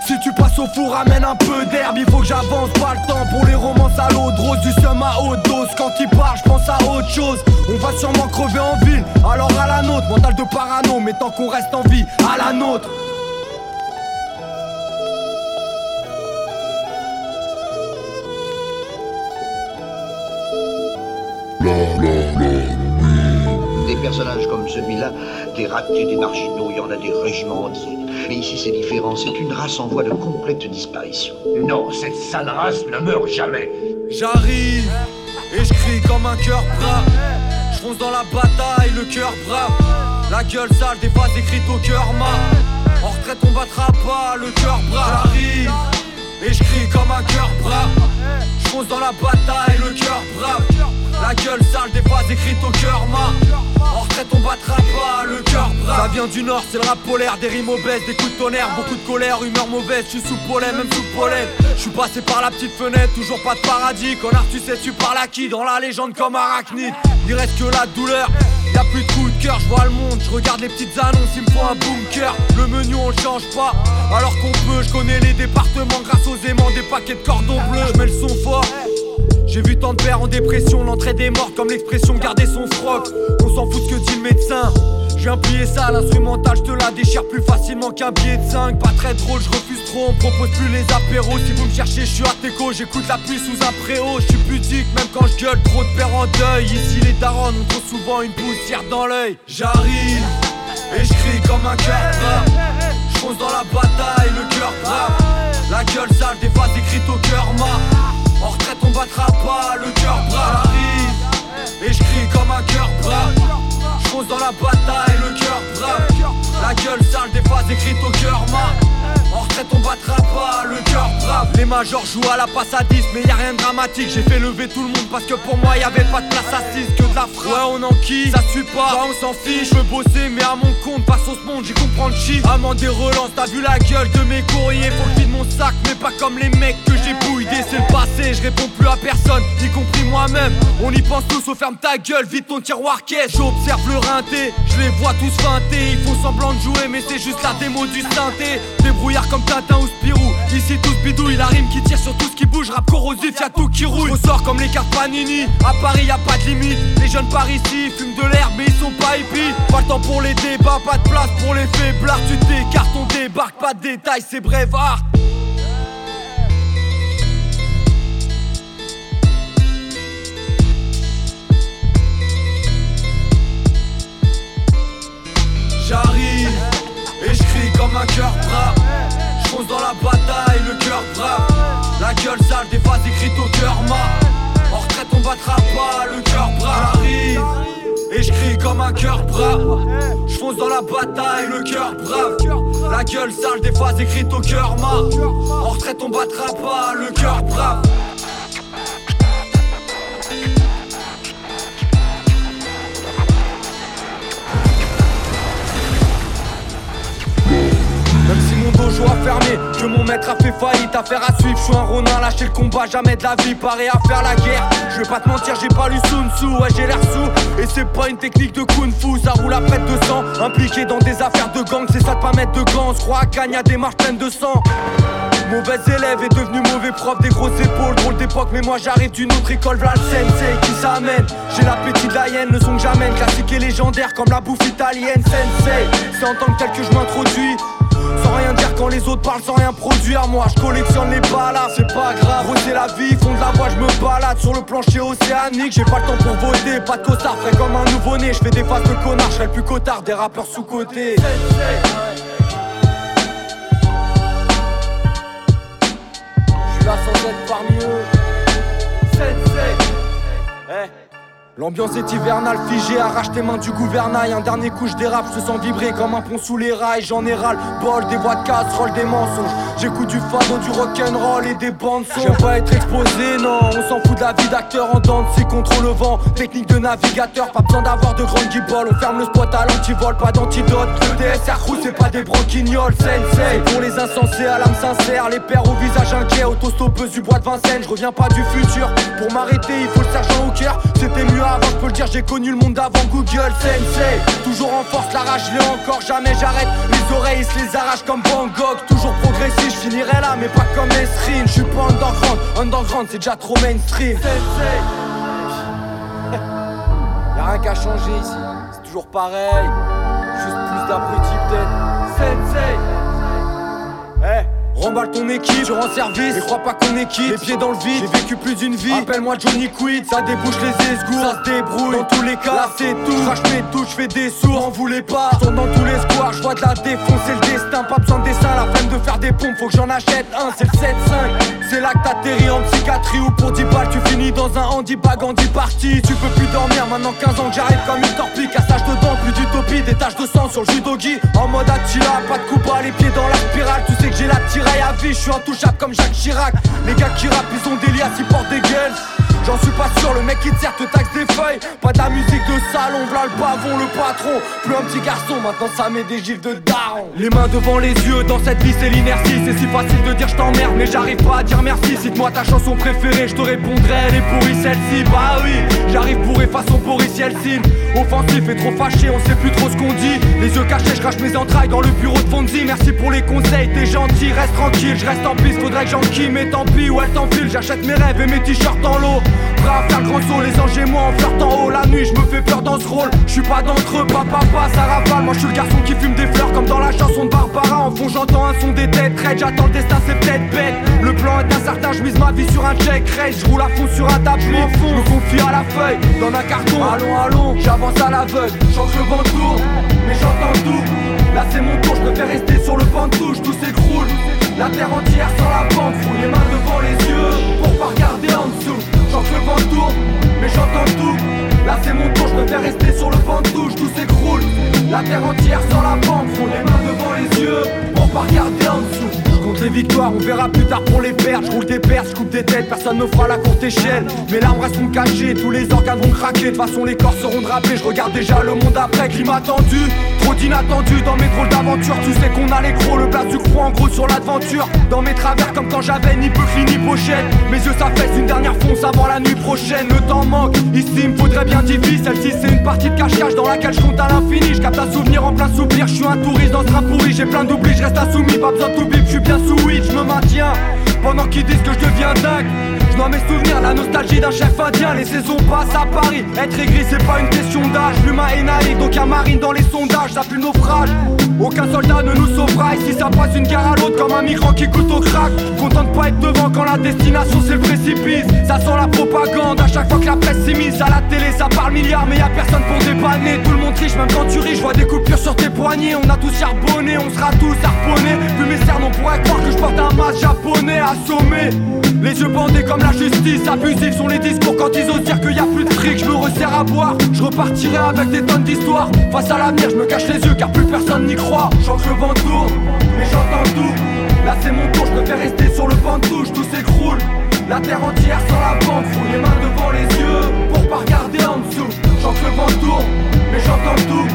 si tu passes au four, ramène un peu d'herbe, il faut que j'avance, pas le temps pour les romances à l'eau rose, du seum à haute dose. Quand il part, je pense à autre chose. On va sûrement crever en ville, alors à la nôtre, mental de parano, mais tant qu'on reste en vie, à la nôtre. Personnages comme celui-là, des ratés, des marginaux, il y en a des régiments entiers. Mais ici c'est différent, c'est une race en voie de complète disparition. Non, cette sale race ne meurt jamais. J'arrive et je crie comme un cœur brave. Je fonce dans la bataille, le cœur brave. La gueule sale, des phrases écrites au cœur mat. En retraite, on battra pas, le cœur brave. J'arrive et je crie comme un cœur brave. Je fonce dans la bataille, le cœur brave. La gueule sale, des phrases écrites au cœur mat. En retraite, on battra pas, le cœur brave. Ça vient du nord, c'est le rap polaire, des rimes obèses, des coups de tonnerre, beaucoup de colère, humeur mauvaise. Je suis sous pollen, même sous pollen. Je suis passé par la petite fenêtre, toujours pas de paradis. Connard, tu sais, tu parles à qui Dans la légende comme arachnide. Il reste que la douleur. Y'a plus de coups de cœur, je vois le monde, je regarde les petites annonces, il me faut un bunker. Le menu on le change pas, alors qu'on peut, je connais les départements grâce aux aimants, des paquets de cordons bleus, je mets le son fort. J'ai vu tant de pères en dépression, l'entrée des morts comme l'expression garder son froc. On s'en fout de ce que dit le médecin. Je viens plier ça, l'instrumental, je te la déchire plus facilement qu'un billet de 5. Pas très drôle, je refuse trop, on propose plus les apéros. Si vous me cherchez, je suis artéco, j'écoute la pluie sous un préau. Je suis pudique, même quand je gueule, trop de pères en deuil. Ici, les darons ont trop souvent une poussière dans l'œil. J'arrive et je crie comme un cœur fonce dans la bataille, le cœur brave. La gueule sale, des phrases écrites au cœur mat. En retraite on battra pas le cœur brave J'arrive et je comme un cœur brave Je fonce dans la bataille le cœur brave La gueule sale des phases écrites au cœur mat En retraite on battra pas le cœur brave. Les majors jouent à la passe à 10 mais y a rien de dramatique. J'ai fait lever tout le monde parce que pour moi y avait pas de place assise Que de la frappe. Ouais on enquille, ça suit pas, Bah, on s'en fiche. Je veux bosser mais à mon compte, pas sauce monde j'y comprends le chi Amant des relances, t'as vu la gueule de mes courriers. Faut je vide mon sac mais pas comme les mecs que j'ai bouillés C'est le passé, je réponds plus à personne, y compris moi-même. On y pense tous, au ferme ta gueule, vide ton tiroir caisse. J'observe le rinté, je les vois tous feinter Ils font semblant de jouer mais c'est juste la démo du synthé. Débrouillard comme Tintin ou Spirou Ici tous bidouille, la rime qui tire sur tout ce qui bouge, rap corrosif, y'a tout qui roule. sort comme les cartes Panini, à Paris y a pas de limite. Les jeunes par ici fument de l'herbe mais ils sont pas hippies. Pas le temps pour les débats, pas de place pour les faiblards. Tu t'écartes, on débarque, pas de détails, c'est brevard. J'arrive et je crie comme un cœur brave. Fonce dans la bataille, le cœur brave. La gueule sale des phases écrites au cœur ma. En retraite on battra pas, le cœur brave. J'arrive et je crie comme un cœur brave. Je fonce dans la bataille, le cœur brave. La gueule sale des phases écrites au cœur ma. En retraite on battra pas, le cœur brave. Dojo a fermé, que mon maître a fait faillite, affaire à suivre, je suis un ronin, lâcher le combat, jamais de la vie, paré à faire la guerre. Je vais pas te mentir, j'ai pas lu Sun Tzu, ouais j'ai l'air sous, et c'est pas une technique de kung fu, ça roule à près de sang, impliqué dans des affaires de gang, c'est ça de pas mettre de gants, on croit à des marches pleines de sang. Mauvais élève est devenu mauvais prof, des grosses épaules, drôle d'époque, mais moi j'arrive d'une autre école, v'là le sensei qui s'amène. J'ai l'appétit de la le son que j'amène, classique et légendaire comme la bouffe italienne, sensei. C'est en tant que tel que je m'introduis. Sans rien dire quand les autres parlent sans rien produire Moi je collectionne les balades, c'est pas grave Gros c'est la vie, fond de la voix je me balade. Sur le plancher océanique, j'ai pas le temps pour voter. Pas de costard, frais comme un nouveau-né Je fais des faces de connard, je serai plus cotard Des rappeurs sous-côté Je suis là sans être parmi eux. Sensei. Eh L'ambiance est hivernale, figée, arrache tes mains du gouvernail. Un dernier coup, je dérape, je sens vibrer comme un pont sous les rails. J'en ai ras bol, des voix de casserole, des mensonges. J'écoute du fado, du rock'n'roll et des bandes son. J'aime pas être exposé, non. On s'en fout de la vie d'acteur en dents, c'est contre le vent. Technique de navigateur, pas besoin d'avoir de grandes guibolles. On ferme le spot à l'antivol, pas d'antidote. Le DSR crew, c'est pas des broquignoles, sensei. Pour les insensés à l'âme sincère, les pères au visage inquiet, autostoppeuse du bois de Vincennes. Je reviens pas du futur. Pour m'arrêter, il faut le sergent au cœur. C'était mieux avant, je peux le dire, j'ai connu le monde avant Google Sensei. Toujours en force, la rage, l'ai encore, jamais j'arrête. Les oreilles, se les arrachent comme Van Gogh. Toujours progressif, je finirai là, mais pas comme Esrine. Je suis pas underground, underground, c'est déjà trop mainstream. Sensei. Y'a rien qu'à changer ici, c'est toujours pareil. Juste plus d'abrutis peut-être. Sensei. Remballe ton équipe, je rends service, mais crois pas qu'on est quitte. Les pieds dans le vide, j'ai vécu plus d'une vie. Appelle-moi Johnny Quid, ça débouche les esgours, ça se débrouille. Dans tous les cas, là c'est tout. Crache mes touches, je fais des sourds, en voulez pas. Tourne dans tous les squares, je vois de la défonce, c'est le destin. Pas besoin de dessin, la peine de faire des pompes, faut que j'en achète un, c'est le 7-5. C'est là que t'atterris en psychiatrie ou pour 10 balles, tu finis dans un handibag en 10 parties. Tu peux plus dormir, maintenant 15 ans que j'arrive comme une torpille. Cassage dedans, plus d'utopie, des taches de sang sur le judogi. En mode Attila, pas de coupe à les pieds dans la spirale. Tu sais que j'ai la tiraille à vie, je suis intouchable comme Jacques Chirac. Les gars qui rappent, ils ont des liasses, ils portent des gueules. J'en suis pas sûr, le mec qui sert te taxe des feuilles. Pas la musique de salon, v'là le pavon, le patron. Plus un petit garçon, maintenant ça met des gifs de daron. Les mains devant les yeux, dans cette vie c'est l'inertie. C'est si facile de dire je t'emmerde, mais j'arrive pas à dire merci. Cite-moi ta chanson préférée, je te répondrai, elle est pourrie celle-ci. Bah oui, j'arrive bourré façon Boris Yeltsin. Offensif et trop fâché, on sait plus trop ce qu'on dit. Les yeux cachés, je crache mes entrailles dans le bureau de Fonzie. Merci pour les conseils, t'es gentil, reste tranquille, je reste en piste, faudrait que j'enquille, mais tant pis, ou elle t'enfile, j'achète mes rêves et mes t-shirts en lot. Prêt à faire le grand saut, les anges et moi en flirtant haut La nuit je me fais peur dans ce rôle. Je suis pas d'entre eux, papa, papa, ça rafale. Moi je suis le garçon qui fume des fleurs comme dans la chanson de Barbara. En fond j'entends un son des têtes raides J'attends le destin c'est peut-être bête. Le plan est incertain, je mise ma vie sur un check raid Je roule à fond sur un tapis, je me confie à la feuille Dans un carton, allons allons, j'avance à l'aveugle Change le vent tourne, mais j'entends tout. Là c'est mon tour, je préfère rester sur le banc de touche. Tout s'écroule, la terre entière sans la pente Fous les mains devant les yeux pour pas regarder en dessous J'en le vent tourne, mais j'entends tout Là c'est mon tour, je préfère rester sur le banc de touche Tout s'écroule, la terre entière sans la pente Font les mains devant les yeux pour pas regarder en dessous. Compte les victoires, on verra plus tard pour les perdre Je roule des perches, je coupe des têtes, personne ne fera la courte échelle. Mes larmes resteront cachées, tous les organes vont craquer. De toute façon les corps seront drapés, je regarde déjà le monde après. Climat tendu, trop d'inattendu dans mes drôles d'aventures Tu sais qu'on a les gros, le plat du croix en gros sur l'aventure. Dans mes travers comme quand j'avais ni Buckley ni pochette. Mes yeux s'affaissent une dernière fonce avant la nuit prochaine. Le temps manque, ici il me faudrait bien Celle-ci c'est une partie de cache-cache dans laquelle je compte à l'infini Je capte un souvenir en plein soupir, je suis un touriste dans ce pourri J'ai plein d'oubli, je reste insoumis, pas besoin de tout je suis bien sous je me maintiens pendant qu'ils disent que je deviens dingue. Je dois mes souvenirs, la nostalgie d'un chef indien. Les saisons passent à Paris. Être aigri, c'est pas une question d'âge. L'humain est naïf, donc y'a marine dans les sondages. Ça pue le naufrage. Aucun soldat ne nous sauvera ici. Ça passe une gare à l'autre comme un migrant qui coûte au crack. Content de pas être devant quand la destination c'est le précipice. Ça sent la propagande à chaque fois que la presse s'immisce. À la télé, ça parle milliards, mais y a personne pour dépanner. Tout le monde triche, même quand tu riches. Je vois des coupures sur tes poignets. On a tous charbonné, on sera tous harponnés. Vu mes cernes, on pourrait croire que je porte un masque japonais assommé. Les yeux bandés comme la justice, abusifs sont les discours quand ils osent dire qu'il y a plus de fric. Je me resserre à boire, je repartirai avec des tonnes d'histoires. Face à l'avenir, je me cache les yeux car plus personne n'y croit. Je que le vent tourne, mais j'entends tout. Là c'est mon tour, je préfère rester sur le banc de touche, tout s'écroule. La terre entière sans la bande, fous les mains devant les yeux pour pas regarder en dessous. Je que le vent tourne, mais j'entends tout.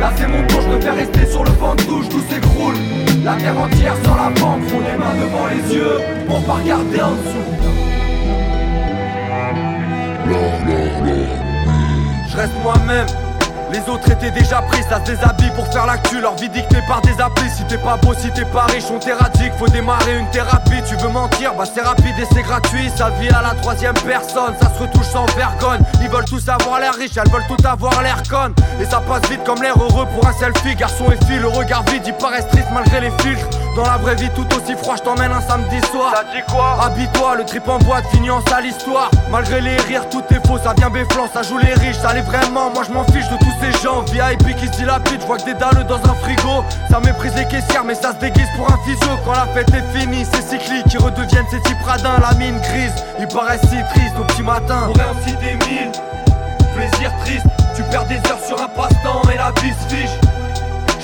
Là c'est mon tour, je préfère rester sur le banc de touche, tout s'écroule. La terre entière sans la bande, fous les mains devant les yeux pour pas regarder en dessous. Je reste moi-même. Les autres étaient déjà pris, ça se déshabille pour faire l'actu, leur vie dictée par des applis. Si t'es pas beau, si t'es pas riche, on t'éradique, faut démarrer une thérapie. Tu veux mentir, bah c'est rapide et c'est gratuit. Sa vie à la troisième personne, ça se retouche sans vergogne. Ils veulent tous avoir l'air riche, elles veulent tout avoir l'air conne. Et ça passe vite comme l'air heureux pour un selfie. Garçon et fille, le regard vide, ils paraissent tristes malgré les filtres. Dans la vraie vie, tout aussi froid, je t'emmène un samedi soir. Ça dit quoi Habille-toi, le trip en boîte finit en sale histoire. Malgré les rires, tout est faux, ça vient béflant, ça joue les riches, ça l'est vraiment. Moi je m'en fiche de tous ces gens VIP qui se dilapident, je vois que des dalles dans un frigo. Ça méprise les caissières, mais ça se déguise pour un physio. Quand la fête est finie, c'est cyclique qui redeviennent ces types radins. La mine grise, il paraît si triste au petit matin. Pourrait en citer mille, plaisir triste. Tu perds des heures sur un passe-temps et la vie se fiche.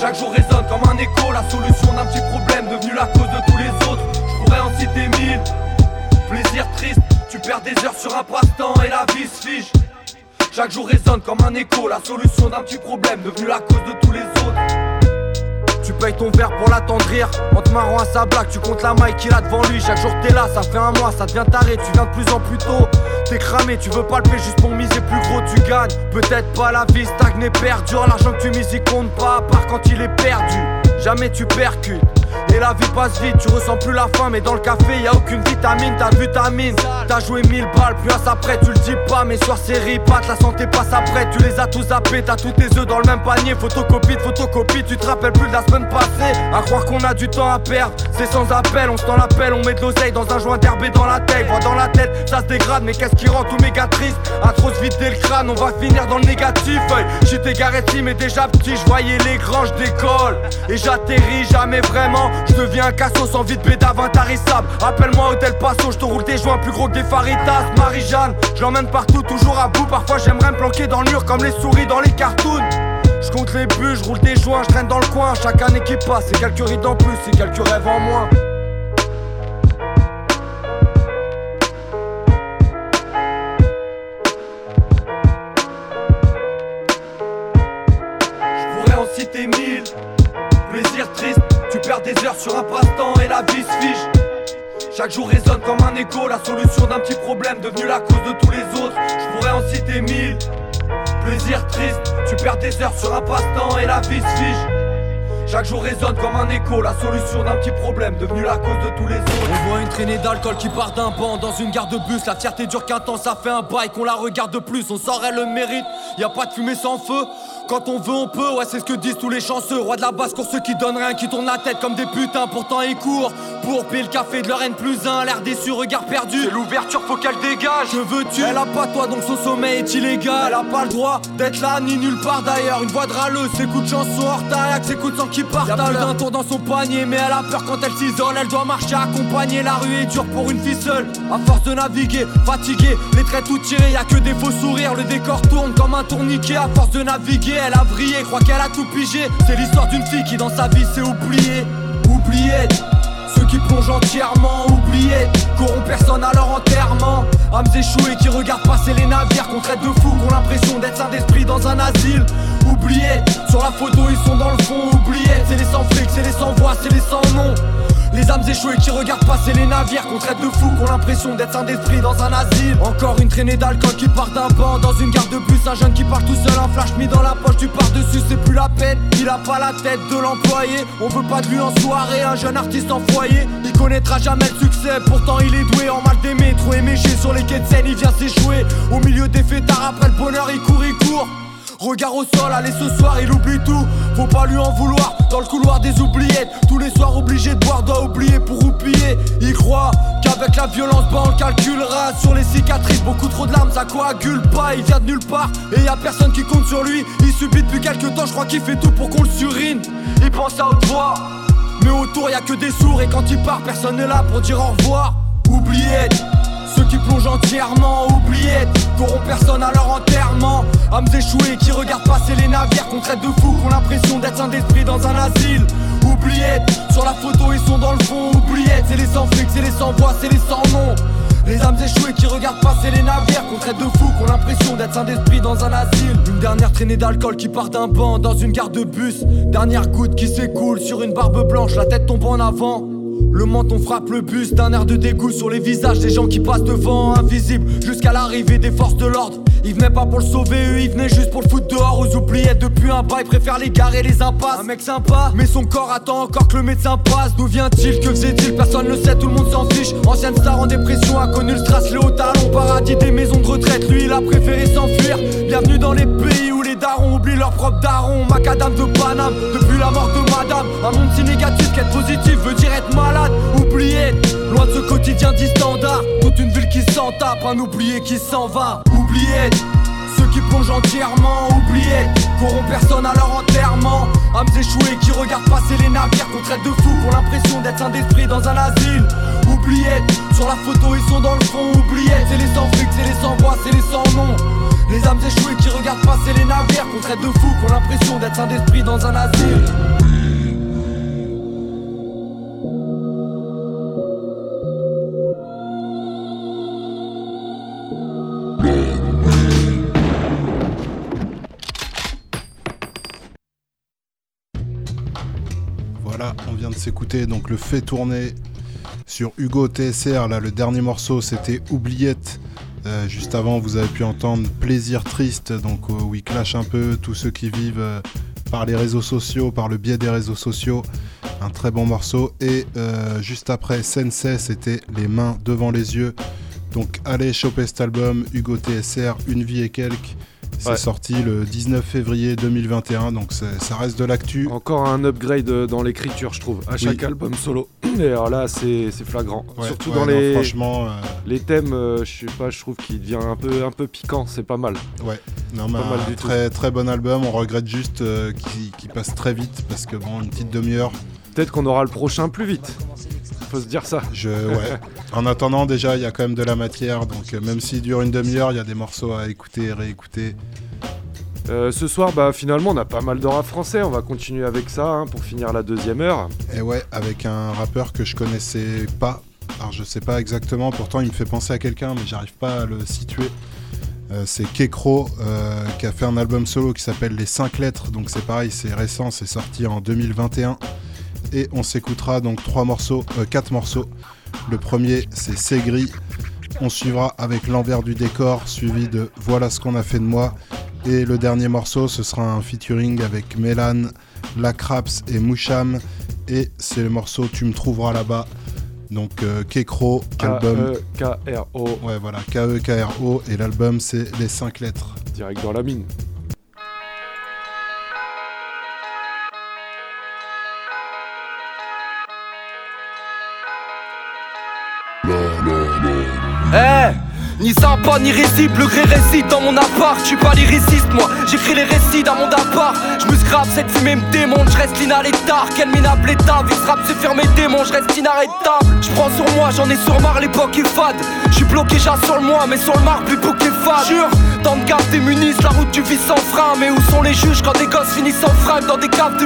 Chaque jour résonne comme un écho, la solution d'un petit problème devenu la cause de tous les autres. Je pourrais en citer mille. Plaisir triste, tu perds des heures sur un passe-temps et la vie se fiche. Chaque jour résonne comme un écho, la solution d'un petit problème devenu la cause de tous les autres. Tu payes ton verre pour l'attendrir. En te marrant à sa blague, tu comptes la maille qu'il a devant lui. Chaque jour t'es là, ça fait un mois, ça devient taré. Tu viens de plus en plus tôt. T'es cramé, tu veux pas le payer juste pour miser plus gros tu gagnes. Peut-être pas la vie stagne perdu L'argent que tu mises il compte pas à part quand il est perdu. Jamais tu percutes et la vie passe vite, tu ressens plus la faim, mais dans le café y a aucune vitamine, t'as vu ta mine, t'as joué mille balles, plus à prête, tu le dis pas, mais soir c'est ripat, la santé passe après, tu les as tous zappés, t'as tous tes œufs dans le même panier, photocopie de photocopie, tu te rappelles plus de la semaine passée, à croire qu'on a du temps à perdre, c'est sans appel, on se tend l'appel, on met de l'oseille dans un joint d'herbe dans la tête, voix dans la tête, ça se dégrade, mais qu'est-ce qui rend tout méga triste, à trop se vider le crâne, on va finir dans le négatif, j'étais garé mais déjà petit, je voyais les grands, je décolle, et j'atterris jamais vraiment, je deviens un casso sans vide bédave intarissable Appelle-moi Hôtel Passo, je te roule des joints plus gros que des faritas. Marie-Jeanne, je l'emmène partout, toujours à bout. Parfois j'aimerais me planquer dans le mur comme les souris dans les cartoons. Je compte les buts, je roule des joints, je traîne dans le coin. Chaque année qui passe, c'est quelques rides en plus, c'est quelques rêves en moins des heures sur un passe-temps et la vie se fiche. Chaque jour résonne comme un écho, la solution d'un petit problème devenu la cause de tous les autres. Je pourrais en citer mille. Plaisir triste, tu perds des heures sur un passe-temps et la vie se fiche. Chaque jour résonne comme un écho, la solution d'un petit problème devenu la cause de tous les autres. On voit une traînée d'alcool qui part d'un banc dans une gare de bus. La fierté dure qu'un temps, ça fait un bail qu'on la regarde plus. On saurait le mérite, y a pas de fumée sans feu. Quand on veut, on peut, ouais, c'est ce que disent tous les chanceux. Roi de la basse pour ceux qui donnent rien, qui tournent la tête comme des putains, pourtant ils courent. Pour payer le café de leur N plus un, l'air déçu, regard perdu. C'est l'ouverture, faut qu'elle dégage. Je veux tu Elle a pas toi, donc son sommeil est illégal. Elle a pas le droit d'être là, ni nulle part d'ailleurs. Une voix de râleuse, ses coups de chanson hors taille, ses coups de sang qui partent. Y'a plus d'un tour dans son panier, mais elle a peur quand elle s'isole. Elle doit marcher accompagner, la rue est dure pour une fille seule. À force de naviguer, fatiguée, les traits tout tirés, y a que des faux sourires. Le décor tourne comme un tourniquet. À force de naviguer, elle a brillé, croit qu'elle a tout pigé. C'est l'histoire d'une fille qui dans sa vie s'est oubliée. Oubliée. Ceux qui plongent entièrement oubliés Corrompent personne à leur enterrement Âmes échouées qui regardent passer les navires Qu'on traite de fous, qui ont l'impression d'être saint d'esprit dans un asile Oubliés, sur la photo ils sont dans le fond Oubliés, c'est les sans flics, c'est les sans voix, c'est les sans noms. Les âmes échouées qui regardent passer les navires Qu'on traite de fous, qu'on l'impression d'être un d'esprit dans un asile. Encore une traînée d'alcool qui part d'un banc Dans une gare de bus, un jeune qui part tout seul Un flash mis dans la poche du par-dessus, c'est plus la peine. Il a pas la tête de l'employé On veut pas de lui en soirée, un jeune artiste en foyer Il connaîtra jamais le succès, pourtant il est doué En mal d'aimer, trop éméché sur les quais de scène Il vient s'échouer, au milieu des fêtards Après le bonheur il court, il court Regard au sol, allez ce soir il oublie tout. Faut pas lui en vouloir. Dans le couloir des oubliettes. Tous les soirs obligé de boire doit oublier pour oublier Il croit qu'avec la violence bah on le calculera. Sur les cicatrices beaucoup trop de larmes ça coagule pas. Il vient de nulle part et y a personne qui compte sur lui. Il subit depuis quelques temps je crois qu'il fait tout pour qu'on le surine. Il pense à haute voix Mais autour y a que des sourds. Et quand il part personne n'est là pour dire au revoir. Oubliette qui plongent entièrement, oubliettes, qu'auront personne à leur enterrement. Âmes échouées qui regardent passer les navires, qu'on traite de fous, qu'on l'impression d'être un d'esprit dans un asile. Oubliettes, sur la photo ils sont dans le fond, oubliettes, c'est les sans flics, c'est les sans voix, c'est les sans nom. Les âmes échouées qui regardent passer les navires Qu'on traite de fous, qu'on l'impression d'être un d'esprit dans un asile Une dernière traînée d'alcool qui part d'un banc dans une gare de bus Dernière goutte qui s'écoule sur une barbe blanche, la tête tombe en avant le menton frappe le bus d'un air de dégoût sur les visages des gens qui passent devant, invisibles, jusqu'à l'arrivée des forces de l'ordre. Il venait pas pour le sauver, eux, il venait juste pour le foutre dehors aux oubliettes depuis un bail, préfère les garer les impasses. Un mec sympa, mais son corps attend encore que le médecin passe. D'où vient-il Que faisait-il? Personne ne sait, tout le monde s'en fiche. Ancienne star en dépression, a connu le strass, le haut talon, paradis des maisons de retraite. Lui, il a préféré s'enfuir. Bienvenue dans les pays où les darons oublient leur propre daron. Macadam de Paname, depuis la mort de madame. Un monde si négatif qu'être positif veut dire être malade. Oublié, loin de ce quotidien dit standard. Toute une ville qui s'en tape, un oublié qui s'en va. Oublié, ceux qui plongent entièrement, oubliés, qu'auront personne à leur enterrement. Âmes échouées qui regardent passer les navires, qu'on traite de fous, pour l'impression d'être un d'esprit dans un asile. Oubliés, sur la photo ils sont dans le fond, oubliés, c'est les sans flics, c'est les sans voix, c'est les sans nom. Les âmes échouées qui regardent passer les navires, qu'on traite de fous, qu'on l'impression d'être un d'esprit dans un asile. Voilà, on vient de s'écouter donc le fait tourner sur Hugo TSR. Là, le dernier morceau c'était Oubliette. Euh, juste avant, vous avez pu entendre Plaisir Triste, donc euh, où clash un peu tous ceux qui vivent euh, par les réseaux sociaux, par le biais des réseaux sociaux. Un très bon morceau. Et euh, juste après, Sensei, c'était Les mains devant les yeux. Donc allez choper cet album, Hugo TSR, Une vie et quelques. C'est Ouais. sorti le 19 février 2021, donc ça reste de l'actu. Encore un upgrade dans l'écriture, je trouve, à chaque Oui. album solo. Et alors là, c'est flagrant. Ouais, Surtout ouais, dans non, les, franchement, euh, les thèmes, euh, je sais pas, je trouve qu'il devient un peu, un peu piquant, c'est pas mal. Ouais, non, Pas mal du tout. très, très bon album. On regrette juste euh, qu'il qu'il passe très vite parce que bon, une petite demi-heure. Peut-être qu'on aura le prochain plus vite. Faut se dire ça. Je, ouais. en attendant, déjà, il y a quand même de la matière. Donc, euh, même s'il dure une demi-heure, il y a des morceaux à écouter et réécouter. Euh, ce soir, bah, finalement, on a pas mal de rap français. On va continuer avec ça hein, pour finir la deuxième heure. Et ouais, avec un rappeur que je connaissais pas. Alors, je sais pas exactement. Pourtant, il me fait penser à quelqu'un, mais j'arrive pas à le situer. Euh, c'est Kekro euh, qui a fait un album solo qui s'appelle Les 5 lettres. Donc, c'est pareil, c'est récent, c'est sorti en 2021. Et on s'écoutera donc trois morceaux, euh, quatre morceaux. Le premier, c'est C'est gris. On suivra avec l'envers du décor, suivi de Voilà ce qu'on a fait de moi. Et le dernier morceau, ce sera un featuring avec Mélan, La Craps et Moucham. Et c'est le morceau Tu me trouveras là-bas. Donc euh, Kekro, E album. K-E-K-R-O. Ouais, voilà, K-E-K-R-O. Et l'album, c'est Les 5 lettres. Direct dans la mine. Eh ni sympa ni risible, le gré récite dans mon appart. Je suis pas lyriciste, moi, j'écris les récits dans mon appart. Je me scrape, cette fumée me démonte, je reste l'inarrêtable. Quel minable état, vu ce rap c'est faire mes démons, je reste inarrêtable. Je prends sur moi, j'en ai sur marre, l'époque est fade. Je suis bloqué, sur le moi, mais sur le marbre, plus bouc est fade. Jure, tant de gardes démunissent, la route du vice sans frein. Mais où sont les juges quand des gosses finissent en fringue dans des caves de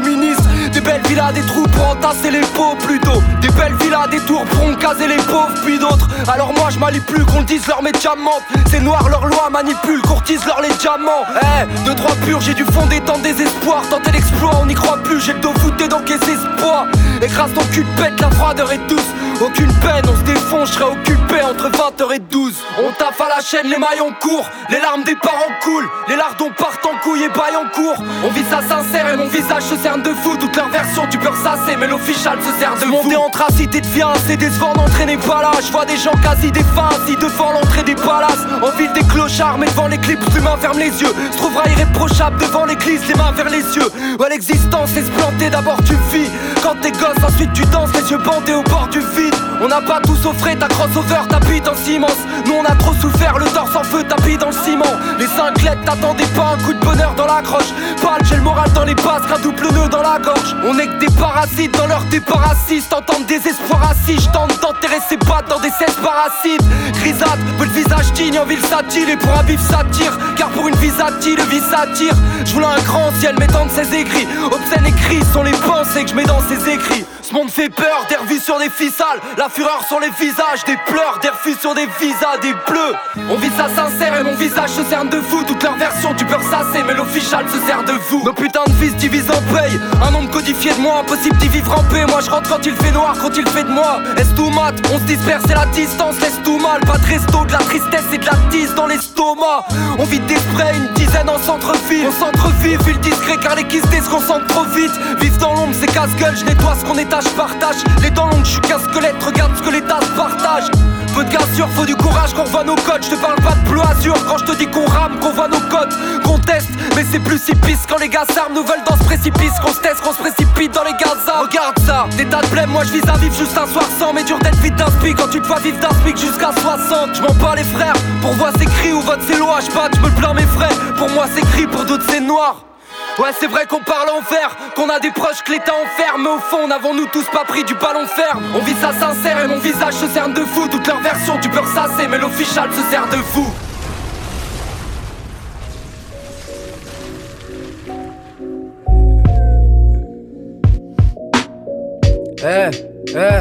Des belles villas, des trous pour entasser les pauvres plutôt. Des belles villas, des tours pour en caser les pauvres, puis d'autres. Alors moi je m'allie plus qu'on le dise leur métier diamants. Ces noirs, leur loi manipule, courtise leur les diamants. Eh, deux, trois purs, j'ai dû fonder tant désespoir. Tenter l'exploit, on n'y croit plus, j'ai le dos fouté d'encaisser ce poids. Écrase ton cul de pète, la froideur est douce. Aucune peine, on se défonce, je serai occupé entre 20h et 12. On taffe à la chaîne, les maillons courent, les larmes des parents coulent, les lardons partent en couille et baillent en cours. On vit ça sincère et mon visage se cerne de fou. Toutes leurs versions, tu peux ressasser, mais l'official se sert de fou. Monter en tracite et devient c'est décevant d'entraîner pas là. Je vois des gens quasi défunts assis devant l'entrée des palaces. En ville des clochards, mais devant l'éclipse, l'humain ferme les yeux. Se trouvera irréprochable devant l'église, les mains vers les cieux. Ouais, l'existence est se planter, d'abord tu vis. Quand t'es gosse, ensuite tu danses, les yeux bandés au bord du vide. On n'a pas tous offré ta crossover, ta bite en immense. Nous on a trop souffert, le torse en feu tapis dans le ciment. Les cinq lettres t'attendaient pas un coup de bonheur dans la croche. Pâle, j'ai le moral dans les passes, un double nœud dans la gorge. On est que des parasites dans leur déparasite. T'entends désespoir assis, je tente d'enterrer ses pattes dans des cesses parasites. Grisade, peu le visage digne en ville satire. Et pour un vif satire, car pour une vie le vie s'attire. Je voulais un grand ciel mettant de ses écrits. Obscènes écrits sont les pensées que je mets dans ses écrits. Ce monde fait peur, des revues sur des ficelles, la fureur sur les visages, des pleurs, des refus sur des visas, des bleus. On vit ça sincère et mon visage se cerne de vous. Toutes leurs versions, tu peux ressasser, mais l'official se sert de vous. Nos putains de fils divisent en paye, un nombre codifié de moi, impossible d'y vivre en paix. Moi je rentre quand il fait noir, quand il fait de moi. Est-ce tout mat? On se disperse et la distance laisse tout mal. Pas de resto, de la tristesse et de la tisse dans l'estomac. On vit des sprays, une dizaine en centre-ville. On centre-ville, ville discret car les quistés se concentrent trop vite. Vivre dans l'ombre, c'est casse-gueule, je nettoie ce qu'on est je partage. Les dents longues, je suis qu'un squelette, regarde ce que les tasses partagent Peu de sûr, faut du courage qu'on voit nos codes. Je te parle pas de bleu azur quand je te dis qu'on rame, qu'on voit nos codes. Qu'on teste, mais c'est plus si pisse quand les gars s'arment Nous veulent dans ce précipice, qu'on se teste, qu'on se précipite dans les gazas. Regarde ça, des tas de blême, moi je vise à vivre juste un soir sans. Mais dur d'être vite d'un quand tu te vois vivre d'un jusqu'à 60 Je m'en bats les frères, pour voir c'est cri ou vote c'est loi Je me plains mes frères, pour moi c'est gris, pour d'autres c'est noir Ouais, c'est vrai qu'on parle en fer, qu'on a des proches que l'État enferme. Mais au fond, n'avons-nous tous pas pris du ballon de fer? On vit ça sincère et mon visage se cerne de fou. Toutes leurs versions, tu peux ressasser, mais l'official se sert de fou. Eh, eh.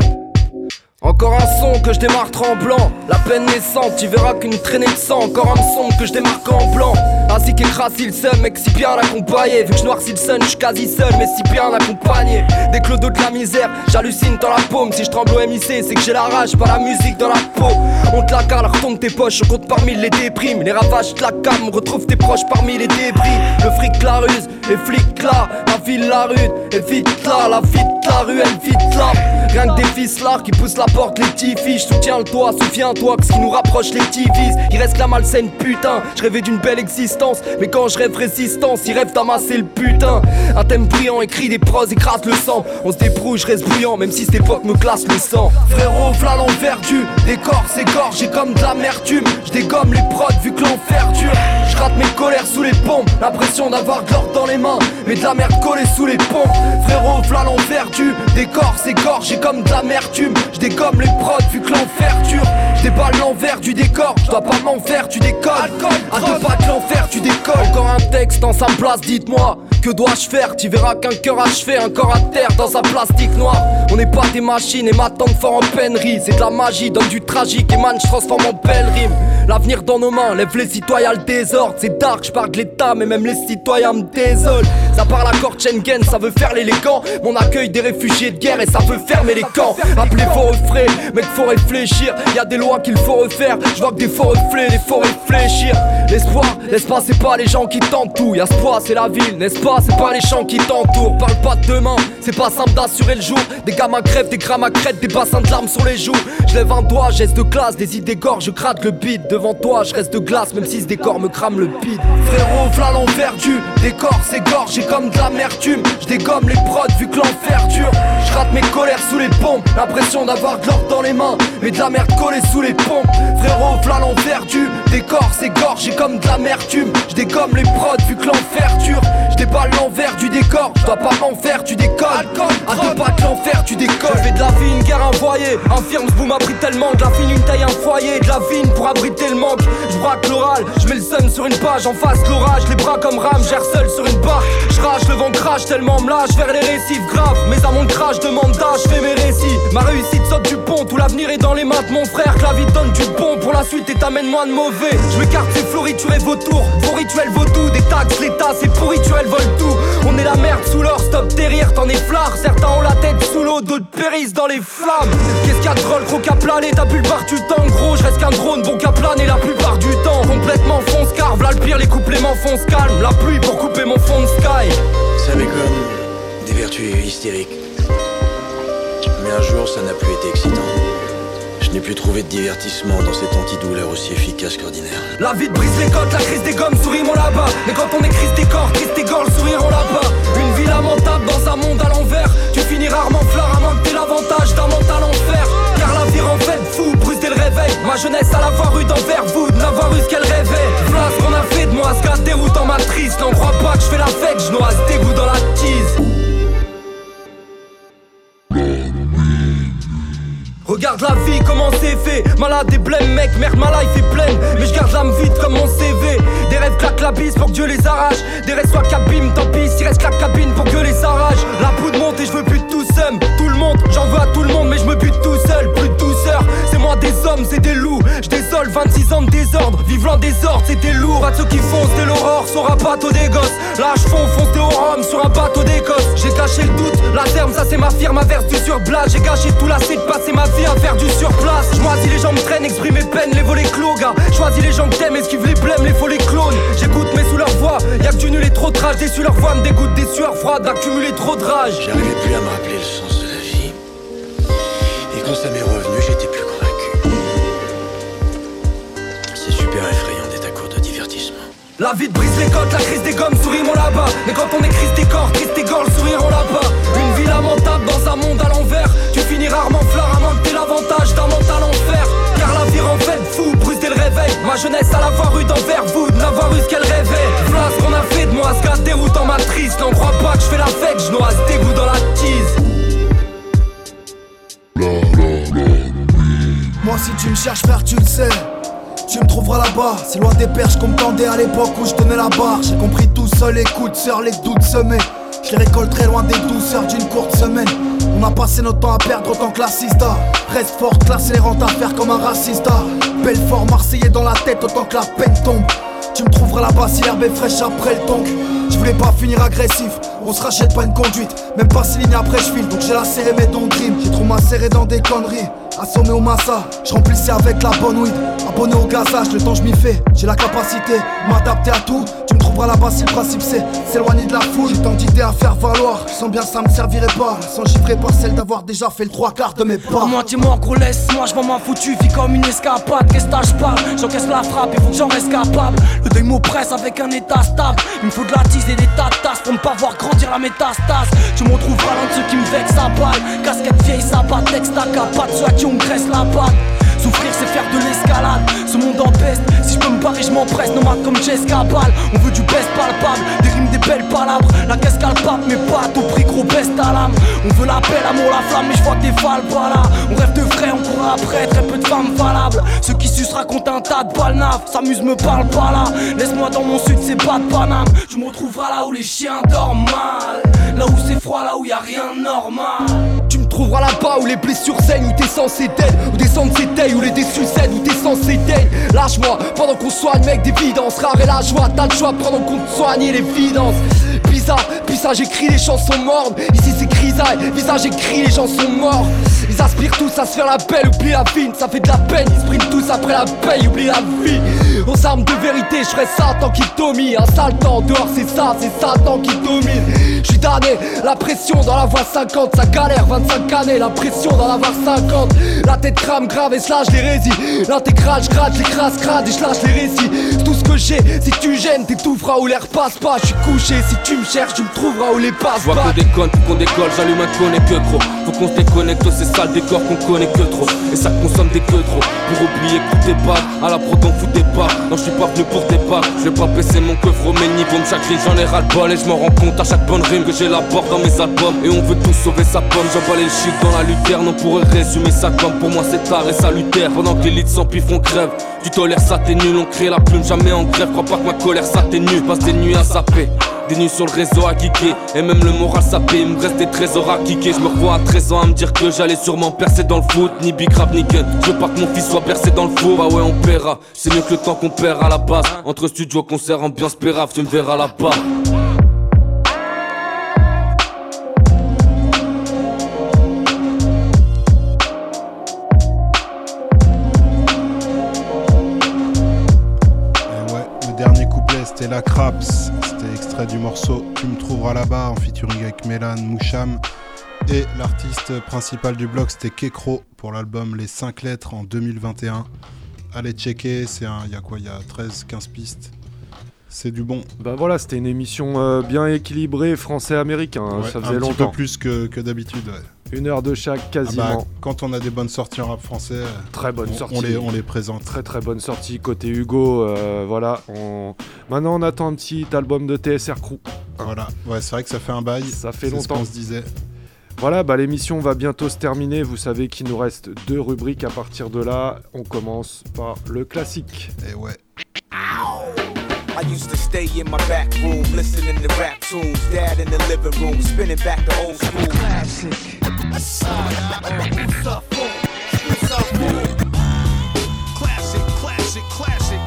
Encore un son que je démarre tremblant, la peine naissante, tu verras qu'une traînée de sang, encore un son que je démarque en blanc. Ainsi qu'écrasé le seum, mec, si bien accompagné. Vu que je noircis le sun, je suis quasi seul, mais si bien accompagné. Des clodos de la misère, j'hallucine dans la paume. Si je tremble au MIC, c'est que j'ai la rage, pas la musique dans la peau. On te la cale, retombe tes poches, je compte parmi les déprimes. Les ravages de la cam, retrouve tes proches parmi les débris. Le fric, la ruse, et flic là, la ville, la rude, et vite là, la vie de la rue, elle vite là. Rien que des fils là qui poussent la porte, les petits fiches. Soutiens-le toi, souviens-toi que ce qui nous rapproche, les petits fils. Il reste la malsaine putain, je rêvais d'une belle existence. Mais quand je rêve résistance, il rêve d'amasser le putain. Un thème brillant, écrit des pros, écrase le sang. On se débrouille, je reste bouillant, même si cette époque me glace le sang. Frérot, v'là l'envers du décor, c'est gorgé comme de l'amertume. Je dégomme les prods vu que l'enfer dure. Je rate mes colères sous les pompes, l'impression d'avoir de l'or dans les mains, mais de la collée sous les pompes. Frérot, v'là l'envers du décor, c'est gorgé comme de l'amertume. Je dégomme les prods vu que l'enfer dure. Je l'envers du décor, je dois pas m'en faire, tu décolles. À deux pas de l'enfer, décolles. Encore un texte en sa place, dites-moi. Que dois-je faire? Tu verras qu'un cœur achevé, un corps à terre dans sa plastique noire. On n'est pas des machines et ma tante fort en peinerie. C'est de la magie, donne du tragique et man, je transforme en belle rime. L'avenir dans nos mains, lève les citoyens le désordre. C'est dark, je parle de l'état, mais même les citoyens me désolent. Ça parle à Schengen, ça veut faire l'élégant. Mon accueil des réfugiés de guerre et ça veut fermer les camps. Appelez vos refrains, mec, faut réfléchir. Y a des lois qu'il faut refaire. Je vois que des faux reflets, des faut réfléchir. L'espoir, l'espace, c'est pas les gens qui tout. Y'a ce poids, c'est la ville, n'est-ce pas? C'est pas les champs qui t'entourent. Parle pas de demain, c'est pas simple d'assurer le jour. Des gamins crèvent, des grammes à crête, des bassins de larmes sur les joues. Je lève un doigt, geste de classe, des idées gore, je gratte le beat. Devant toi, je reste de glace, même si ce décor me crame le bide. Frérot, v'là l'envers du décor, c'est gorgé comme de l'amertume. Je dégomme les prods vu que l'enfer dure. Je rate mes colères sous les pompes, l'impression d'avoir de l'or dans les mains, mais de la merde collée sous les pompes. Frérot, v'là l'envers du décor, c'est gorgé comme de l'amertume. Je dégomme les prods vu que l'enfer dure. Je l'envers du décor, je dois pas m'en faire, tu décolles. À deux pas l'enfer, tu décolles. Je de la vie une guerre envoyée. Infirme, ce boom abrite tellement de la fine, une taille, un foyer. De la vigne pour abriter le manque. Je braque l'oral, je mets le sun sur une page, en face l'orage. Les bras comme rame, gère seul sur une barre. Je rage, le vent crache tellement me vers les récifs graves. Mes amants crash demande d'âge, fais mes récits. Ma réussite saute du pont, tout l'avenir est dans les mains de mon frère que la vie donne du bon pour la suite et t'amène moins de mauvais. Je m'écarte floritures et vautours, vos rituels vaut tout, des taxes, l'État, c'est pour rituels volent tout. On est la merde sous leur stop derrière, t'en efflares. Certains ont la tête sous l'eau, d'autres périssent dans les flammes. Qu'est-ce qu'il y a de drôle, gros qu'à planer, t'as plus le bar du temps, gros, je reste qu'un drone, bon qu'à planer la plupart du temps. Complètement fonce carve, là le pire, les compléments foncent calme. La pluie pour couper mon fond de sky. Ça m'éconne, des vertus hystériques. Mais un jour, ça n'a plus été excitant. N'ai plus trouvé de divertissement dans cette antidouleur aussi efficace qu'ordinaire. La vie te brise les côtes, la crise des gommes, souris mon là-bas. Mais quand on est crise des corps, crise des gorges, sourire on là-bas. Une vie lamentable dans un monde à l'envers. Tu finis rarement fleur à manquer l'avantage d'un mental en fer. Car la vie rend fait fou, bruse dès le réveil. Ma jeunesse à l'avoir eu d'envers vous, de n'avoir eu ce qu'elle rêvait. Voilà ce qu'on a fait de moi, ce qu'a déroute en matrice. N'en crois pas que je fais la fête, je noie ce dégoût dans la tease. Regarde la vie, comment c'est fait. Malade et blême, mec, merde, ma life est pleine. Mais je garde l'âme vide comme mon CV Des rêves claquent la bise pour que Dieu les arrache. Des rêves soit cabine, tant pis, s'il reste la cabine pour que les arrache. La poudre monte et je veux plus de tout seul Tout le monde, j'en veux à tout le monde mais je me bute tout seul. Plus de douceur, c'est moi des hommes, c'est des loups. Je désole 26 ans de désordre, vivant en désordre, c'était lourd À ceux qui foncent dès l'aurore sur un bateau des gosses. Lâche fond, fonce de Rome sur un bateau d'Écosse Le doute, la terme ça c'est ma firme, verse du surblage J'ai gâché tout la de passer ma vie à faire du surplace. Choisis les gens me traînent, exprime mes peines, les volets clos gars. Choisis les gens que t'aimes, esquive les blêmes, les faux les clones. J'écoute mais sous leur voix, y'a que du nul et trop de rage. Déçu leur voix me dégoûte des sueurs froides, d'accumuler trop de rage. J'arrivais plus à me rappeler le sens de la vie. Et quand ça m'est revenu, La vie te brise les côtes, la crise des gommes, souris mon là-bas. Mais quand on est crise des corps, crise des gorges, sourire on là-bas. Une vie lamentable dans un monde à l'envers. Tu finis rarement fleur à manquer l'avantage d'un mental en fer Car la vie rend fait fou, bruse dès le réveil. Ma jeunesse à l'avoir eu d'envers vous, de n'avoir eu ce qu'elle rêvait. Voilà ce qu'on a fait de moi, ce qu'a déroute en matrice N'en crois pas que je fais la fête, je noie ce dégoût dans la tease Moi si tu me cherches frère tu le sais tu me trouveras là-bas, c'est loin des perches qu'on me tendait à l'époque où je tenais la barre. J'ai compris tout seul, écoute sœur, les doutes semés Je les récolte très loin des douceurs d'une courte semaine. On a passé notre temps à perdre autant que l'assista Reste fort, classer les rentes à faire comme un racista Belfort, Marseillais dans la tête autant que la peine tombe. Tu me trouveras là-bas si l'herbe est fraîche après le tonk je voulais pas finir agressif, on se rachète pas une conduite Même pas six lignes après je file, donc j'ai lacéré mes dons crime J'ai trop macéré dans des conneries. Assommé au massa, je remplissais avec la bonne weed. Abonné au gazage, le temps je m'y fais J'ai la capacité, m'adapter à tout Tu me trouveras là-bas si le principe c'est s'éloigner de la foule. J'ai tant d'idées à faire valoir, je sens bien ça me servirait pas. Sans chiffrer par celle d'avoir déjà fait le trois quarts de mes pas. À moitié mort gros laisse-moi, je m'en foutu, vis comme une escapade, qu'est-ce que je parle? J'encaisse la frappe, il faut que j'en reste capable Le deuil m'oppresse avec un état stable. Il me faut de la tise et des tas de tasses pour ne pas voir grandir la métastase. Tu me retrouveras l'un de ceux qui me vexent à balle. Casquette vieille, sabbat, texte à pas de ceux à qui on la patte Souffrir c'est faire de l'escalade, ce monde en peste Si je peux me barrer je m'empresse, nomade comme Jessica Ball On veut du best palpable, des rimes, des belles palabres. La caisse palpable mais pas tout prix gros best à l'âme. On veut la paix, l'amour, la flamme mais je vois que des falles pas là On rêve de vrai, on court après, très peu de femmes valables. Ceux qui sucent racontent un tas de balnaves, s'amuse me parle pas là. Laisse-moi dans mon sud c'est pas de Paname. Tu me retrouveras là où les chiens dorment mal. Là où c'est froid, là où y a rien de normal Là-bas où les blessures saignent, où t'es censé t'aider, où des cendres s'éteignent, où les déçus cèdent, où t'es censé t'aider. Lâche-moi pendant qu'on soigne, mec, des vidances. Rare et la joie, t'as le choix pendant qu'on te soigne les vidances. Bizarre, ça j'écris les chansons mornes. Ici c'est grisaille, visage j'écris les gens sont morts. Ils aspirent tous à se faire la belle, oublie la fine, ça fait de la peine. Ils sprintent tous après la paye, oublie la vie. Aux armes de vérité, je ferai ça tant qu'il domine. Un sale temps dehors, c'est ça, c'est ça tant qu'il domine. Je suis damné, la pression dans la voie 50, ça galère 25 années, la pression dans la voie 50. La tête crame grave et slash l'hérésie. L'intégral, je gratte, j'écrase, crade et je lâche les récits. C'est tout ce que j'ai, si tu gênes, t'étoufferas où l'air passe pas. Je suis couché, si tu me cherches, tu me trouveras où les passes pas. qu'on déconne, faut qu'on décolle, j'allume un connaît que trop Faut qu'on se déconnecte, ces sales décors qu'on connaît que trop Et ça consomme des que trop Pour oublier que est pas À la pro t'en foutez pas Non je suis pas venu pour tes pas. Je vais pas baisser mon coffre au mes niveaux Chaque j'en ai ras le bol Et je m'en rends compte à chaque bonne rime que j'ai la porte dans mes albums. Et on veut tous sauver sa pomme. J'emballe les chiffres dans la lutterne On pourrait résumer ça comme pour moi c'est tard et salutaire. Pendant que l'élite sans pif on crève. Tu tolères ça t'es On crée la plume jamais en grève. Crois pas que ma colère s'atténue. Passe des nuits à zapper Des nuits sur le réseau à geeker. Et même le moral sapé, il me reste des trésors à kicker. Je me revois à 13 ans à me dire que j'allais sûrement percer dans le foot. Ni big rap ni gun. Je veux pas que mon fils soit percé dans le four. Bah ouais, on paiera. C'est mieux que le temps qu'on perd à la base. Entre studio, concert, ambiance pérave, tu me verras là-bas. Et ouais, le dernier couplet c'était la Craps. Du morceau Tu me trouveras là-bas en featuring avec Mélan Moucham. Et l'artiste principal du blog c'était Kekro pour l'album Les 5 lettres en 2021. Allez checker, c'est un. Il y a quoi Il y a 13-15 pistes. C'est du bon. Bah voilà, c'était une émission euh, bien équilibrée français-américain. hein, Ouais, ça un faisait petit longtemps. peu plus que, que d'habitude. ouais. Une heure de chaque, Ah quasiment. bah, quand on a des bonnes sorties en rap français, euh, Très bonne on, sortie. on les, on les présente. Très très bonne sortie côté Hugo. euh, voilà. On... Maintenant on attend un petit album de TSR Crew. Voilà. Ouais, c'est vrai que ça fait un bail. Ça fait C'est ce longtemps. qu'on se disait. Voilà, bah, l'émission va bientôt se terminer. Vous savez qu'il nous reste deux rubriques à partir de là. On commence par le classique. Et ouais. I used to stay in my back room, listening to rap tunes. Dad in the living room, spinning back the old school. Classic. Classic, classic, classic.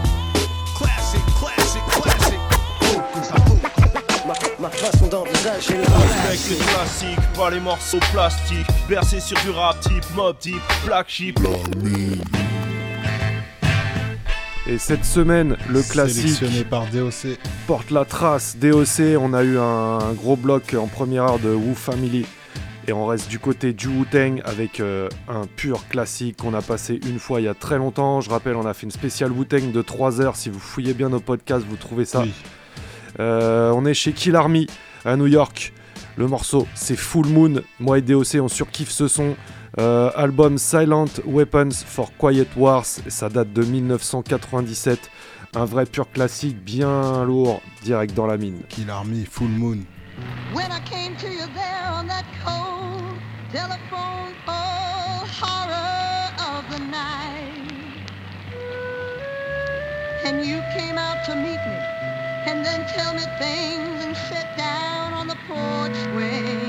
Classic, classic, classic. Respecte les classiques, pas les morceaux plastiques. Bercé sur du rap type, mob type, black sheep. Et cette semaine, le classique Sélectionné par DOC. porte la trace. DOC, on a eu un, un gros bloc en première heure de Wu Family. Et on reste du côté du Wu-Tang avec euh, un pur classique qu'on a passé une fois il y a très longtemps. Je rappelle, on a fait une spéciale Wu-Tang de 3 heures. Si vous fouillez bien nos podcasts, vous trouvez ça. Oui. Euh, on est chez Kill Army à New York. Le morceau, c'est Full Moon. Moi et DOC, on surkiffe ce son. Euh, album Silent Weapons for Quiet Wars. Ça date de 1997. Un vrai pur classique, bien lourd, direct dans la mine. Kill Army, Full Moon. When I came to you there on that cold telephone pole, horror of the night. And you came out to meet me, and then tell me things and sit down on the porch swing.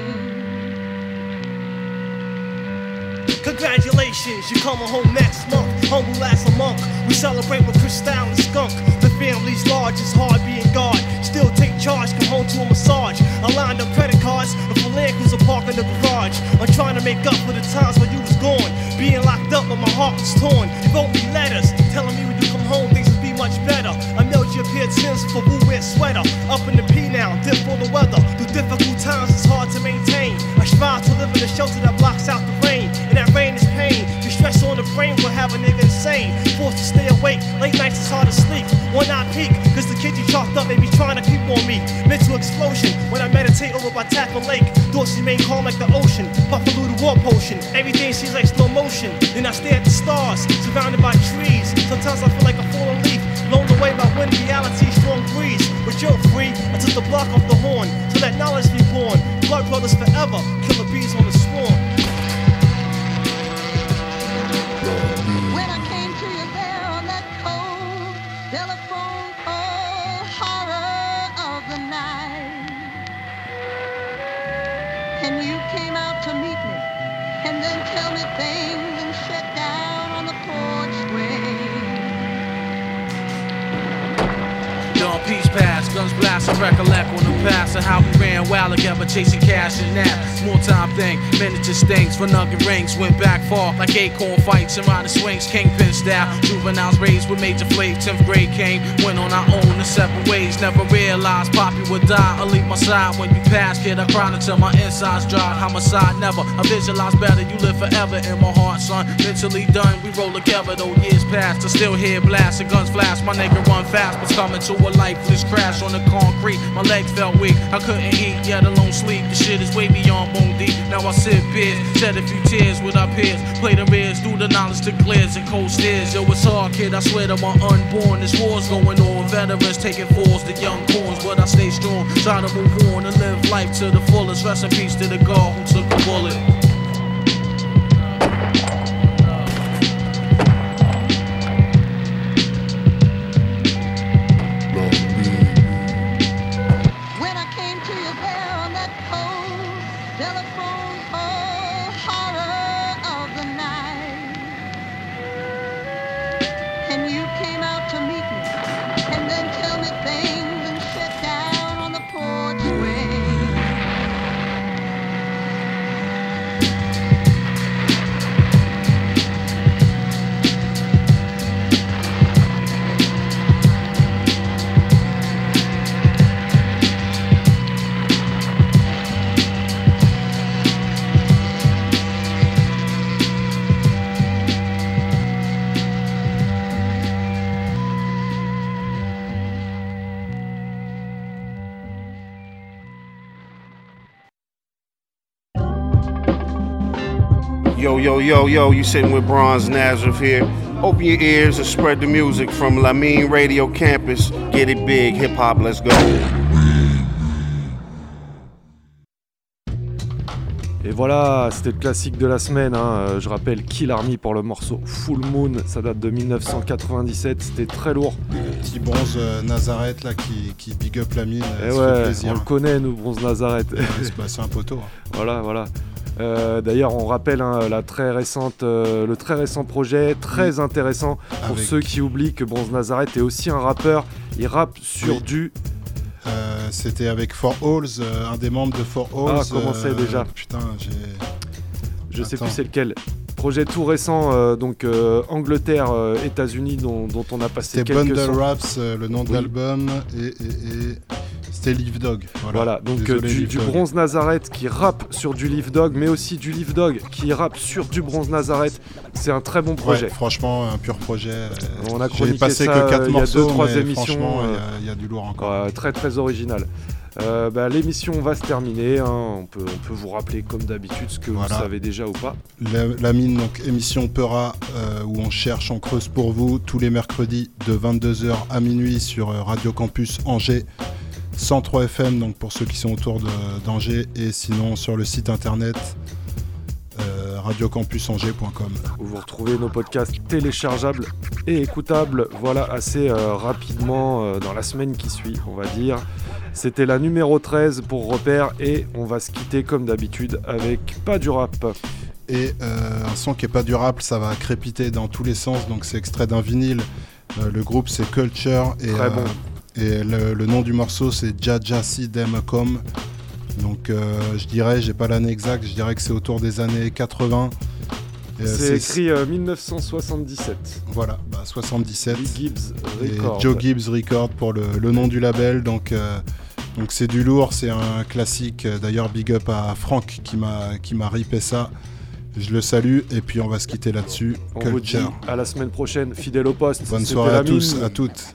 Congratulations, you're coming home next month. Humble as a monk. We celebrate with Cristal and Skunk. The family's large, it's hard being God. Still take charge, come home to a massage. I lined up credit cards, and for Land Cruiser park in the garage. I'm trying to make up for the times when you was gone. Being locked up, but my heart was torn. You wrote me letters, telling me when you come home, things would be much better. I mailed you a pair of Tims for Wu wear sweater. Up in the P now, dip for the weather. Through difficult times, it's hard to maintain. I strive to live in a shelter that blocks out the rain. And that rain is pain. The stress on the brain will have a nigga insane. Forced to stay awake, late nights it's hard to sleep. One eye peak, cause the kid you chalked up may be trying to creep on me. Mental explosion when I meditate over by Tapper Lake. Thoughts remain calm like the ocean. Buffalo the war potion. Everything seems like slow motion. Then I stare at the stars, surrounded by trees. Sometimes I feel like a fallen leaf. Blown away by wind, reality, strong breeze. But you're free. I took the block off the horn. So that knowledge be born. Blood brothers forever. Killer bees on the swarm. And you there on that cold telephone all of the night. Can you came out to meet me, and then tell me things peace pass, guns blast, and recollect on the past and how we ran wild together, chasing cash and naps. More time thing, miniature stings for nugget rings. Went back far like acorn fights and rider swings, kingpin style. Juveniles raised with major flav, 10th grade came. Went on our own in separate ways. Never realized Poppy would die or leave my side when you pass. Kid, I cried until my insides dry. Homicide never. I visualize better. You live forever in my heart, son. Mentally done, we roll together though years past. I still hear blasts and guns flash. My nigga run fast, but coming to a crash on the concrete. My legs felt weak. I couldn't eat, yet alone sleep. The shit is way beyond bone deep. Now I sip beers, shed a few tears with our peers. Play the rears, do the knowledge to clears and cold stairs. Yo, it's hard, kid. I swear to my unborn. This war's going on. Veterans taking falls to young corns, but I stay strong. Try to move on and live life to the fullest. Rest in peace to the God who took the bullet. Yo, yo, yo, you sitting with Bronze Nazareth here. Open your ears and spread the music from Lamine Radio Campus. Get it big, hip hop, let's go. Et voilà, c'était le classique de la semaine. hein. Euh, Je rappelle Kill Army pour le morceau Full Moon. Ça date de 1997. C'était très lourd. Petit bronze euh, Nazareth là qui, qui big up la mine. Et ça fait ouais, plaisir. on le connaît, nous, Bronze Nazareth. c'est bah, c'est un poteau. hein. Voilà, voilà. Euh, D'ailleurs, on rappelle hein, la très récente, euh, le très récent projet, très intéressant pour Avec- ceux qui oublient que Bronze Nazareth est aussi un rappeur. Il rappe sur Oui. du. Euh, C'était avec Four Halls, un des membres de Four Halls. Ah, comment c'est déjà Putain, j'ai. Je sais plus c'est lequel. Projet tout récent, donc Angleterre, États-Unis, dont, dont on a passé C'était quelques Bundle sons. Raps, le nom de l'album, et, et- et c'était Leaf Dog. Voilà, Voilà, donc Désolé, euh, du, bronze Nazareth qui rappe sur du Leaf Dog, mais aussi du Leaf Dog qui rappe sur du bronze Nazareth. C'est un très bon projet. Ouais, franchement, un pur projet. euh, On a J'ai chroniqué passé ça, que euh, 4 il y a morceaux, deux, trois mais émissions, franchement, il y a- euh, il y, a du lourd encore. Très très original. Euh, bah, L'émission va se terminer. hein. On, peut, on peut vous rappeler comme d'habitude ce que Voilà. vous savez déjà ou pas. La, la mine, donc émission Peura, euh, où on cherche, on creuse pour vous, tous les mercredis de 22h à minuit sur euh, Radio Campus Angers, 103 FM, donc pour ceux qui sont autour d'Angers, et sinon sur le site internet euh, radiocampusangers.com. où vous retrouvez nos podcasts téléchargeables et écoutables. Voilà, assez euh, rapidement euh, dans la semaine qui suit, on va dire. C'était la numéro 13 pour Repère et on va se quitter comme d'habitude avec pas du rap. Et euh, un son qui est pas durable, ça va crépiter dans tous les sens, donc c'est extrait d'un vinyle. Euh, le groupe c'est Culture et. Et le, le nom du morceau c'est Jaja Si Dem Com. Donc euh, je dirais, j'ai pas l'année exacte, je dirais que c'est autour des années 80. Et, euh, C'est écrit euh, 1977. Voilà, bah, 77. Lee Gibbs Et. Joe Gibbs Record pour le, le nom du label. Donc euh, donc c'est du lourd, c'est un classique. D'ailleurs, big up à Franck qui m'a qui m'a ripé ça. Je le salue et puis on va se quitter là-dessus. On vous dit Culture. à la semaine prochaine, fidèle au poste. Bonne soirée à tous, à toutes.